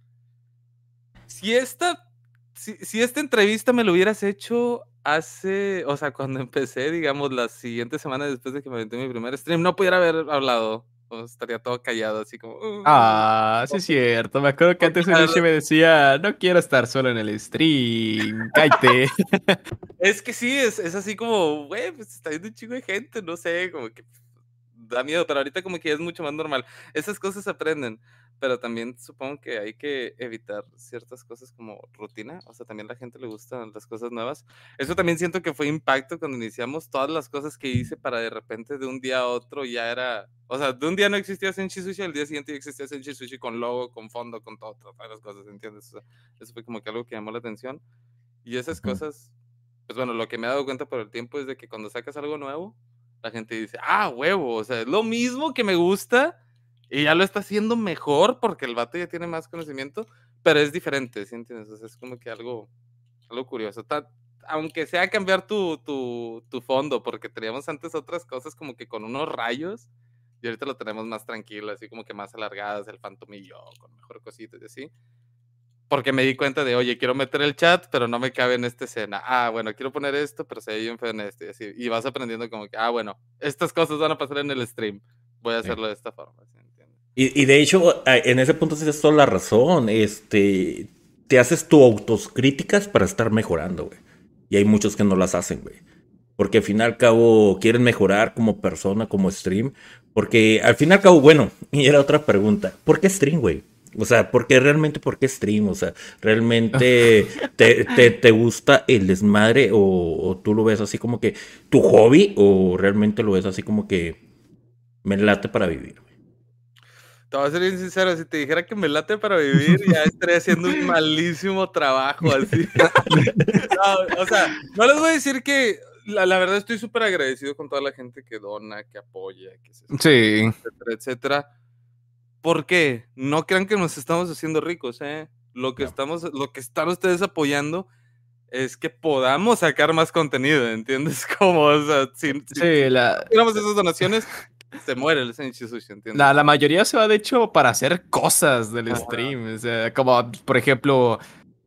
si esta, si, si esta entrevista me lo hubieras hecho hace, o sea, cuando empecé, digamos, la siguiente semana después de que me aventé mi primer stream, no pudiera haber hablado. O estaría todo callado, así como. Uh, ah, sí es cierto. Me acuerdo que antes Yoshi me decía, no quiero estar solo en el stream, cállate. es que sí, es, es así como, güey, pues está viendo un chingo de gente, no sé, como que da miedo, pero ahorita como que es mucho más normal. Esas cosas se aprenden, pero también supongo que hay que evitar ciertas cosas como rutina, o sea, también a la gente le gustan las cosas nuevas. Eso también siento que fue impacto cuando iniciamos todas las cosas que hice para de repente de un día a otro ya era, o sea, de un día no existía Senshi Sushi, al día siguiente ya existía Senshi Sushi con logo, con fondo, con todo, todas las cosas, ¿entiendes? O sea, eso fue como que algo que llamó la atención. Y esas cosas, pues bueno, lo que me he dado cuenta por el tiempo es de que cuando sacas algo nuevo, la gente dice, ah, huevo, o sea, es lo mismo que me gusta y ya lo está haciendo mejor porque el vato ya tiene más conocimiento, pero es diferente, ¿sí entiendes? O sea, es como que algo, algo curioso. aunque sea cambiar tu, tu, tu, fondo, porque teníamos antes otras cosas como que con unos rayos y ahorita lo tenemos más tranquilo, así como que más alargadas, el fantomillo, con mejor cositas y así porque me di cuenta de, oye, quiero meter el chat, pero no me cabe en esta escena. Ah, bueno, quiero poner esto, pero se ve bien feo en este. Y, así, y vas aprendiendo como que, ah, bueno, estas cosas van a pasar en el stream. Voy a hacerlo de esta forma. y, y, de hecho, en ese punto tienes toda la razón. Este, te haces tu autocríticas para estar mejorando, güey. Y hay muchos que no las hacen, güey. Porque al fin y al cabo quieren mejorar como persona, como stream. Porque al fin y al cabo, bueno, y era otra pregunta. ¿Por qué stream, güey? O sea, ¿por qué realmente, por qué stream? O sea, ¿realmente te, gusta el desmadre o, tú lo ves así como que tu hobby o realmente lo ves así como que me late para vivir? Te voy a ser bien sincero, si te dijera que me late para vivir, ya estaría haciendo un malísimo trabajo así. o sea, no les voy a decir que la, verdad estoy súper agradecido con toda la gente que dona, que apoya, que se sí. etcétera, etcétera ¿Por qué? No crean que nos estamos haciendo ricos, ¿eh? Lo que, estamos, lo que están ustedes apoyando es que podamos sacar más contenido, ¿entiendes? Como, o sea, si, sí, la... esas donaciones, se muere el Senshi Sushi, ¿entiendes? La, la, mayoría se va, de hecho, para hacer cosas del stream. O sea, como, por ejemplo,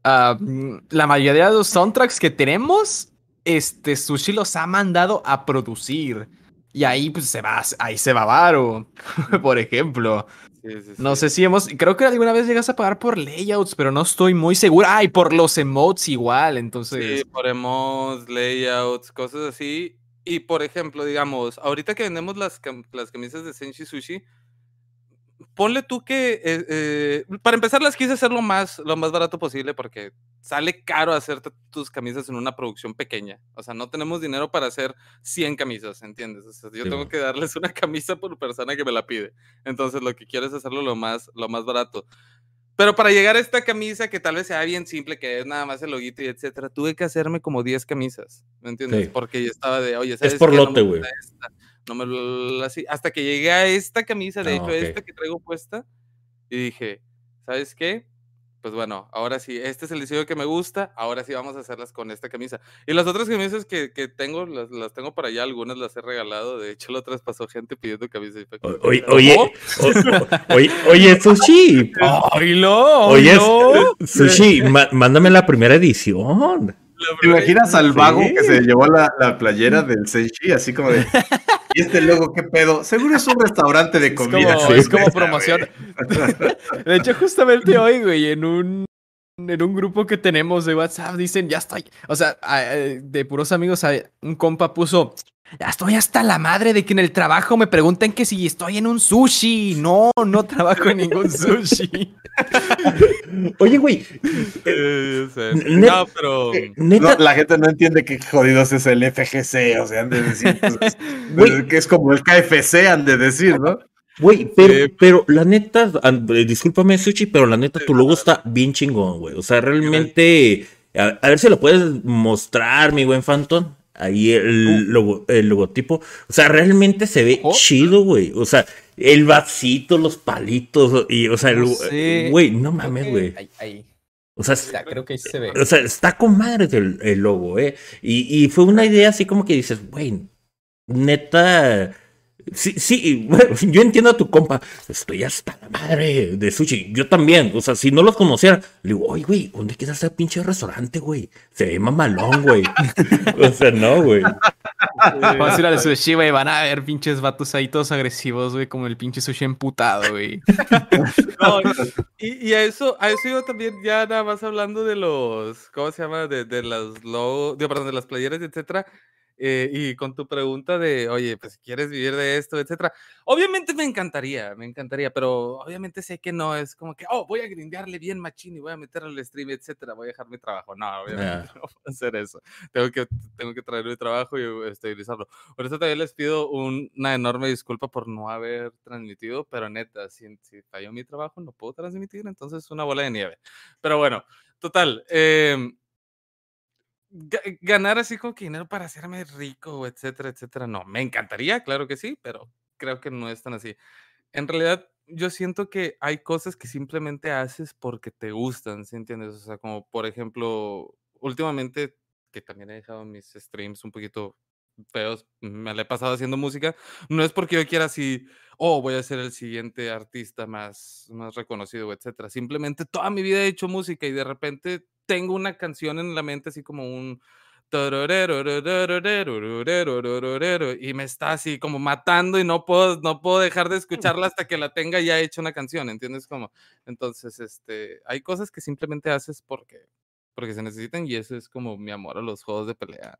ah, la mayoría de los soundtracks que tenemos, este, Sushi los ha mandado a producir. Y ahí, pues, se va, ahí se va Varo, por ejemplo no sé si hemos. Creo que alguna vez llegas a pagar por layouts, pero no estoy muy seguro. Ah, y por los emotes igual, entonces. Sí, por emotes, layouts, cosas así. Y por ejemplo, digamos, ahorita que vendemos las, las camisas de Senshi Sushi, ponle tú que, eh, eh, para empezar las quise hacer lo más, lo más barato posible porque sale caro hacerte tus camisas en una producción pequeña. O sea, no tenemos dinero para hacer 100 camisas, ¿entiendes? O sea, yo tengo que darles una camisa por persona que me la pide. Entonces, lo que quiero es hacerlo lo más, lo más barato. Pero para llegar a esta camisa que tal vez sea bien simple, que es nada más el loguito y etcétera, tuve que hacerme como 10 camisas, ¿me entiendes? Porque yo estaba de, oye, ¿sabes Es por lote, güey. No me lo así. Hasta que llegué a esta camisa, de ah, hecho, esta que traigo puesta, y dije, ¿sabes qué? pues bueno, ahora sí, este es el diseño que me gusta, ahora sí vamos a hacerlas con esta camisa. Y las otras camisas que, que tengo, las, las tengo por allá, algunas las he regalado, de hecho la otra vez pasó gente pidiendo camisas. Oye, oye, oye, oye, Sushi. ¡Oilo! Oye, oilo! Sushi, mándame la primera edición. ¿Te imaginas al vago Sí. que se llevó la, la playera del Seishi? Así como de. ¿Y este logo qué pedo? Seguro es un restaurante de Es comida. como, Sí. es como promoción. De hecho, justamente hoy, güey, en un, en un grupo que tenemos de WhatsApp, dicen, ya estoy. O sea, eh, de puros amigos, un compa puso. Estoy hasta la madre de que en el trabajo me pregunten que si estoy en un sushi. No, no trabajo en ningún sushi. Oye, güey, Eh, No, pero... neta, No, la gente no entiende qué jodidos es el FGC, o sea, han de decir pues, Güey. que es como el KFC, han de decir, ¿no? Güey, pero, Sí. pero la neta, eh, discúlpame, Sushi, pero la neta, tu logo está bien chingón, güey. O sea, realmente, a, a ver si lo puedes mostrar, mi buen Phantom. Ahí el, logo- el logotipo. O sea, realmente se ve Oh. chido, güey. O sea, el vasito, los palitos, y, o sea, No güey, no mames, güey. O sea, Ya, creo que ahí se ve. o sea, está con madre el, el logo, ¿eh? Y, y fue una idea así como que dices, güey, neta. Sí, sí, bueno, yo entiendo a tu compa. Estoy hasta la madre de sushi. Yo también. O sea, si no los conociera, le digo, oye, güey, ¿dónde queda ese pinche restaurante, güey? Se ve mamalón, güey. o sea, no, güey. Vamos a ir al sushi, güey. Van a ver pinches vatos ahí todos agresivos, güey, como el pinche sushi emputado, güey. No, y, y a eso, a eso yo también ya nada más hablando de los, ¿cómo se llama? De, de las logos, de, perdón, de las playeras, etcétera. Eh, y con tu pregunta de, oye, pues quieres vivir de esto, etcétera. Obviamente me encantaría, me encantaría, pero obviamente sé que no es como que, oh, voy a grindearle bien machín y voy a meterle al stream, etcétera, voy a dejar mi trabajo. No, obviamente Ah. no puedo hacer eso. Tengo que, tengo que traer mi trabajo y estabilizarlo. Por eso también les pido un- una enorme disculpa por no haber transmitido, pero neta, si, si falló mi trabajo, no puedo transmitir, entonces una bola de nieve. Pero bueno, total. ga- ganar así como que dinero para hacerme rico, etcétera, etcétera, no. Me encantaría, claro que sí, pero creo que no es tan así. En realidad, yo siento que hay cosas que simplemente haces porque te gustan, ¿sí entiendes? O sea, como por ejemplo, últimamente, que también he dejado mis streams un poquito feos, me la he pasado haciendo música, no es porque yo quiera así, oh, voy a ser el siguiente artista más, más reconocido, etcétera. Simplemente toda mi vida he hecho música y de repente tengo una canción en la mente así como un y me está así como matando y no puedo, no puedo dejar de escucharla hasta que la tenga ya hecha una canción, ¿entiendes? Como, entonces, este, hay cosas que simplemente haces porque, porque se necesitan y eso es como mi amor a los juegos de pelea.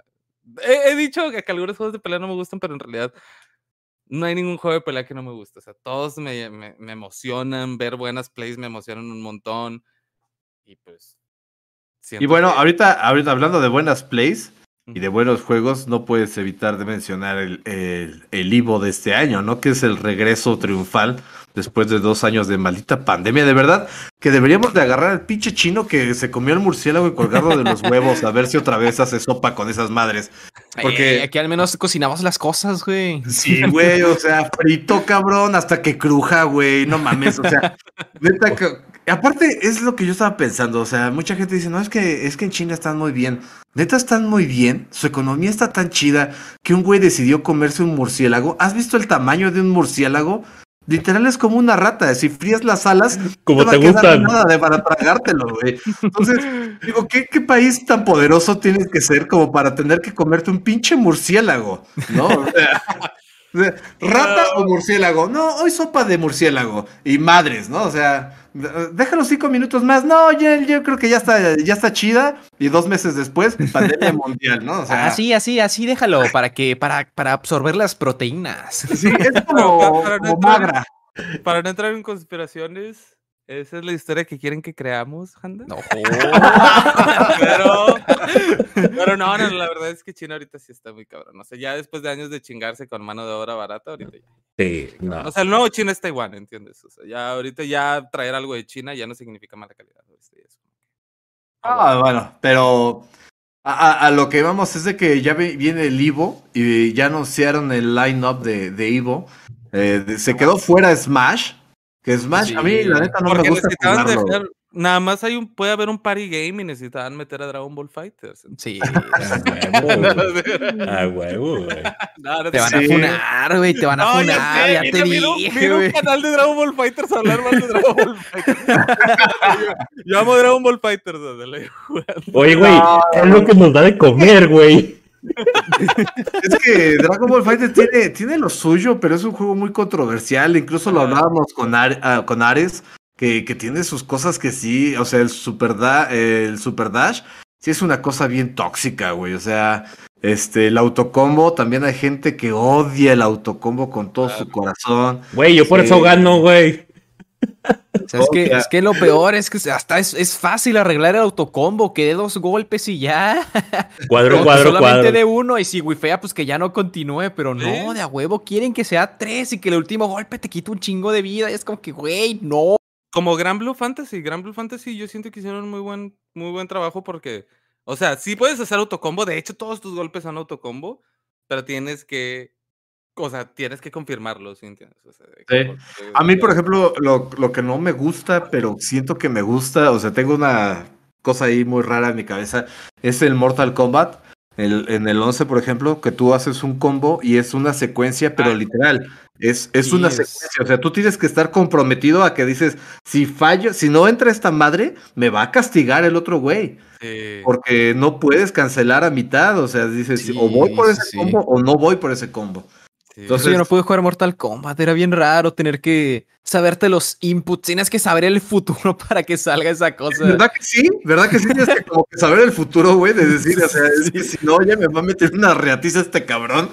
He, he dicho que, algunos juegos de pelea no me gustan, pero en realidad no hay ningún juego de pelea que no me guste. O sea, todos me, me, me emocionan, ver buenas plays me emocionan un montón y pues... Y bueno, que- ahorita, ahorita hablando de buenas plays y de buenos juegos, no puedes evitar de mencionar el, el, el Ivo de este año, ¿no? Que es el regreso triunfal después de dos años de maldita pandemia. De verdad, que deberíamos de agarrar al pinche chino que se comió el murciélago y colgarlo de los huevos, a ver si otra vez hace sopa con esas madres. Porque- Eh, aquí al menos cocinamos las cosas, güey. Sí, güey, o sea, frito, cabrón, hasta que cruja, güey, no mames, o sea, neta que... Aparte, es lo que yo estaba pensando, o sea, mucha gente dice, no, es que, es que en China están muy bien. Neta, están muy bien, su economía está tan chida que un güey decidió comerse un murciélago. ¿Has visto el tamaño de un murciélago? Literal es como una rata, si frías las alas, Como no te va a gustan. nada de para tragártelo, güey. Entonces, digo, ¿qué, ¿qué país tan poderoso tienes que ser como para tener que comerte un pinche murciélago? ¿No? O sea, ¿Rata o murciélago? No, hoy sopa de murciélago. Y madres, ¿no? O sea, déjalo cinco minutos más. No, yo, yo creo que ya está, ya está chida. Y dos meses después, pandemia mundial, ¿no? O sea, así, así, así déjalo para que, para, para absorber las proteínas. sí, es como, Para- para no como entrar- magra. Para no entrar en conspiraciones, esa es la historia que quieren que creamos, Handa. No, Pero, pero no, no, la verdad es que China ahorita sí está muy cabrón. O sea, ya después de años de chingarse con mano de obra barata, ahorita ya. Sí, no. O sea, el nuevo China es Taiwán, ¿entiendes? O sea, ya ahorita ya traer algo de China ya no significa mala calidad. este, Ah, bueno, pero a, a- a lo que vamos es de que ya vi- viene el Ivo y ya anunciaron el line-up de, de Ivo. Eh, se quedó fuera Smash. Que Smash, a mí la neta no me Porque gusta necesitaban, jugarlo. dejar, nada más hay un, puede haber un party game y necesitaban meter a Dragon Ball Fighters. Sí. A huevo, güey. A huevo, güey. No, no Te van a funar, güey. Te van a No, funar. sé, Ya mira, te mira un- dije, canal de Dragon Ball Fighters hablar mal de Dragon Ball Fighters. yo, yo amo Dragon Ball Fighters. Oye, güey, es lo que nos da de comer, güey. Es que Dragon Ball Fighter tiene, tiene lo suyo, pero es un juego muy controversial. Incluso lo hablábamos con, Ar- ah, con Ares, que, que tiene sus cosas que sí, o sea, el Super, Da- el Super Dash, sí es una cosa bien tóxica, güey. O sea, este, el autocombo, también hay gente que odia el autocombo con todo su corazón. Güey, yo por eso gano, güey. O sea, es, que, es que lo peor es que hasta es, es fácil arreglar el autocombo, que de dos golpes y ya. Cuadro, cuadro, solamente cuadro. de uno y si wifea, pues que ya no continúe, pero no, de a huevo quieren que sea tres y que el último golpe te quite un chingo de vida. Y es como que, güey, no. Como Gran Blue Fantasy. Gran Blue Fantasy yo siento que hicieron muy buen, muy buen trabajo porque, o sea, sí puedes hacer autocombo. De hecho, todos tus golpes son autocombo, pero tienes que, o sea, tienes que confirmarlo, ¿sí entiendes? O sea, Sí. A mí, por ejemplo, lo, lo que no me gusta, pero siento que me gusta, o sea, tengo una cosa ahí muy rara en mi cabeza, es el Mortal Kombat. El- en el 11, por ejemplo, que tú haces un combo y es una secuencia, pero Ah. literal, es, es Sí, una secuencia. O sea, tú tienes que estar comprometido a que dices, si fallo, si no entra esta madre, me va a castigar el otro güey. Sí. Porque no puedes cancelar a mitad. O sea, dices, Sí, o voy por ese combo o no voy por ese combo. Entonces- yo no pude jugar Mortal Kombat, era bien raro tener que saberte los inputs, tienes que saber el futuro para que salga esa cosa. ¿Verdad que sí? ¿Verdad que sí? Tienes que como que saber el futuro, güey, de decir, o sea, es que si no, ya me va a meter una reatiza este cabrón.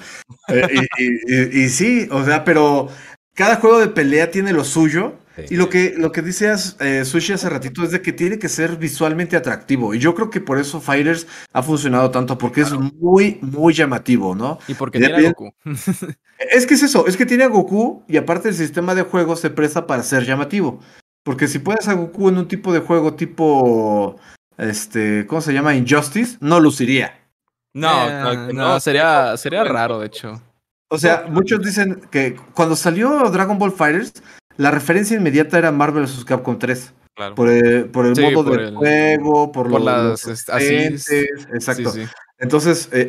Eh, y, y- y- y sí, o sea, pero cada juego de pelea tiene lo suyo. Y lo que, lo que dice eh, Sushi hace ratito es de que tiene que ser visualmente atractivo. Y yo creo que por eso Fighters ha funcionado tanto, porque es muy, muy llamativo, ¿no? Y porque tiene a. Goku. Es que es eso, es que tiene a Goku y aparte el sistema de juego se presta para ser llamativo. Porque si puedes a Goku en un tipo de juego tipo, este, ¿cómo se llama? Injustice, no luciría. No, Eh, que no, sería, sería raro, de hecho. O sea, muchos dicen que cuando salió Dragon Ball Fighters, la referencia inmediata era Marvel vs. Capcom 3. Claro. Por el, por el Sí, modo por del el- juego, por, por los, las, los est- así es. asistentes, Exacto. Sí, sí. Entonces, eh,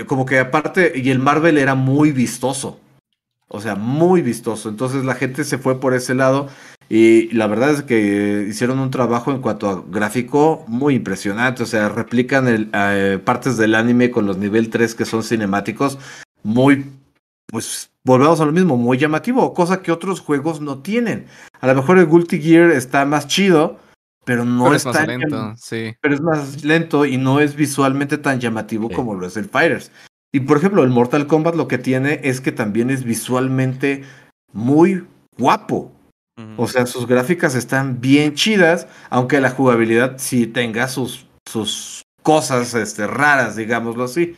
eh, como que aparte, y el Marvel era muy vistoso. O sea, muy vistoso. Entonces la gente se fue por ese lado. Y la verdad es que hicieron un trabajo en cuanto a gráfico muy impresionante. O sea, replican el, eh, partes del anime con los nivel 3 que son cinemáticos. Muy, pues, volvemos a lo mismo, muy llamativo. Cosa que otros juegos no tienen. A lo mejor el Guilty Gear está más chido, pero no Pero es está más lento, sí. pero es más lento y no es visualmente tan llamativo Sí. como lo es el Fighters. Y por ejemplo, el Mortal Kombat lo que tiene es que también es visualmente muy guapo. O sea, sus gráficas están bien chidas, aunque la jugabilidad sí tenga sus, sus cosas este, raras, digámoslo así.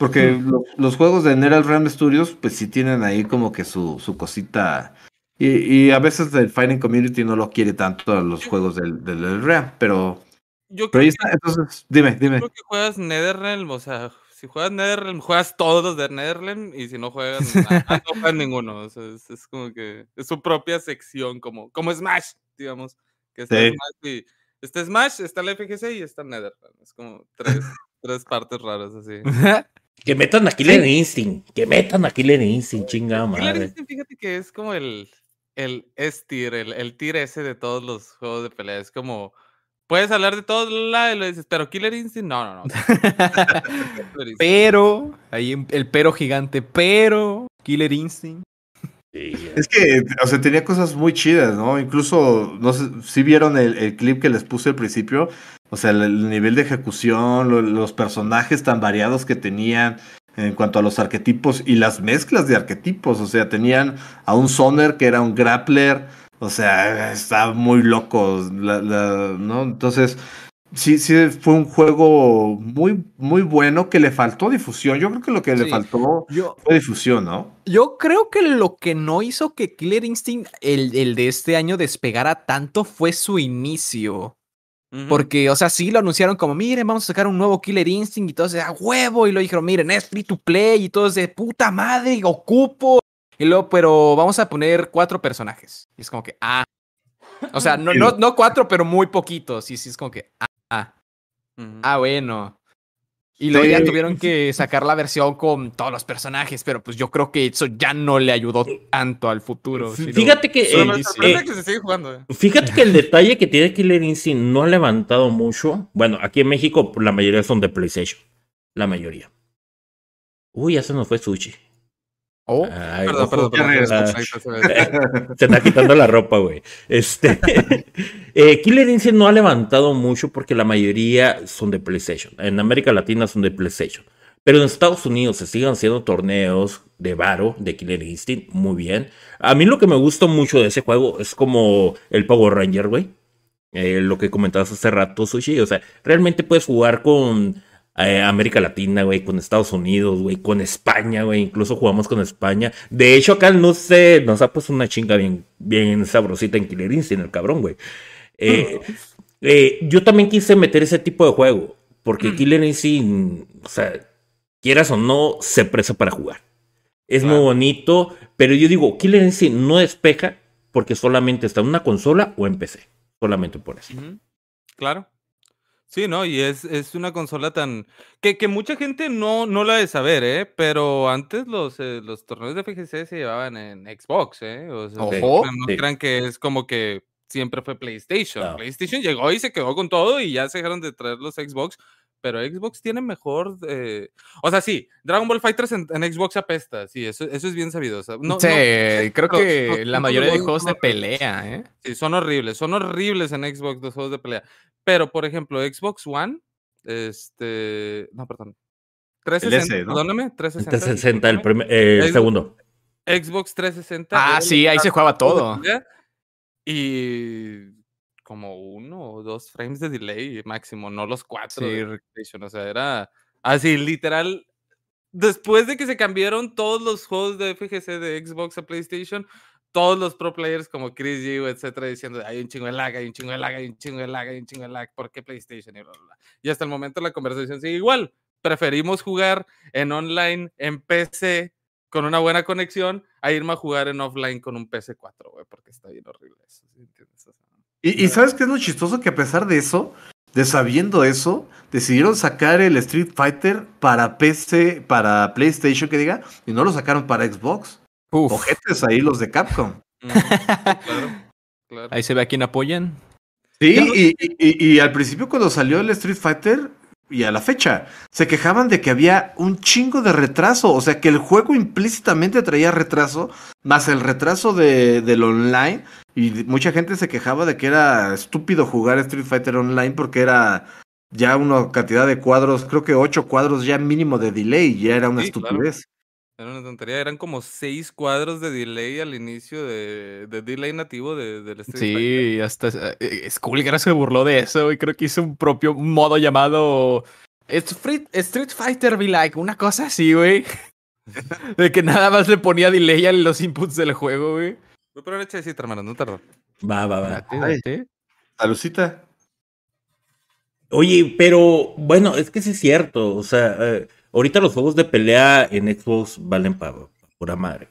Porque lo- los juegos de NetherRealm Studios, pues sí tienen ahí como que su, su cosita. Y, y a veces el Fighting Community no lo quiere tanto a los juegos del, del NetherRealm, pero, Yo pero ahí creo que- está. Entonces, dime, dime. creo que juegas Netherrealm, o sea, si juegas Netherrealm, juegas todos los de Netherrealm y si no juegas, nada, no juegas ninguno. O sea, es, es como que es su propia sección, como, como Smash, digamos. Que está Sí. Smash y está Smash, está el FGC y está Netherrealm. Es como tres, tres partes raras así. Que metan a Killer Instinct. Que metan a Killer Instinct, chingada Killer madre. Instinct, fíjate que es como el, el S-tier, el, el tier ese de todos los juegos de pelea. Es como, puedes hablar de todo la y lo dices, pero Killer Instinct, no, no, no. Killer pero, ahí el pero gigante, pero Killer Instinct. Sí, Es que, o sea, tenía cosas muy chidas, ¿no? Incluso, no sé si vieron el, el clip que les puse al principio. O sea, el, el nivel de ejecución, lo- los personajes tan variados que tenían en cuanto a los arquetipos y las mezclas de arquetipos. O sea, tenían a un Soner que era un grappler. O sea, está muy loco, la- la- ¿no? Entonces, sí, sí, fue un juego muy, muy bueno que le faltó difusión. Yo creo que lo que le faltó Yo, fue difusión, ¿no? yo creo que lo que no hizo que Killer Instinct, el, el de este año, despegara tanto fue su inicio. Porque, o sea, sí lo anunciaron como, miren, vamos a sacar un nuevo Killer Instinct y todo a huevo. Y lo dijeron, miren, es free to play y todo de puta madre, ocupo. Y luego, pero vamos a poner cuatro personajes. Y es como que, ah, O sea, no, no, no cuatro, pero muy poquitos. Sí, sí, es como que. Ah, ah, Ujú. ah, bueno. Y luego ya tuvieron que sacar la versión con todos los personajes, pero pues yo creo que eso ya no le ayudó tanto al futuro. sino- Fíjate que, eh, eh, se sigue jugando. eh. fíjate que el detalle que tiene Killer Instinct no ha levantado mucho. Bueno, aquí en México la mayoría son de PlayStation. La mayoría. Uy, ya se nos fue Sushi. Oh, Ay, Perdón, ojo. perdón, perdón. ve. Se está quitando la ropa, güey. Este. eh, Killer Instinct no ha levantado mucho porque la mayoría son de PlayStation. En América Latina son de PlayStation. Pero en Estados Unidos se siguen haciendo torneos de Varo, de Killer Instinct, muy bien. A mí lo que me gusta mucho de ese juego es como el Power Ranger, güey. Eh, lo que comentabas hace rato, Sushi. O sea, realmente puedes jugar con eh, América Latina, güey, con Estados Unidos, güey, con España, güey. Incluso jugamos con España. De hecho, acá no sé, nos ha puesto una chinga bien, bien sabrosita en Killer Instinct, el cabrón, güey. Eh, eh, yo también quise meter ese tipo de juego. Porque Killer Instinct, o sea, quieras o no, se presta para jugar. Es muy bonito, pero yo digo, Killer Instinct no despeja porque solamente está en una consola o en PC. Solamente por eso. Claro. Sí, ¿no? Y es, es una consola tan... Que, que mucha gente no, no la de saber, ¿eh? Pero antes los, eh, los torneos de FGC se llevaban en Xbox, ¿eh? O sea, Ojo. no Sí. crean que es como que siempre fue PlayStation. No. PlayStation llegó y se quedó con todo y ya se dejaron de traer los Xbox. Pero Xbox tiene mejor... eh, O sea, sí, Dragon Ball Fighters en, en Xbox apesta. Sí, eso, eso es bien sabido. o sea, no, sí, no- creo que no- la no mayoría de los- juegos de pelea, ¿eh? Sí, son horribles, son horribles en Xbox los juegos de pelea. Pero, por ejemplo, Xbox One, este, no, perdón. 360, S, ¿no? perdóname, 360. 360, el, primer, eh, segundo. Xbox 360. Ah, sí, ahí se jugaba todo. Y como uno o dos frames de delay máximo, no los cuatro Sí. de. O sea, era así, literal. Después de que se cambiaron todos los juegos de FGC de Xbox a PlayStation, todos los pro players como Chris Yu, etcétera, diciendo hay un chingo de lag, hay un chingo de lag, hay un chingo de lag, hay un chingo de lag, ¿por qué PlayStation? Y, bla, bla, bla. y hasta el momento la conversación sigue igual. Preferimos jugar en online, en PC, con una buena conexión, a irme a jugar en offline con un PC4, güey, porque está bien horrible eso. ¿sí entiendes? Y, y ¿sabes qué es lo chistoso? Que a pesar de eso, de sabiendo eso, decidieron sacar el Street Fighter para PC, para PlayStation, que diga, y no lo sacaron para Xbox. Uf, Ojetes ahí los de Capcom. mm, claro, claro. ahí se ve a quién apoyan. Sí, Ya no- y, y- y- y al principio cuando salió el Street Fighter, y a la fecha, se quejaban de que había un chingo de retraso, o sea que el juego implícitamente traía retraso, más el retraso de, del online, y mucha gente se quejaba de que era estúpido jugar Street Fighter Online porque era ya una cantidad de cuadros, creo que ocho cuadros ya mínimo de delay, ya era una Sí, claro. Era una tontería, eran como seis cuadros de delay al inicio de, de delay nativo de, del Street Fighter. Sí, hasta eh, Skullgirl se burló de eso y creo que hizo un propio modo llamado Street, Street Fighter Be Like, una cosa así, güey. De que nada más le ponía delay a los inputs del juego, güey. Voy a poner checita, hermano, no tardó. Va, va, va. Date, Ay. date. Salucita. Oye, pero bueno, es que sí es cierto. O sea, eh, ahorita los juegos de pelea en Xbox valen para pura madre.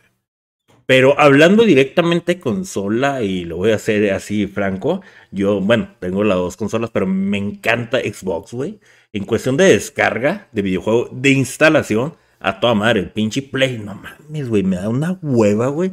Pero hablando directamente de consola, y lo voy a hacer así franco, yo, bueno, tengo las dos consolas, pero me encanta Xbox, güey. En cuestión de descarga de videojuego, de instalación, a toda madre, el pinche Play, no mames, güey, me da una hueva, güey.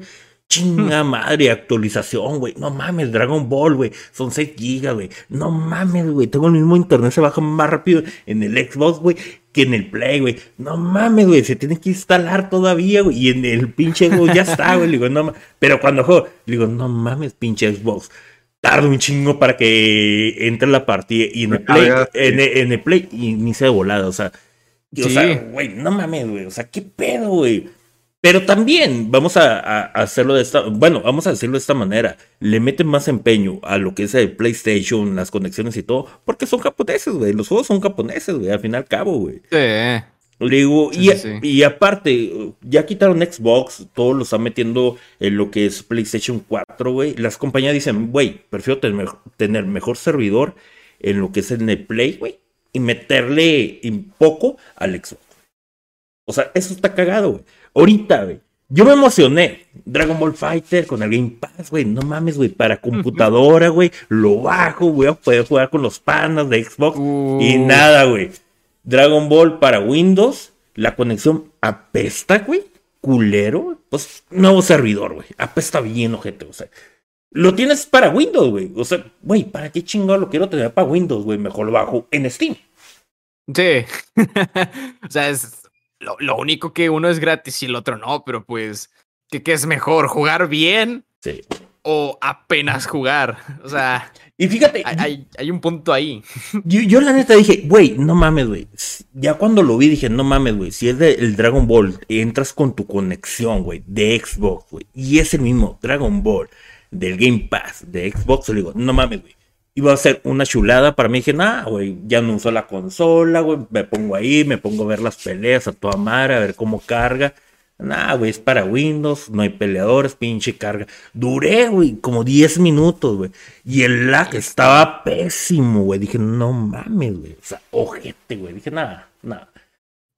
Chinga madre, actualización, güey. No mames, Dragon Ball, güey. Son 6 gigas, güey. No mames, güey. Tengo el mismo internet, se baja más rápido en el Xbox, güey, que en el Play, güey. No mames, güey. Se tiene que instalar todavía, güey. Y en el pinche Xbox ya está, güey. Le digo, no mames. Pero cuando juego, le digo, no mames, pinche Xbox. Tarda un chingo para que entre la partida. Y en el Play, Ah, en, el- en el Play, inicia de volada, o sea. y, O sea, güey, no mames, güey. O sea, ¿qué pedo, güey? Pero también vamos a, hacerlo de esta, bueno, vamos a decirlo de esta manera. Le meten más empeño a lo que es el PlayStation, las conexiones y todo, porque son japoneses, güey. Los juegos son japoneses, güey, al fin y al cabo, güey. Sí. Le digo, Sí, y, sí, y aparte, ya quitaron Xbox, todo lo están metiendo en lo que es PlayStation 4, güey. Las compañías dicen, güey, prefiero tener, mejor- tener mejor servidor en lo que es en el Play, güey, y meterle un poco al Xbox. O sea, eso está cagado, güey. Ahorita, güey, Yo me emocioné. Dragon Ball Fighter con el Game Pass, güey. No mames, güey. Para computadora, güey. Lo bajo, a poder jugar con los panas de Xbox. Y Uh. nada, güey. Dragon Ball para Windows. La conexión apesta, güey. Culero. Pues nuevo servidor, güey. Apesta bien, ojete. O sea, lo tienes para Windows, güey. O sea, güey, ¿para qué chingado lo quiero tener para Windows, güey? Mejor lo bajo en Steam. Sí. o sea, es lo, lo único que uno es gratis y el otro no, pero pues, ¿qué, qué es mejor? ¿Jugar bien Sí. o apenas jugar? O sea, Y fíjate, hay, hay- hay un punto ahí. Yo, yo la neta dije, güey, no mames, güey. Ya cuando lo vi dije, no mames, güey. Si es del Dragon Ball, entras con tu conexión, güey, de Xbox, güey. Y es el mismo Dragon Ball del Game Pass de Xbox. Le digo, no mames, güey. Iba a ser una chulada para mí. Dije, nah, güey, ya no uso la consola, güey. Me pongo ahí, me pongo a ver las peleas a toda madre, a ver cómo carga. Nah, güey, es para Windows, no hay peleadores, pinche carga. Duré, güey, como 10 minutos, güey. Y el lag estaba pésimo, güey. Dije, no mames, güey. O sea, ojete, güey. Dije, nada, nada.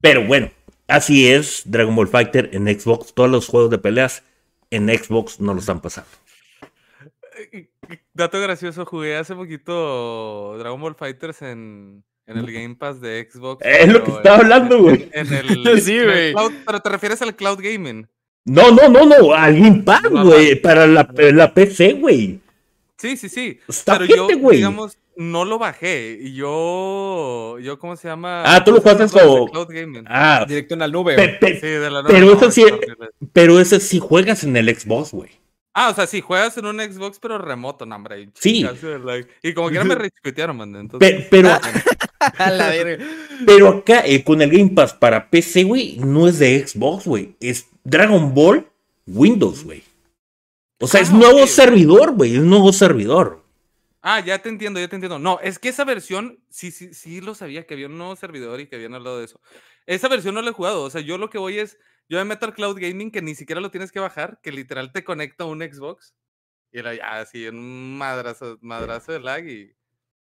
Pero bueno, así es Dragon Ball Fighter en Xbox. Todos los juegos de peleas en Xbox no lo están pasando. Dato gracioso, jugué hace poquito Dragon Ball Fighters en, en el Game Pass de Xbox. Es lo que estaba en- hablando, güey. En el, Sí, en el güey. cloud- pero te refieres al cloud gaming. No, no, no, no. Al Game Pass, güey. no. Para la, la PC, güey. Sí, sí, sí. Está pero gente, yo, güey. digamos, no lo bajé. Y yo, yo, ¿cómo se llama? Ah, tú lo jugaste desde o- Cloud gaming. Ah, Directo en la nube. pe- pe- Sí, de la pero no, sí- pero ese sí juegas en el Xbox, güey. Ah, o sea, sí, juegas en un Xbox, pero remoto, no, hombre. Sí. Y como quiera me rechupetearon, man. Entonces, pero, A la verga. pero acá, eh, con el Game Pass para PC, güey, no es de Xbox, güey. Es Dragon Ball Windows, güey. O sea, es Ah, nuevo servidor, güey. Es nuevo servidor. Ah, ya te entiendo, ya te entiendo. No, es que esa versión, sí, sí, sí lo sabía, que había un nuevo servidor y que habían hablado de eso. Esa versión no la he jugado, o sea, yo lo que voy es, yo me meto al Cloud Gaming, que ni siquiera lo tienes que bajar, que literal te conecta a un Xbox. Y era ya así, un madrazo, madrazo de lag y...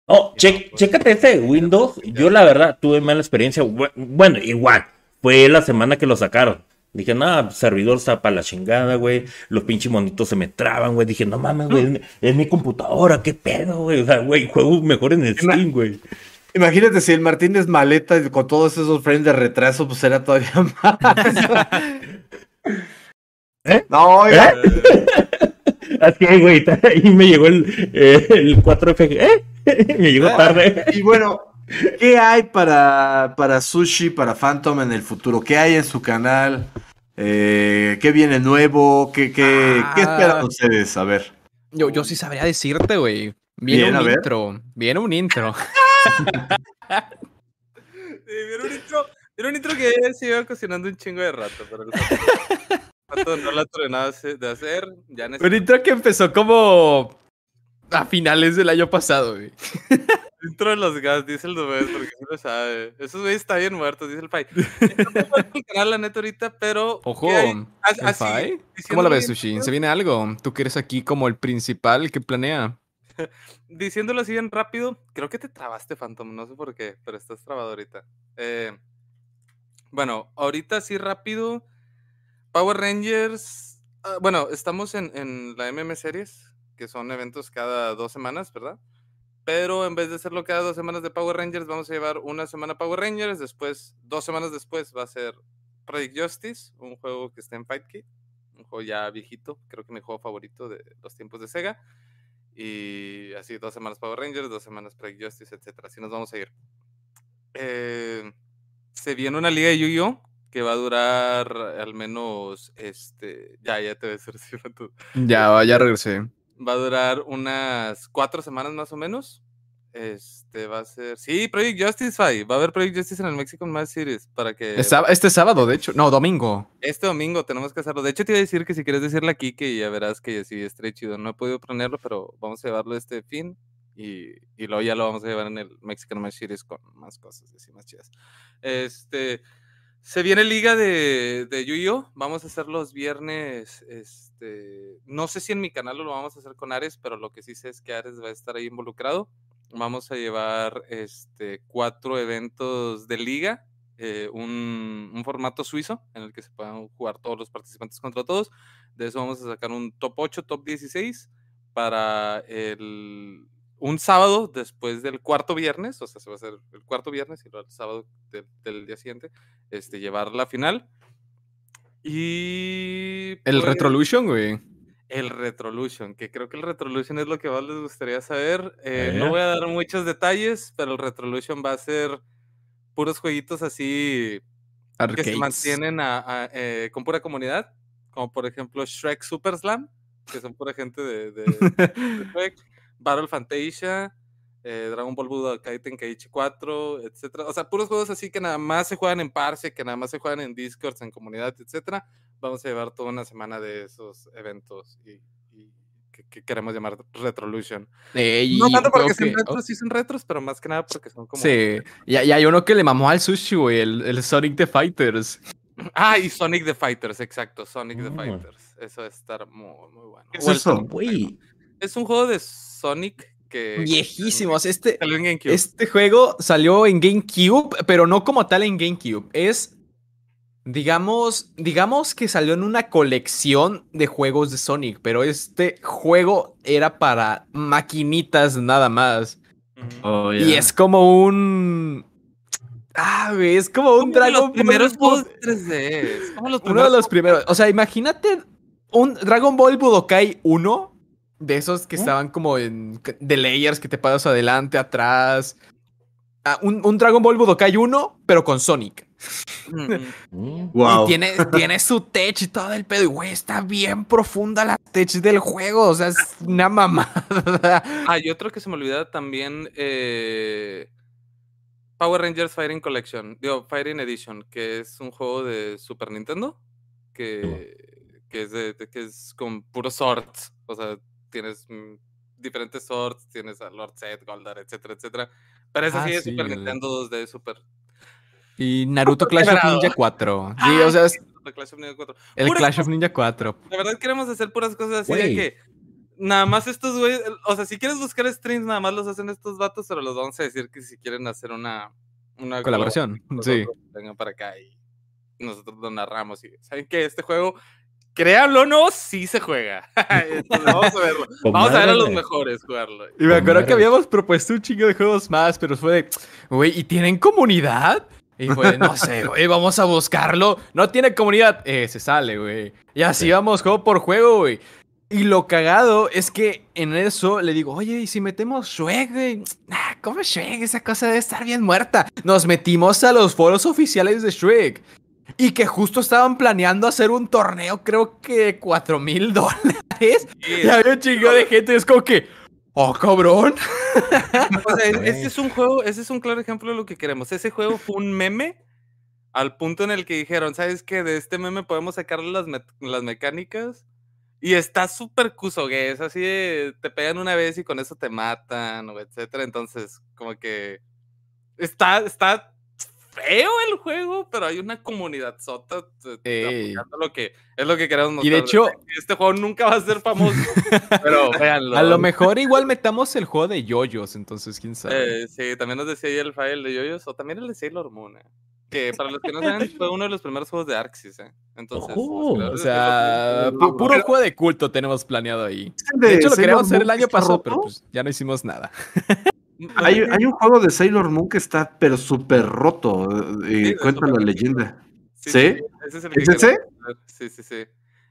Oh, Ya, che- pues. chécate ese Windows. Yo, la verdad, tuve mala experiencia. Bu- Bueno, igual. Fue la semana que lo sacaron. Dije, no, servidor está para la chingada, güey. Los pinches monitos se me traban, güey. Dije, no mames, güey. Es, mi computadora, qué pedo, güey. O sea, güey, juego mejor en el Steam, güey. Imagínate si el Martínez maleta y con todos esos frames de retraso, pues era todavía más. ¿Eh? No, oiga, Así, güey. Y me llegó el, eh, el 4F. ¿Eh? me llegó tarde. Y bueno, ¿qué hay para, para Sushi, para Phantom en el futuro? ¿Qué hay en su canal? Eh, ¿Qué viene nuevo? ¿Qué, qué, ¿qué Ah. esperan ustedes? A ver. Yo, yo sí sabría decirte, güey. Viene Bien, un intro. Viene un intro. Era un intro, era un intro que se iba cocinando un chingo de rato, pero el no la terminaba de hacer, ya Un necesito intro que empezó como a finales del año pasado, güey. el intro de los gas, dice el Dubés, porque sí lo sabe. Esos güeyes están bien muertos, dice el Pai. El canal, la neta, ahorita, pero... Ojo, ¿el así, Fai? ¿Cómo diciéndolo la ves, bien Sushi? rápido- ¿Se viene algo? Tú que eres aquí como el principal, que planea. Diciéndolo así bien rápido, creo que te trabaste, Phantom, no sé por qué, pero estás trabado ahorita. Eh, bueno, ahorita sí rápido. Power Rangers. ah, bueno, estamos en, en la MM Series, que son eventos cada dos semanas, ¿verdad? Pero en vez de hacerlo cada dos semanas de Power Rangers, vamos a llevar una semana Power Rangers, después, dos semanas después, va a ser Project Justice, un juego que está en Fight Kit, un juego ya viejito, creo que mi juego favorito de los tiempos de Sega. Y así, dos semanas Power Rangers, dos semanas Project Justice, etcétera. Así nos vamos a ir. Eh, se viene una liga de Yu-Gi-Oh! que va a durar al menos, este, ya, ya te tú. Ya, ya regresé. va a durar unas cuatro semanas más o menos. Este va a ser, sí, Project Justice, Fai. va a haber Project Justice en el Mexican Match Series para que Este sábado, de hecho. No, domingo. este domingo tenemos que hacerlo. De hecho, te iba a decir que si quieres decirle aquí que ya verás que sí, estaré chido. No he podido planearlo, pero vamos a llevarlo este fin. Y, y luego ya lo vamos a llevar en el Mexican Match Series con más cosas así más chidas. Este. Se viene liga de, de Yu-Gi-Oh! Vamos a hacer los viernes. Este. No sé si en mi canal lo vamos a hacer con Ares, pero lo que sí sé es que Ares va a estar ahí involucrado. Vamos a llevar este cuatro eventos de liga eh, un, un formato suizo en el que se puedan jugar todos los participantes contra todos. De eso vamos a sacar un top 8, top 16 para el, un sábado después del cuarto viernes, o sea, se va a hacer el cuarto viernes y el sábado de- del día siguiente, este, llevar la final. Y... El pues, Retrolution, güey. El Retrolution, que creo que el Retrolution es lo que más les gustaría saber. Eh, Eh. No voy a dar muchos detalles, pero el Retrolution va a ser puros jueguitos así que se mantienen a- a, eh, con pura comunidad, como por ejemplo Shrek Super Slam, que son pura gente de, de- de Shrek, Battle Fantasia, eh, Dragon Ball Budokai Tenkaichi 4, etcétera. O sea, puros juegos así que nada más se juegan en Parse, que nada más se juegan en Discord, en comunidad, etcétera. Vamos a llevar toda una semana de esos eventos y, y que, que queremos llamar Retrolution. Eh, y No tanto porque sean que- retros, sí son retros, pero más que nada porque son como... Sí, y, y hay uno que le mamó al sushi, güey, el, el Sonic the Fighters. Ah, y Sonic the Fighters, exacto, Sonic the Ah. Fighters. Eso va a estar muy, muy bueno. ¿Qué es eso? Güey. Es un juego de Sonic que... Viejísimos, este, este juego salió en GameCube, pero no como tal en GameCube. Es, digamos, digamos que salió en una colección de juegos de Sonic, pero este juego era para maquinitas nada más. Oh, Y es como un... Ah, güey, es como un Dragon los Ball primeros juegos 3D. es como los Uno de los primeros. O sea, imagínate un Dragon Ball Budokai 1. De esos que ¿Eh? estaban como en. de layers que te pasas adelante, atrás. Ah, un, un Dragon Ball Budokai 1, pero con Sonic. Ujú. Mm. Wow. Y tiene, tiene su tech y todo el pedo. Y güey, está bien profunda la tech del juego. O sea, es una mamada. Ah, y otro que se me olvidaba también, eh, Power Rangers Fighting Collection, digo, Fighting Edition, que es un juego de Super Nintendo, que, que, es, de, de- que es con puros swords, o sea, tienes mm, diferentes swords, tienes a Lord Zed, Goldar, etcétera, etcétera, pero es Ah, sí, Super el- Nintendo 2D, Super... Y Naruto Clash of. Ninja 4. Sí, o sea, es The Clash of Ninja 4. el Puras Clash of Ninja 4. La verdad queremos hacer puras cosas así de que nada más estos güeyes, o sea, si quieres buscar streams, nada más los hacen estos vatos, pero los vamos a decir que si quieren hacer una, una Colaboración, sí. vengan para acá y nosotros lo narramos y saben que este juego, créanlo o no, sí se juega. Entonces, vamos a verlo. Vamos a ver a los mejores jugarlo. Y me acuerdo que habíamos propuesto un chingo de juegos más, pero fue de, güey, ¿y tienen comunidad? Y fue, de, no sé, güey, vamos a buscarlo. No tiene comunidad. Eh, se sale, güey. Y así Sí. vamos juego por juego, güey. Y lo cagado es que en eso le digo, oye, ¿y si metemos Shrek, güey? Ah, ¿cómo Shrek? Esa cosa debe estar bien muerta. Nos metimos a los foros oficiales de Shrek. Y que justo estaban planeando hacer un torneo, creo que de 4 mil dólares. Y había un chingo de gente. Es como que, oh, cabrón. O sea, Güey. este es un juego, ese es un claro ejemplo de lo que queremos. Ese juego fue un meme al punto en el que dijeron, ¿sabes qué? De este meme podemos sacarle las, me- las mecánicas. Y está súper cusogue, es así de, te pegan una vez y con eso te matan, o etcétera. Entonces, como que está, está feo el juego, pero hay una comunidad sota lo que es lo que queremos Y de mostrar. hecho- este juego nunca va a ser famoso, pero véanlo. A lo mejor igual metamos el juego de yoyos, entonces quién sabe. Eh, sí, también nos decía ahí el file de Yoyos, o también el de Sailor Moon, eh, que para los que no saben, fue uno de los primeros juegos de Arxis, ¿eh? Entonces, Ojo. los o sea, de pu- puro juego de culto tenemos planeado ahí. ¿Es el De hecho, lo queríamos hacer el año pasado, roto? pero pues ya no hicimos nada. Hay, hay un juego de Sailor Moon que está pero súper roto. Sí, Y de cuenta la leyenda. Sí, ¿Sí? sí, ese es el que ¿Es ese? Sí, sí, sí.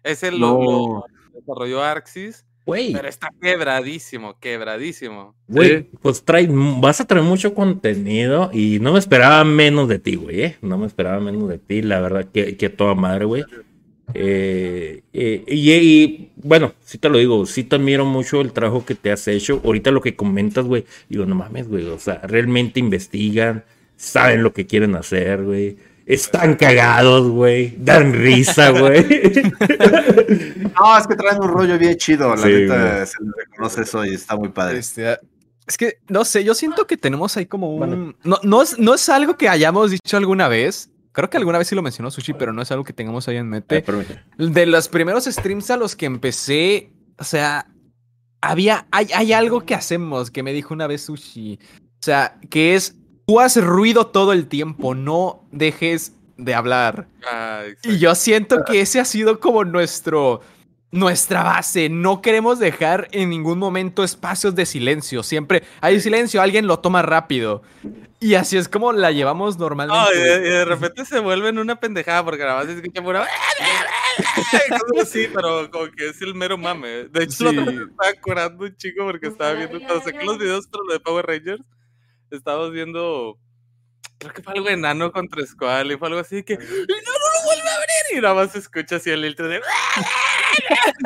Ese lo, No. lo desarrolló Arxis, Güey, pero está quebradísimo, quebradísimo. güey, pues trae, vas a traer mucho contenido y no me esperaba menos de ti, güey, ¿eh? No me esperaba menos de ti, la verdad, que, que toda madre, güey. Eh, eh, y, y, bueno, sí te lo digo, sí te admiro mucho el trabajo que te has hecho. Ahorita lo que comentas, güey, digo, no mames, güey, o sea, realmente investigan, saben lo que quieren hacer, güey. Están cagados, güey. Dan risa, güey. No, es que traen un rollo bien chido. La Sí, neta güey. se le reconoce eso y está muy padre. Este, es que, no sé, yo siento que tenemos ahí como un... No, no, es, no es algo que hayamos dicho alguna vez. Creo que alguna vez sí lo mencionó Sushi, pero no es algo que tengamos ahí en mente. De los primeros streams a los que empecé, o sea, había, hay, hay algo que hacemos que me dijo una vez Sushi. O sea, que es tú haces ruido todo el tiempo, no dejes de hablar. Ah, Y yo siento que ese ha sido como nuestro nuestra base. No queremos dejar en ningún momento espacios de silencio. Siempre hay silencio, alguien lo toma rápido. Y así es como la llevamos normalmente. No, y de, y de repente se vuelven una pendejada porque nada más se escucha puro. cosas así, pero como que es el mero mame. De hecho, la Sí. estaba curando un chico porque estaba viendo, cuando saqué los videos para lo de Power Rangers, estábamos viendo, creo que fue algo enano contra Squall y fue algo así que, ¡Y no, no lo vuelve a abrir! Y nada más se escucha así el intro de,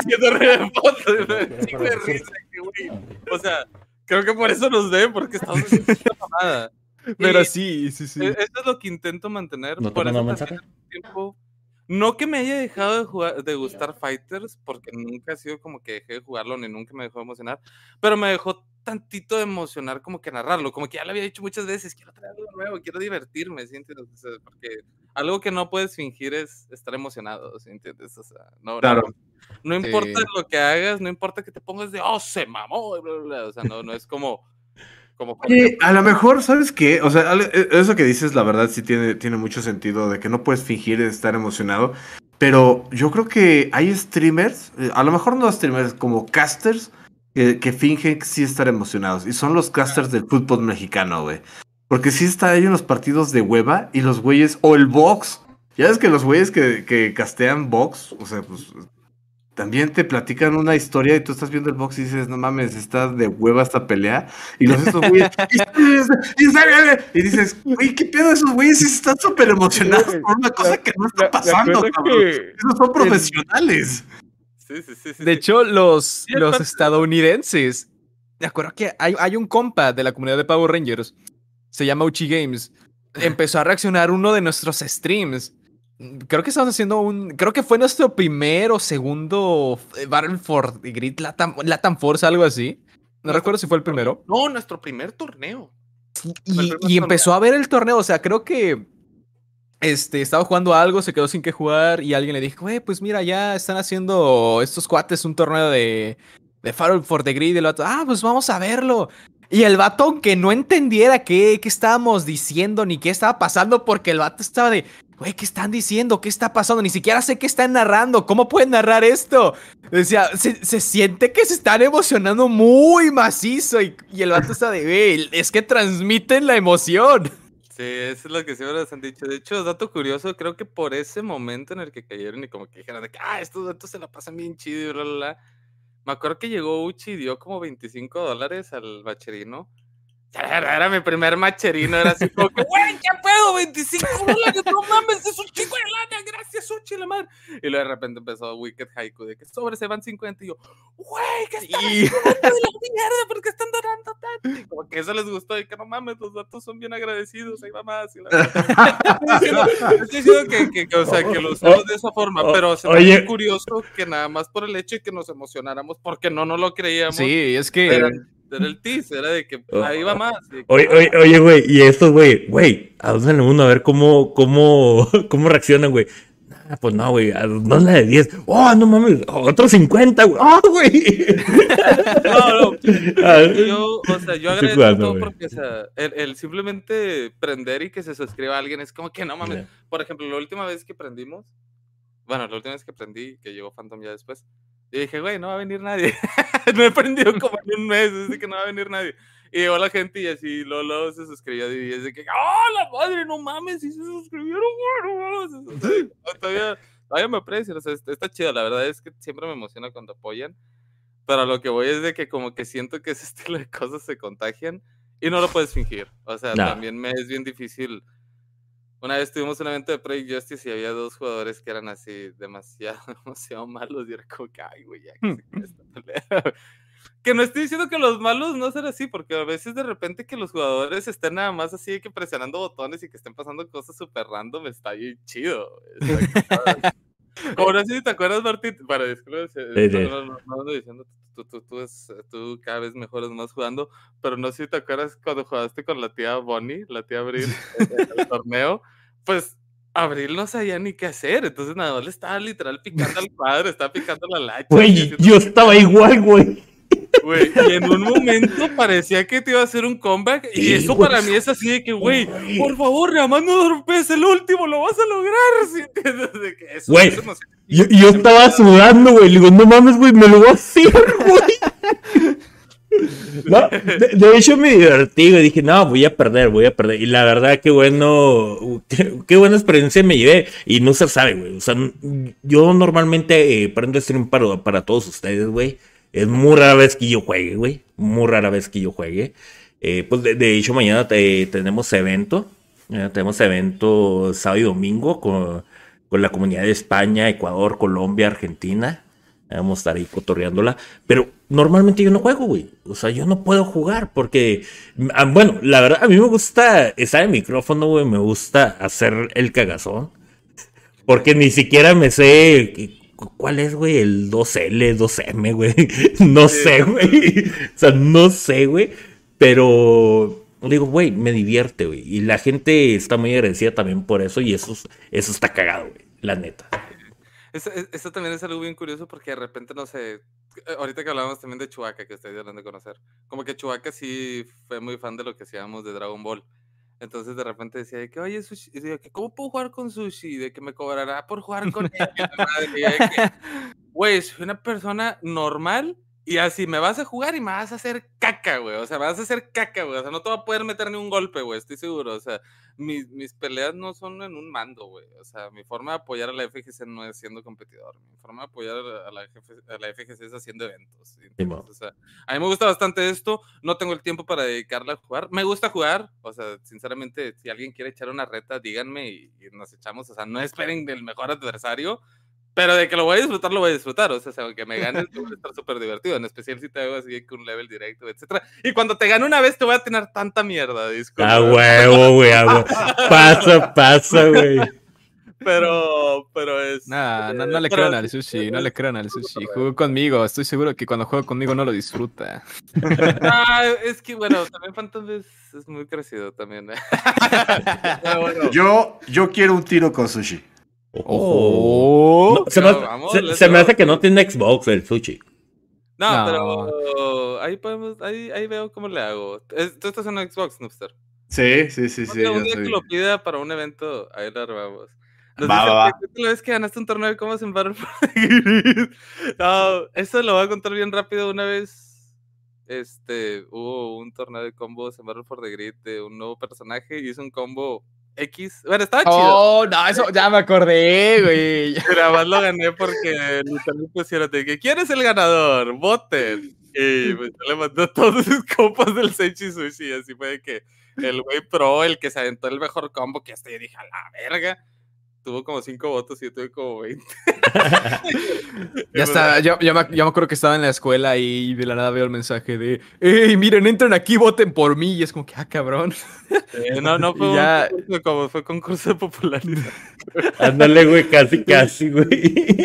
de de. O sea, creo que por eso nos ven, porque estamos haciendo esta mamada. Pero Y- sí, sí, sí. e- Eso es lo que intento mantener. ¿No por eso mensaje? tiempo. No que me haya dejado de, jugar, de gustar Fighters, porque nunca ha sido como que dejé de jugarlo ni nunca me dejó de emocionar, pero me dejó tantito de emocionar como que narrarlo, como que ya lo había dicho muchas veces, quiero traer algo nuevo, quiero divertirme, ¿sí sea, porque algo que no puedes fingir es estar emocionado, ¿sí entiendes? O sea, no, no- Claro. no, importa Sí. lo que hagas, no importa que te pongas de, oh, se mamó, y bla, bla, bla", o sea, no, no es como... como a lo mejor, ¿sabes qué? O sea, e- eso que dices, la verdad, sí tiene, tiene mucho sentido de que no puedes fingir estar emocionado. Pero yo creo que hay streamers, eh, a lo mejor no streamers, como casters, que, que fingen sí estar emocionados. Y son los casters del fútbol mexicano, güey. Porque sí está, hay unos partidos de hueva y los güeyes, o el box. Ya ves que los güeyes que, que castean box, o sea, pues también te platican una historia y tú estás viendo el box y dices, no mames, está de hueva esta pelea. Y los estos güeyes, y, dices, güey, ¿qué pedo esos güeyes? Están súper emocionados por una cosa que no está pasando, cabrón. Esos son profesionales. Sí, sí, sí, sí, De hecho, los, los estadounidenses. Me acuerdo que hay, hay un compa de la comunidad de Power Rangers. Se llama Uchi Games. Empezó a reaccionar uno de nuestros streams. Creo que estamos haciendo un. Creo que fue nuestro primer o segundo eh, Battle for the Grid Latam, Latam Force, algo así. No recuerdo si fue el primero. No, nuestro primer torneo. Y, empezó a ver el torneo. O sea, creo que este, estaba jugando algo, se quedó sin que jugar y alguien le dijo, güey, pues mira, ya están haciendo estos cuates un torneo de, de Farol for the Grid. Y el vato, ah, pues vamos a verlo. Y el vato, aunque no entendiera qué, qué estábamos diciendo ni qué estaba pasando, porque el vato estaba de, güey, ¿qué están diciendo? ¿Qué está pasando? Ni siquiera sé qué están narrando. ¿Cómo pueden narrar esto? Decía, se, se siente que se están emocionando muy macizo. Y, y el vato está de, güey, es que transmiten la emoción. Sí, eso es lo que siempre nos han dicho. De hecho, dato curioso, creo que por ese momento en el que cayeron y como que dijeron de que, ah, estos datos se la pasan bien chido y bla, bla, bla. Me acuerdo que llegó Uchi y dio como 25 dólares al bacherino. Era, mi primer macherino, era así como que, güey, ¿qué pedo? 25 dólares, no mames, es un chico de lana, gracias, Uchi, la madre. Y luego de repente empezó Wicked Haiku de que sobre se van 50 y yo, güey, ¿qué están Y- de la mierda? ¿Por qué están donando tanto? Y como que eso les gustó y que no mames, los datos son bien agradecidos, ahí va más. Y la verdad. Estoy diciendo que, que, que, o sea, que lo usamos de esa forma, pero se me oye. hace curioso que nada más por el hecho de que nos emocionáramos porque no nos lo creíamos. Sí, es que... era el tease, era de que Oh. ahí va más. que, Oye, oye, oye, güey, y estos, güey, güey, a dos en el mundo, a ver cómo, cómo, cómo reaccionan, güey. Ah, pues no, güey, a dos la de 10. Oh, no mames, otro 50, güey. Oh, güey. No, no. Ah, Yo, o sea, yo agradezco jugando, todo porque, o sea, el, el simplemente prender y que se suscriba a alguien es como que no mames. Por ejemplo, la última vez que prendimos, bueno, la última vez que prendí, que llegó Phantom ya después, yo dije, güey, no va a venir nadie. no he prendido como en un mes, así que no va a venir nadie. Y llegó la gente y así, luego se suscribió y es de que, ¡oh, la madre, no mames! Sí se suscribieron, güey, no mames". O sea, todavía, todavía me aprecian, o sea, está, chido, la verdad es que siempre me emociona cuando apoyan. Pero lo que voy es de que como que siento que ese estilo de cosas se contagian y no lo puedes fingir. O sea, No. también me es bien difícil. Una vez tuvimos un evento de Project Justice y había dos jugadores que eran así demasiado, demasiado malos y era como que, ay, güey, ya que se esta pelea". Que no estoy diciendo que los malos no sean así, porque a veces de repente que los jugadores estén nada más así que presionando botones y que estén pasando cosas súper random está bien chido. está Como no sé si te acuerdas, Martín, para disculpas, eh, Sí, sí. no, no, no, no ando diciendo, tú, tú, tú, es- tú cada vez mejoras más jugando, pero no sé si te acuerdas cuando jugaste con la tía Bonnie, la tía Abril, en en el torneo, pues Abril no sabía ni qué hacer, entonces nada más le estaba literal picando al cuadro, estaba picando la lacha. Güey, yo estaba igual, güey. Güey, y en un momento parecía que te iba a hacer un comeback. Y Sí, eso para mí es así de que, güey, por favor, nada más no rompes el último, lo vas a lograr. Güey, eso no sé. Yo, yo estaba sudando, güey. Le digo, no mames, güey, me lo voy a hacer, güey. No, de, de hecho me divertí, güey. Dije, no, voy a perder, voy a perder. Y la verdad, qué bueno, qué, qué buena experiencia me llevé. Y no se sabe, güey. O sea, yo normalmente eh, prendo stream para, para todos ustedes, güey. Es muy rara vez que yo juegue, güey. Muy rara vez que yo juegue. Eh, pues de, hecho, mañana eh, tenemos evento. Tenemos evento sábado y domingo con, con la comunidad de España, Ecuador, Colombia, Argentina. Vamos a estar ahí cotorreándola. Pero normalmente yo no juego, güey. O sea, yo no puedo jugar porque, ah, bueno, la verdad, a mí me gusta estar en micrófono, güey. Me gusta hacer el cagazón. Porque ni siquiera me sé cuál es, güey, el 2L, 2M, güey. No sé, güey. O sea, no sé, güey. Pero digo, güey, me divierte, güey. Y la gente está muy agradecida también por eso. Y eso, es- eso está cagado, güey. La neta. Eso, es- eso también es algo bien curioso porque de repente, no sé, eh, ahorita que hablábamos también de Chubaca, que ustedes hablando de conocer, como que Chubaca sí fue muy fan de lo que hacíamos de Dragon Ball. Entonces de repente decía de que, oye, Sushi, que, ¿cómo puedo jugar con Sushi? De que me cobrará por jugar con él. Güey, soy una persona normal y así me vas a jugar y me vas a hacer caca, güey. O sea, me vas a hacer caca, güey. O sea, no te va a poder meter ni un golpe, güey. Estoy seguro. O sea, mis, mis peleas no son en un mando, güey. O sea, mi forma de apoyar a la FGC no es siendo competidor. Mi forma de apoyar a la, jefe- a la FGC es haciendo eventos. Entonces, o sea, a mí me gusta bastante esto. No tengo el tiempo para dedicarle a jugar. Me gusta jugar. O sea, sinceramente, si alguien quiere echar una reta, díganme y, y nos echamos. O sea, no esperen del mejor adversario. Pero de que lo voy a disfrutar, lo voy a disfrutar. O sea, aunque me ganes, va a estar súper divertido. En especial si te hago así con un level directo, etcétera. Y cuando te gane una vez, te voy a tener tanta mierda. Disculpa. A huevo, güey. a huevo. Pasa, pasa, güey. Pero, pero es. Nah, no, no le crean al sushi, no le crean al sushi. Jugó conmigo, estoy seguro que cuando juega conmigo no lo disfruta. Ah, es que bueno, también Phantom es, es muy crecido también. ¿eh? Bueno. Yo, yo quiero un tiro con sushi. Oh. No, se, me, No, vamos, se- let's se me go. hace que no tiene Xbox el sushi. No, No. pero ahí podemos, ahí, ahí veo cómo le hago. Tú estás en Xbox, Noobster. Sí, sí, sí, Un sí. un día soy- que lo pida para un evento, ahí lo armamos. Nos Va, va, va. "Güey, ¿tú la vez que ganaste un torneo de combos en Battle for the Grid?" No, eso lo voy a contar bien rápido. Una vez este, hubo un torneo de combos en Battle for the Grid de un nuevo personaje y hizo un combo X. Bueno, estaba chido. Oh, no, eso ya me acordé, güey. Pero además lo gané porque literalmente pusieron de que ¿quién es el ganador? Voten. Y pues yo le mandó todos sus compas del Senchi Sushi. Así fue de que el güey pro, el que se aventó el mejor combo, que hasta yo dije a la verga. Tuvo como 5 votos y yo tuve como 20. Ya está, yo, yo me, yo me acuerdo que estaba en la escuela y de la nada veo el mensaje de, ¡Ey, miren, entren aquí, voten por mí! Y es como que, ah, cabrón. Eh, no, no fue ya- un concurso como fue concurso de popularidad. Ándale, güey, casi, casi, güey.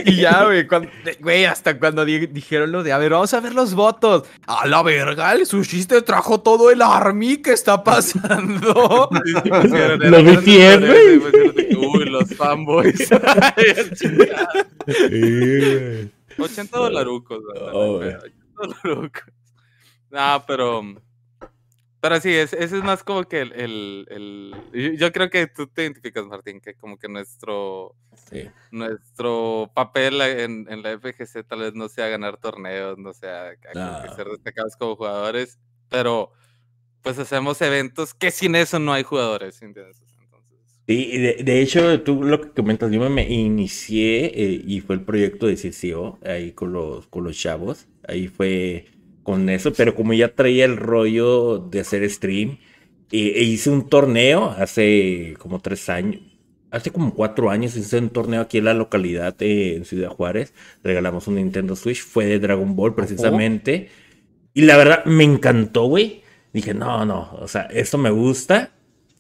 Y ya, güey, cuando- güey, hasta cuando di- dijeron lo de, a ver, vamos a ver los votos. A la verga, el sushi te trajo todo el army, ¿qué está pasando? Sí, sí, pusieron, Lo vi güey. que, Uy, los fanboys. Ay, chingada. Sí, güey. 80 dolarucos, ¿verdad? Oh, Pero 80 dolarucos. No, pero. Pero sí, es- ese es más como que el, el, el- yo- Yo creo que tú te identificas, Martín, que como que nuestro. Sí. Nuestro papel en, en la FGC tal vez no sea ganar torneos, no sea que No. ser destacados como jugadores, pero pues hacemos eventos que sin eso no hay jugadores, ¿entiendes? Y de, de hecho, tú lo que comentas, yo me, inicié eh, y fue el proyecto de CCO ahí con los, con los chavos. Ahí fue con eso, pero como ya traía el rollo de hacer stream, eh, e hice un torneo hace como tres años, hace como cuatro años hice un torneo aquí en la localidad eh, en Ciudad Juárez. Regalamos un Nintendo Switch, fue de Dragon Ball precisamente. Y la verdad me encantó, güey. Dije, no, no, o sea, esto me gusta.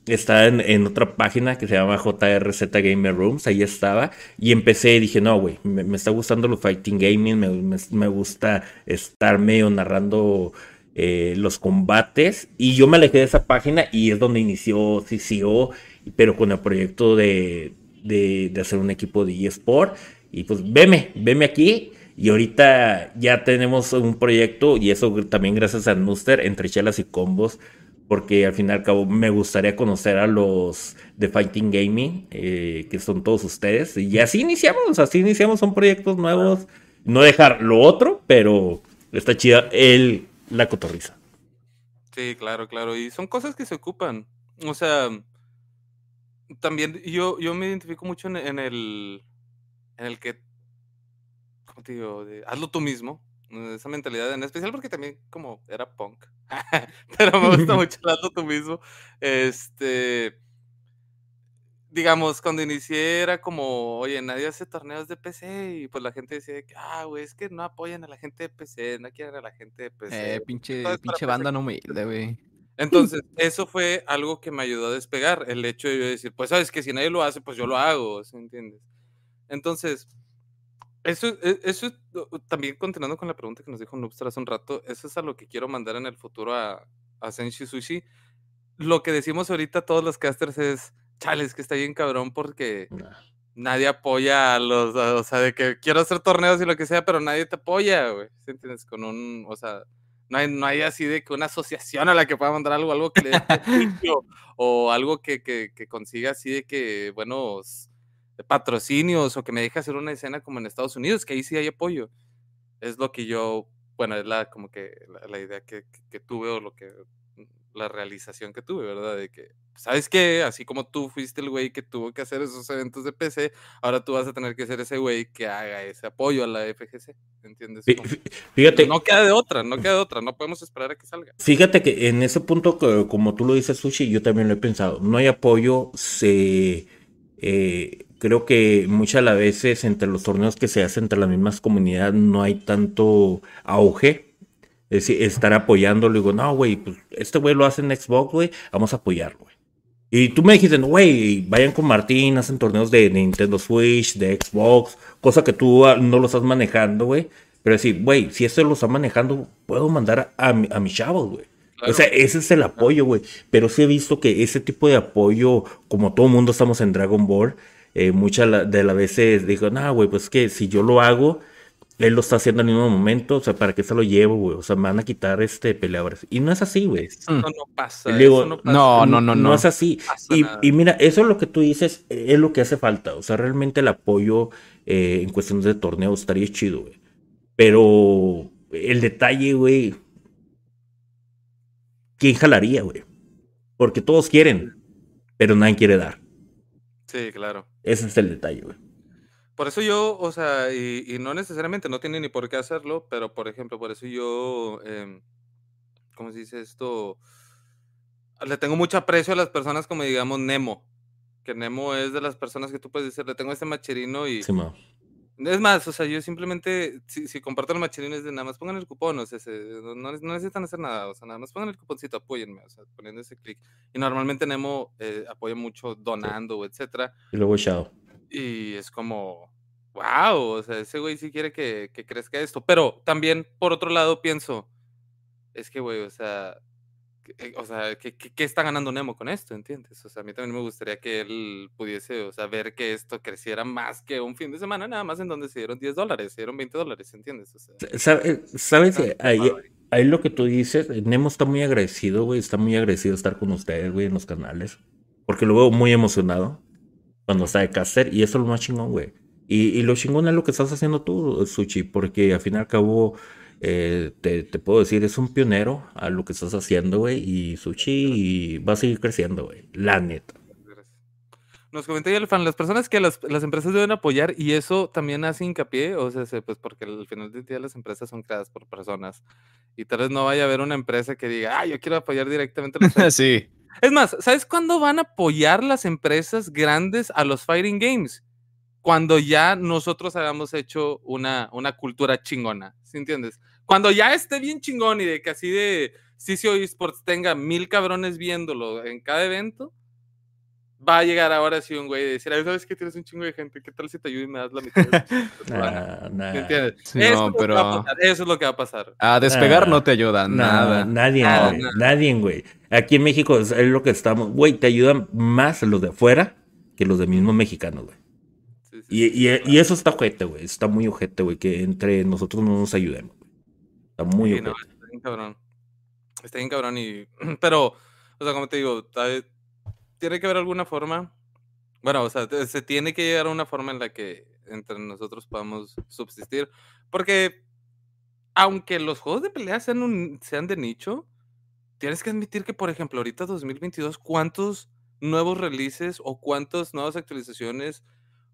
Está en, otra página que se llama JRZ Gamer Rooms, ahí estaba. Y empecé y dije, no, güey, me, está gustando los fighting gaming, me, me- me gusta estar medio narrando eh, los combates. Y yo me alejé de esa página y es donde inició CCO, pero con el proyecto de, de, de hacer un equipo de eSport. Y pues veme, veme aquí. Y ahorita ya tenemos un proyecto, y eso también gracias a Nuster, entre chelas y combos, porque al fin y al cabo me gustaría conocer a los de Fighting Gaming, eh, que son todos ustedes. Y así iniciamos, así iniciamos, son proyectos nuevos. No dejar lo otro, pero está chida el, la cotorriza. Sí, claro, claro. Y son cosas que se ocupan. O sea, también yo, yo me identifico mucho en, en el, en el que, ¿cómo te digo? De, hazlo tú mismo. Esa mentalidad, en especial porque también como era punk. Pero me gusta mucho el tú mismo. Este, digamos, cuando inicié era como, oye, nadie hace torneos de PC y pues la gente decía que, ah, güey, es que no apoyan a la gente de PC, no quieren a la gente de PC. Eh, pinche, pinche PC. banda no humilde, güey. Entonces, eso fue algo que me ayudó a despegar, el hecho de yo decir, pues sabes que si nadie lo hace, pues yo lo hago, ¿sí entiendes? Entonces, eso, e- eso es, también continuando con la pregunta que nos dijo Noobster hace un rato, eso es a lo que quiero mandar en el futuro a, a Senshi Sushi. Lo que decimos ahorita todos los casters es, chales, que está bien cabrón porque nadie apoya a los, a- o sea, de que quiero hacer torneos y lo que sea, pero nadie te apoya, güey, ¿sí entiendes? Con un, o sea, no hay, no hay así de que una asociación a la que pueda mandar algo, algo que le dé prestigio, o algo que, que, que consiga así de que buenos patrocinios o que me deje hacer una escena como en Estados Unidos, que ahí sí hay apoyo. Es lo que yo, bueno, es la como que la, la idea que, que- que tuve o lo que la realización que tuve, ¿verdad? De que, ¿sabes qué? Así como tú fuiste el güey que tuvo que hacer esos eventos de PC, ahora tú vas a tener que ser ese güey que haga ese apoyo a la FGC, ¿entiendes? Fí- fí- Fíjate, no queda de otra, no queda de otra, no podemos esperar a que salga. Fíjate que en ese punto, como tú lo dices, Sushi, yo también lo he pensado. No hay apoyo, se... eh, creo que muchas las veces entre los torneos que se hacen entre las mismas comunidades no hay tanto auge. Es decir, estar apoyándolo. Digo, no, güey, pues este güey lo hace en Xbox, güey, vamos a apoyarlo, güey. Y tú me dijiste, güey, vayan con Martín, hacen torneos de Nintendo Switch, de Xbox, cosa que tú ah, no lo estás manejando, güey. Pero decir, güey, si esto lo está manejando, puedo mandar a, mi- a mis chavos, güey. Claro. O sea, ese es el apoyo, güey. Pero sí he visto que ese tipo de apoyo, como todo mundo estamos en Dragon Ball, eh, muchas de las veces digo, no, güey, pues que si yo lo hago, él lo está haciendo al mismo momento, o sea, ¿para qué se lo llevo, güey? O sea, me van a quitar este peleadores. Y no es así, güey. Eso no pasa. Eso no pasa. No, no, no, no. es así. y mira, eso es lo que tú dices, eh, es lo que hace falta. O sea, realmente el apoyo eh, en cuestiones de torneos estaría chido, güey. Pero el detalle, güey, ¿quién jalaría, güey? Porque todos quieren, pero nadie quiere dar. Sí, claro. Ese es el detalle, güey. Por eso yo, o sea, y, y no necesariamente, no tiene ni por qué hacerlo, pero por ejemplo, por eso yo, em, ¿cómo se dice esto? Le tengo mucho aprecio a las personas como digamos Nemo, que Nemo es de las personas que tú puedes decir, le tengo este macherino y... Sí. Es más, o sea, yo simplemente, si, si comparto el macherino es de nada más pongan el cupón, o sea, se- no, necesitan hacer nada, o sea, nada más pongan el cuponcito, apóyenme, o sea, poniendo ese clic. Y normalmente Nemo eh, apoya mucho donando, etcétera. Y luego Shadow. Y es como, wow, o sea, ese güey sí quiere que, que crezca esto. Pero también, por otro lado, pienso, es que, güey, o sea, o sea, ¿qué, qué, está ganando Nemo con esto? ¿Entiendes? O sea, a mí también me gustaría que él pudiese, o sea, ver que esto creciera más que un fin de semana, nada más en donde se dieron 10 dólares, se dieron 20 dólares, ¿entiendes? O sea, ¿Sabe- ¿Sabes? Ahí, ahí. lo que tú dices, Nemo está muy agradecido, güey. Está muy agradecido de estar con ustedes, güey, en los canales. Porque lo veo muy emocionado cuando está de caster. Y eso es lo más chingón, güey. Y, y lo chingón es lo que estás haciendo tú, Sushi. Porque al fin y al cabo, eh, te, te puedo decir, es un pionero a lo que estás haciendo, güey. Y Sushi va a seguir creciendo, güey. La neta. Nos comentó ya el fan, las personas que las, las empresas deben apoyar y eso también hace hincapié, o sea, se- pues porque al final del día las empresas son creadas por personas y tal vez no vaya a haber una empresa que diga, ah, yo quiero apoyar directamente a los fighters". sí. Es más, ¿sabes cuándo van a apoyar las empresas grandes a los fighting games? Cuando ya nosotros hayamos hecho una, una cultura chingona, ¿sí entiendes? Cuando ya esté bien chingón y de que así de CCO Esports tenga mil cabrones viéndolo en cada evento, va a llegar ahora sí un güey y decir, "Ay, ¿sabes qué? Tienes un chingo de gente, ¿qué tal si te ayudo y me das la mitad? de tu lana?" Nah, nah. ¿Me entiendes? Sí, eso, no, que pero- eso es lo que va a pasar. A despegar Ah, no te ayuda Nada, nada. nadie, Nada, güey. nada. Nadie, güey. Aquí en México es, es lo que estamos. Güey, te ayudan más los de afuera que los de mismos mexicanos, güey. Y, y- y eso está ojete, güey. Está muy ojete, güey, que entre nosotros no nos ayudemos. Está muy Sí, no, ojete. está bien cabrón. Está bien cabrón y... Pero, o sea, como te digo, tiene que haber alguna forma... Bueno, o sea, se tiene que llegar a una forma en la que entre nosotros podamos subsistir. Porque, aunque los juegos de pelea sean, un- sean de nicho, tienes que admitir que, por ejemplo, ahorita 2022, ¿cuántos nuevos releases o cuántas nuevas actualizaciones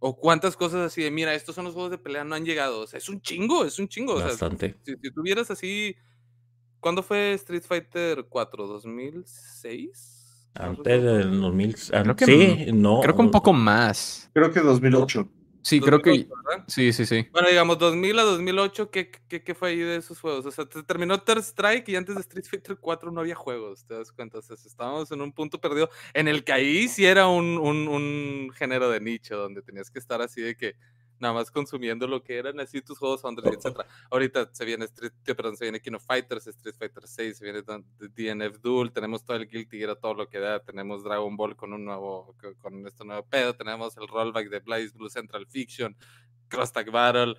o cuántas cosas así de, mira, estos son los juegos de pelea, no han llegado? O sea, es un chingo, es un chingo. o sea, Bastante. si, si tuvieras así. ¿Cuándo fue Street Fighter 4? ¿2006? No Antes del 2000. ah, Creo que sí, no. Creo que un poco más. Creo que 2008. Sí, creo que. 2008, ¿verdad? Sí, sí, sí. Bueno, digamos, 2000 a 2008, ¿qué, qué, qué fue ahí de esos juegos? O sea, te terminó Third Strike y antes de Street Fighter 4 no había juegos, ¿te das cuenta? O sea, estábamos en un punto perdido en el que ahí sí era un, un, un género de nicho, donde tenías que estar así de que nada más consumiendo lo que eran así tus juegos Foundry, etc. Ahorita se viene Street, perdón, se viene King of Fighters, Street Fighter 6, se viene DNF Duel, tenemos todo el Guilty Gear, todo lo que da, tenemos Dragon Ball con un nuevo, co- con este nuevo pedo, tenemos el rollback de Blaze Blue Central Fiction, Cross Tag Battle,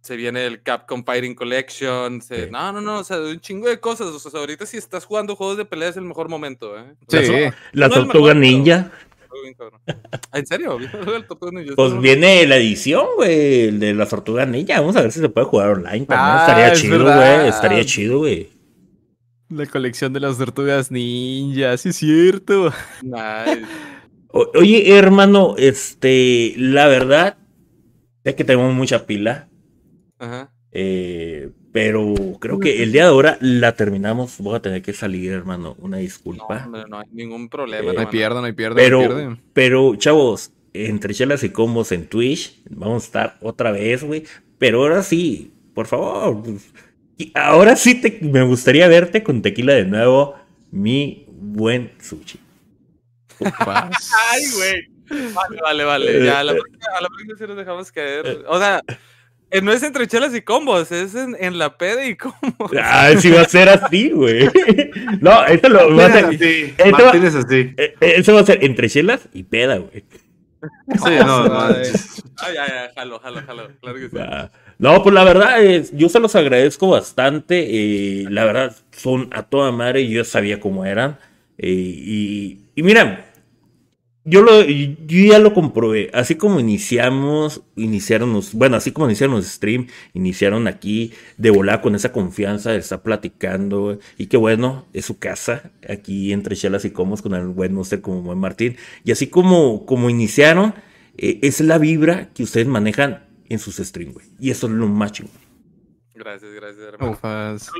se viene el Capcom Fighting Collection, se- Sí. no, no, no, o sea, un chingo de cosas, o sea, ahorita si estás jugando juegos de pelea es el mejor momento, ¿eh? O sea, Sí. La No tortuga mejor, pero- ninja. Juego bien cabrón. ¿En serio? El Tortuga Ninja, Pues viene la edición, güey, el de la tortuga ninja. Vamos a ver si se puede jugar online también. Ah, Estaría es chido, verdad. güey. Estaría chido, güey. La colección de las tortugas ninja, sí es cierto. Nice. O- Oye, hermano, este, la verdad es que tenemos mucha pila. Ajá. eh, pero creo que el día de ahora la terminamos. Voy a tener que salir, hermano. Una No, disculpa. hombre, no hay ningún problema. Eh, No hay pierde, no hay pierde, Pero, no hay pierde. pero, chavos, entre chelas y combos en Twitch, vamos a estar otra vez, güey. Pero ahora sí, por favor. y ahora sí te, me gustaría verte con tequila de nuevo, mi buen sushi. Ay, güey. Vale, vale, vale. Ya, a la próxima, a la próxima sí nos dejamos caer. O sea, eh, no es entre chelas y combos, es en, en la peda y combos. Ah, sí va a ser así, güey. No, esto lo va a ser. así. esto- Martín es así. eh, eh, Eso va a ser entre chelas y peda, güey. Sí, no, no. Ay, ya, ya, jalo, jalo, jalo. Claro que sí. Ah, No, pues la verdad, es, yo se los agradezco bastante. eh, la verdad, son a toda madre. Yo sabía cómo eran. eh, y, y mira, yo, lo, yo ya lo comprobé. Así como iniciamos, iniciaron los, bueno, así como iniciaron los stream, iniciaron aquí de volar con esa confianza de estar platicando. Y que bueno, es su casa, aquí entre chelas y comos con el buen Monster como buen Martín. Y así como, como iniciaron, eh, es la vibra que ustedes manejan en sus streams, güey. Y eso es lo más chingón. Gracias, gracias, hermano. Ufas.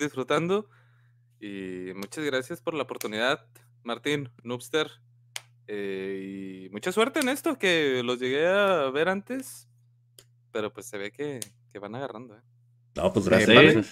Disfrutando. Y muchas gracias por la oportunidad, Martín, Noobster. Eh, y mucha suerte en esto, que los llegué a ver antes. Pero pues se ve que, que van agarrando. ¿eh? No, pues gracias. vale.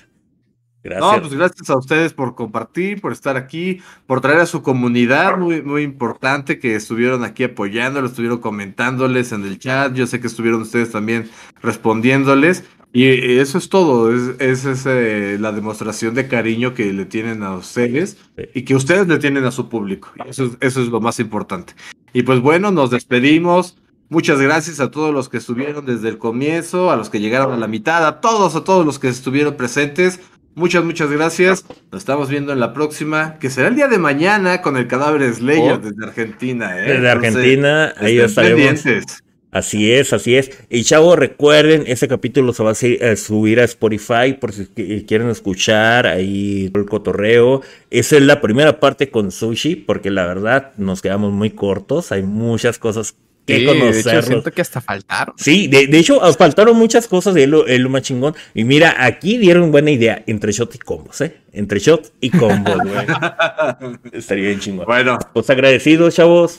Gracias. No, pues gracias a ustedes por compartir, por estar aquí, por traer a su comunidad, muy, muy importante que estuvieron aquí apoyándolos, estuvieron comentándoles en el chat, yo sé que estuvieron ustedes también respondiéndoles, y eso es todo, es, es ese, la demostración de cariño que le tienen a ustedes y que ustedes le tienen a su público, eso, es- eso es lo más importante. Y pues bueno, nos despedimos. Muchas gracias a todos los que estuvieron desde el comienzo, a los que llegaron a la mitad, a todos, a todos los que estuvieron presentes. Muchas, muchas gracias. Nos estamos viendo en la próxima, que será el día de mañana con el cadáver Slayer Oh. desde Argentina. ¿eh? Desde Entonces, Argentina, ahí estaremos. pendientes. Así es, así es. Y chavos, recuerden, ese capítulo se va a subir a Spotify por si qui- quieren escuchar ahí el cotorreo. Esa es la primera parte con Sushi, porque la verdad nos quedamos muy cortos. Hay muchas cosas que Sí, de hecho, conocer. siento que hasta faltaron. Sí, de, de hecho, ah, faltaron muchas cosas de lo, es lo más chingón. Y mira, aquí dieron buena idea entre shot y combos, ¿eh? Entre shot y combos, güey. Estaría bien chingón. Bueno, Pues agradecidos, chavos.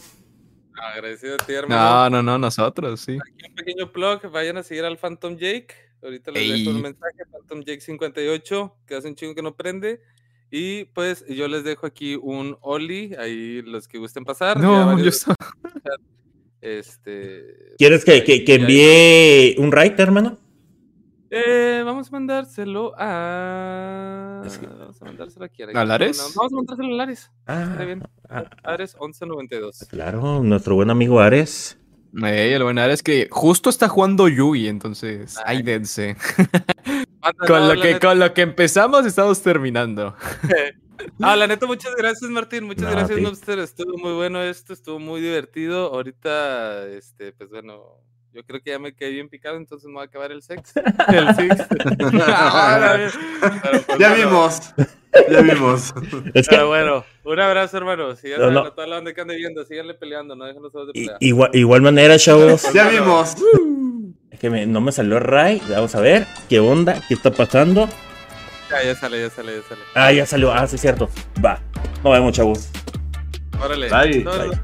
Agradecido a ti, hermano. No, no, no, nosotros, sí. Aquí un pequeño plug, vayan a seguir al Phantom Jake. Ahorita les dejo un mensaje, Phantom Jake 58, que hace un chingo que no prende. Y pues yo les dejo aquí un Oli, ahí los que gusten pasar. No, yo so- Este. ¿Quieres pues, que, ahí- que, que envíe un raid, hermano? Eh, vamos a mandárselo a. Es que- Vamos a mandárselo a quién. ¿A Lares? No, vamos a mandárselo a Lares. Ah, Está bien. ah, Ares 1192. claro, nuestro buen amigo Ares. Ey, lo bueno es que justo está jugando Yugi, entonces, Ay. ay, dense. Con no, lo, que, con lo que empezamos, estamos terminando. Ah, la neta, muchas gracias, Martín. Muchas No, gracias, sí. Lobster. Estuvo muy bueno esto, estuvo muy divertido. Ahorita, este, pues bueno, yo creo que ya me quedé bien picado, entonces me voy a acabar el sex. El six. Pero, pues, Ya bueno, vimos. Ya vimos. Es que Pero bueno, un abrazo, hermano. Sigan No, no. a toda la banda que ande viendo, síganle peleando, no dejen los ojos de i- pelea. igual, igual manera, chavos. Ya vimos. Es que me- no me salió Ray. Vamos a ver qué onda, qué está pasando. Ya, ya sale, ya sale, ya sale. Ah, ya salió. Ah, sí, es cierto. Va. Nos vemos, chavos. Órale. Bye. No, no, Bye.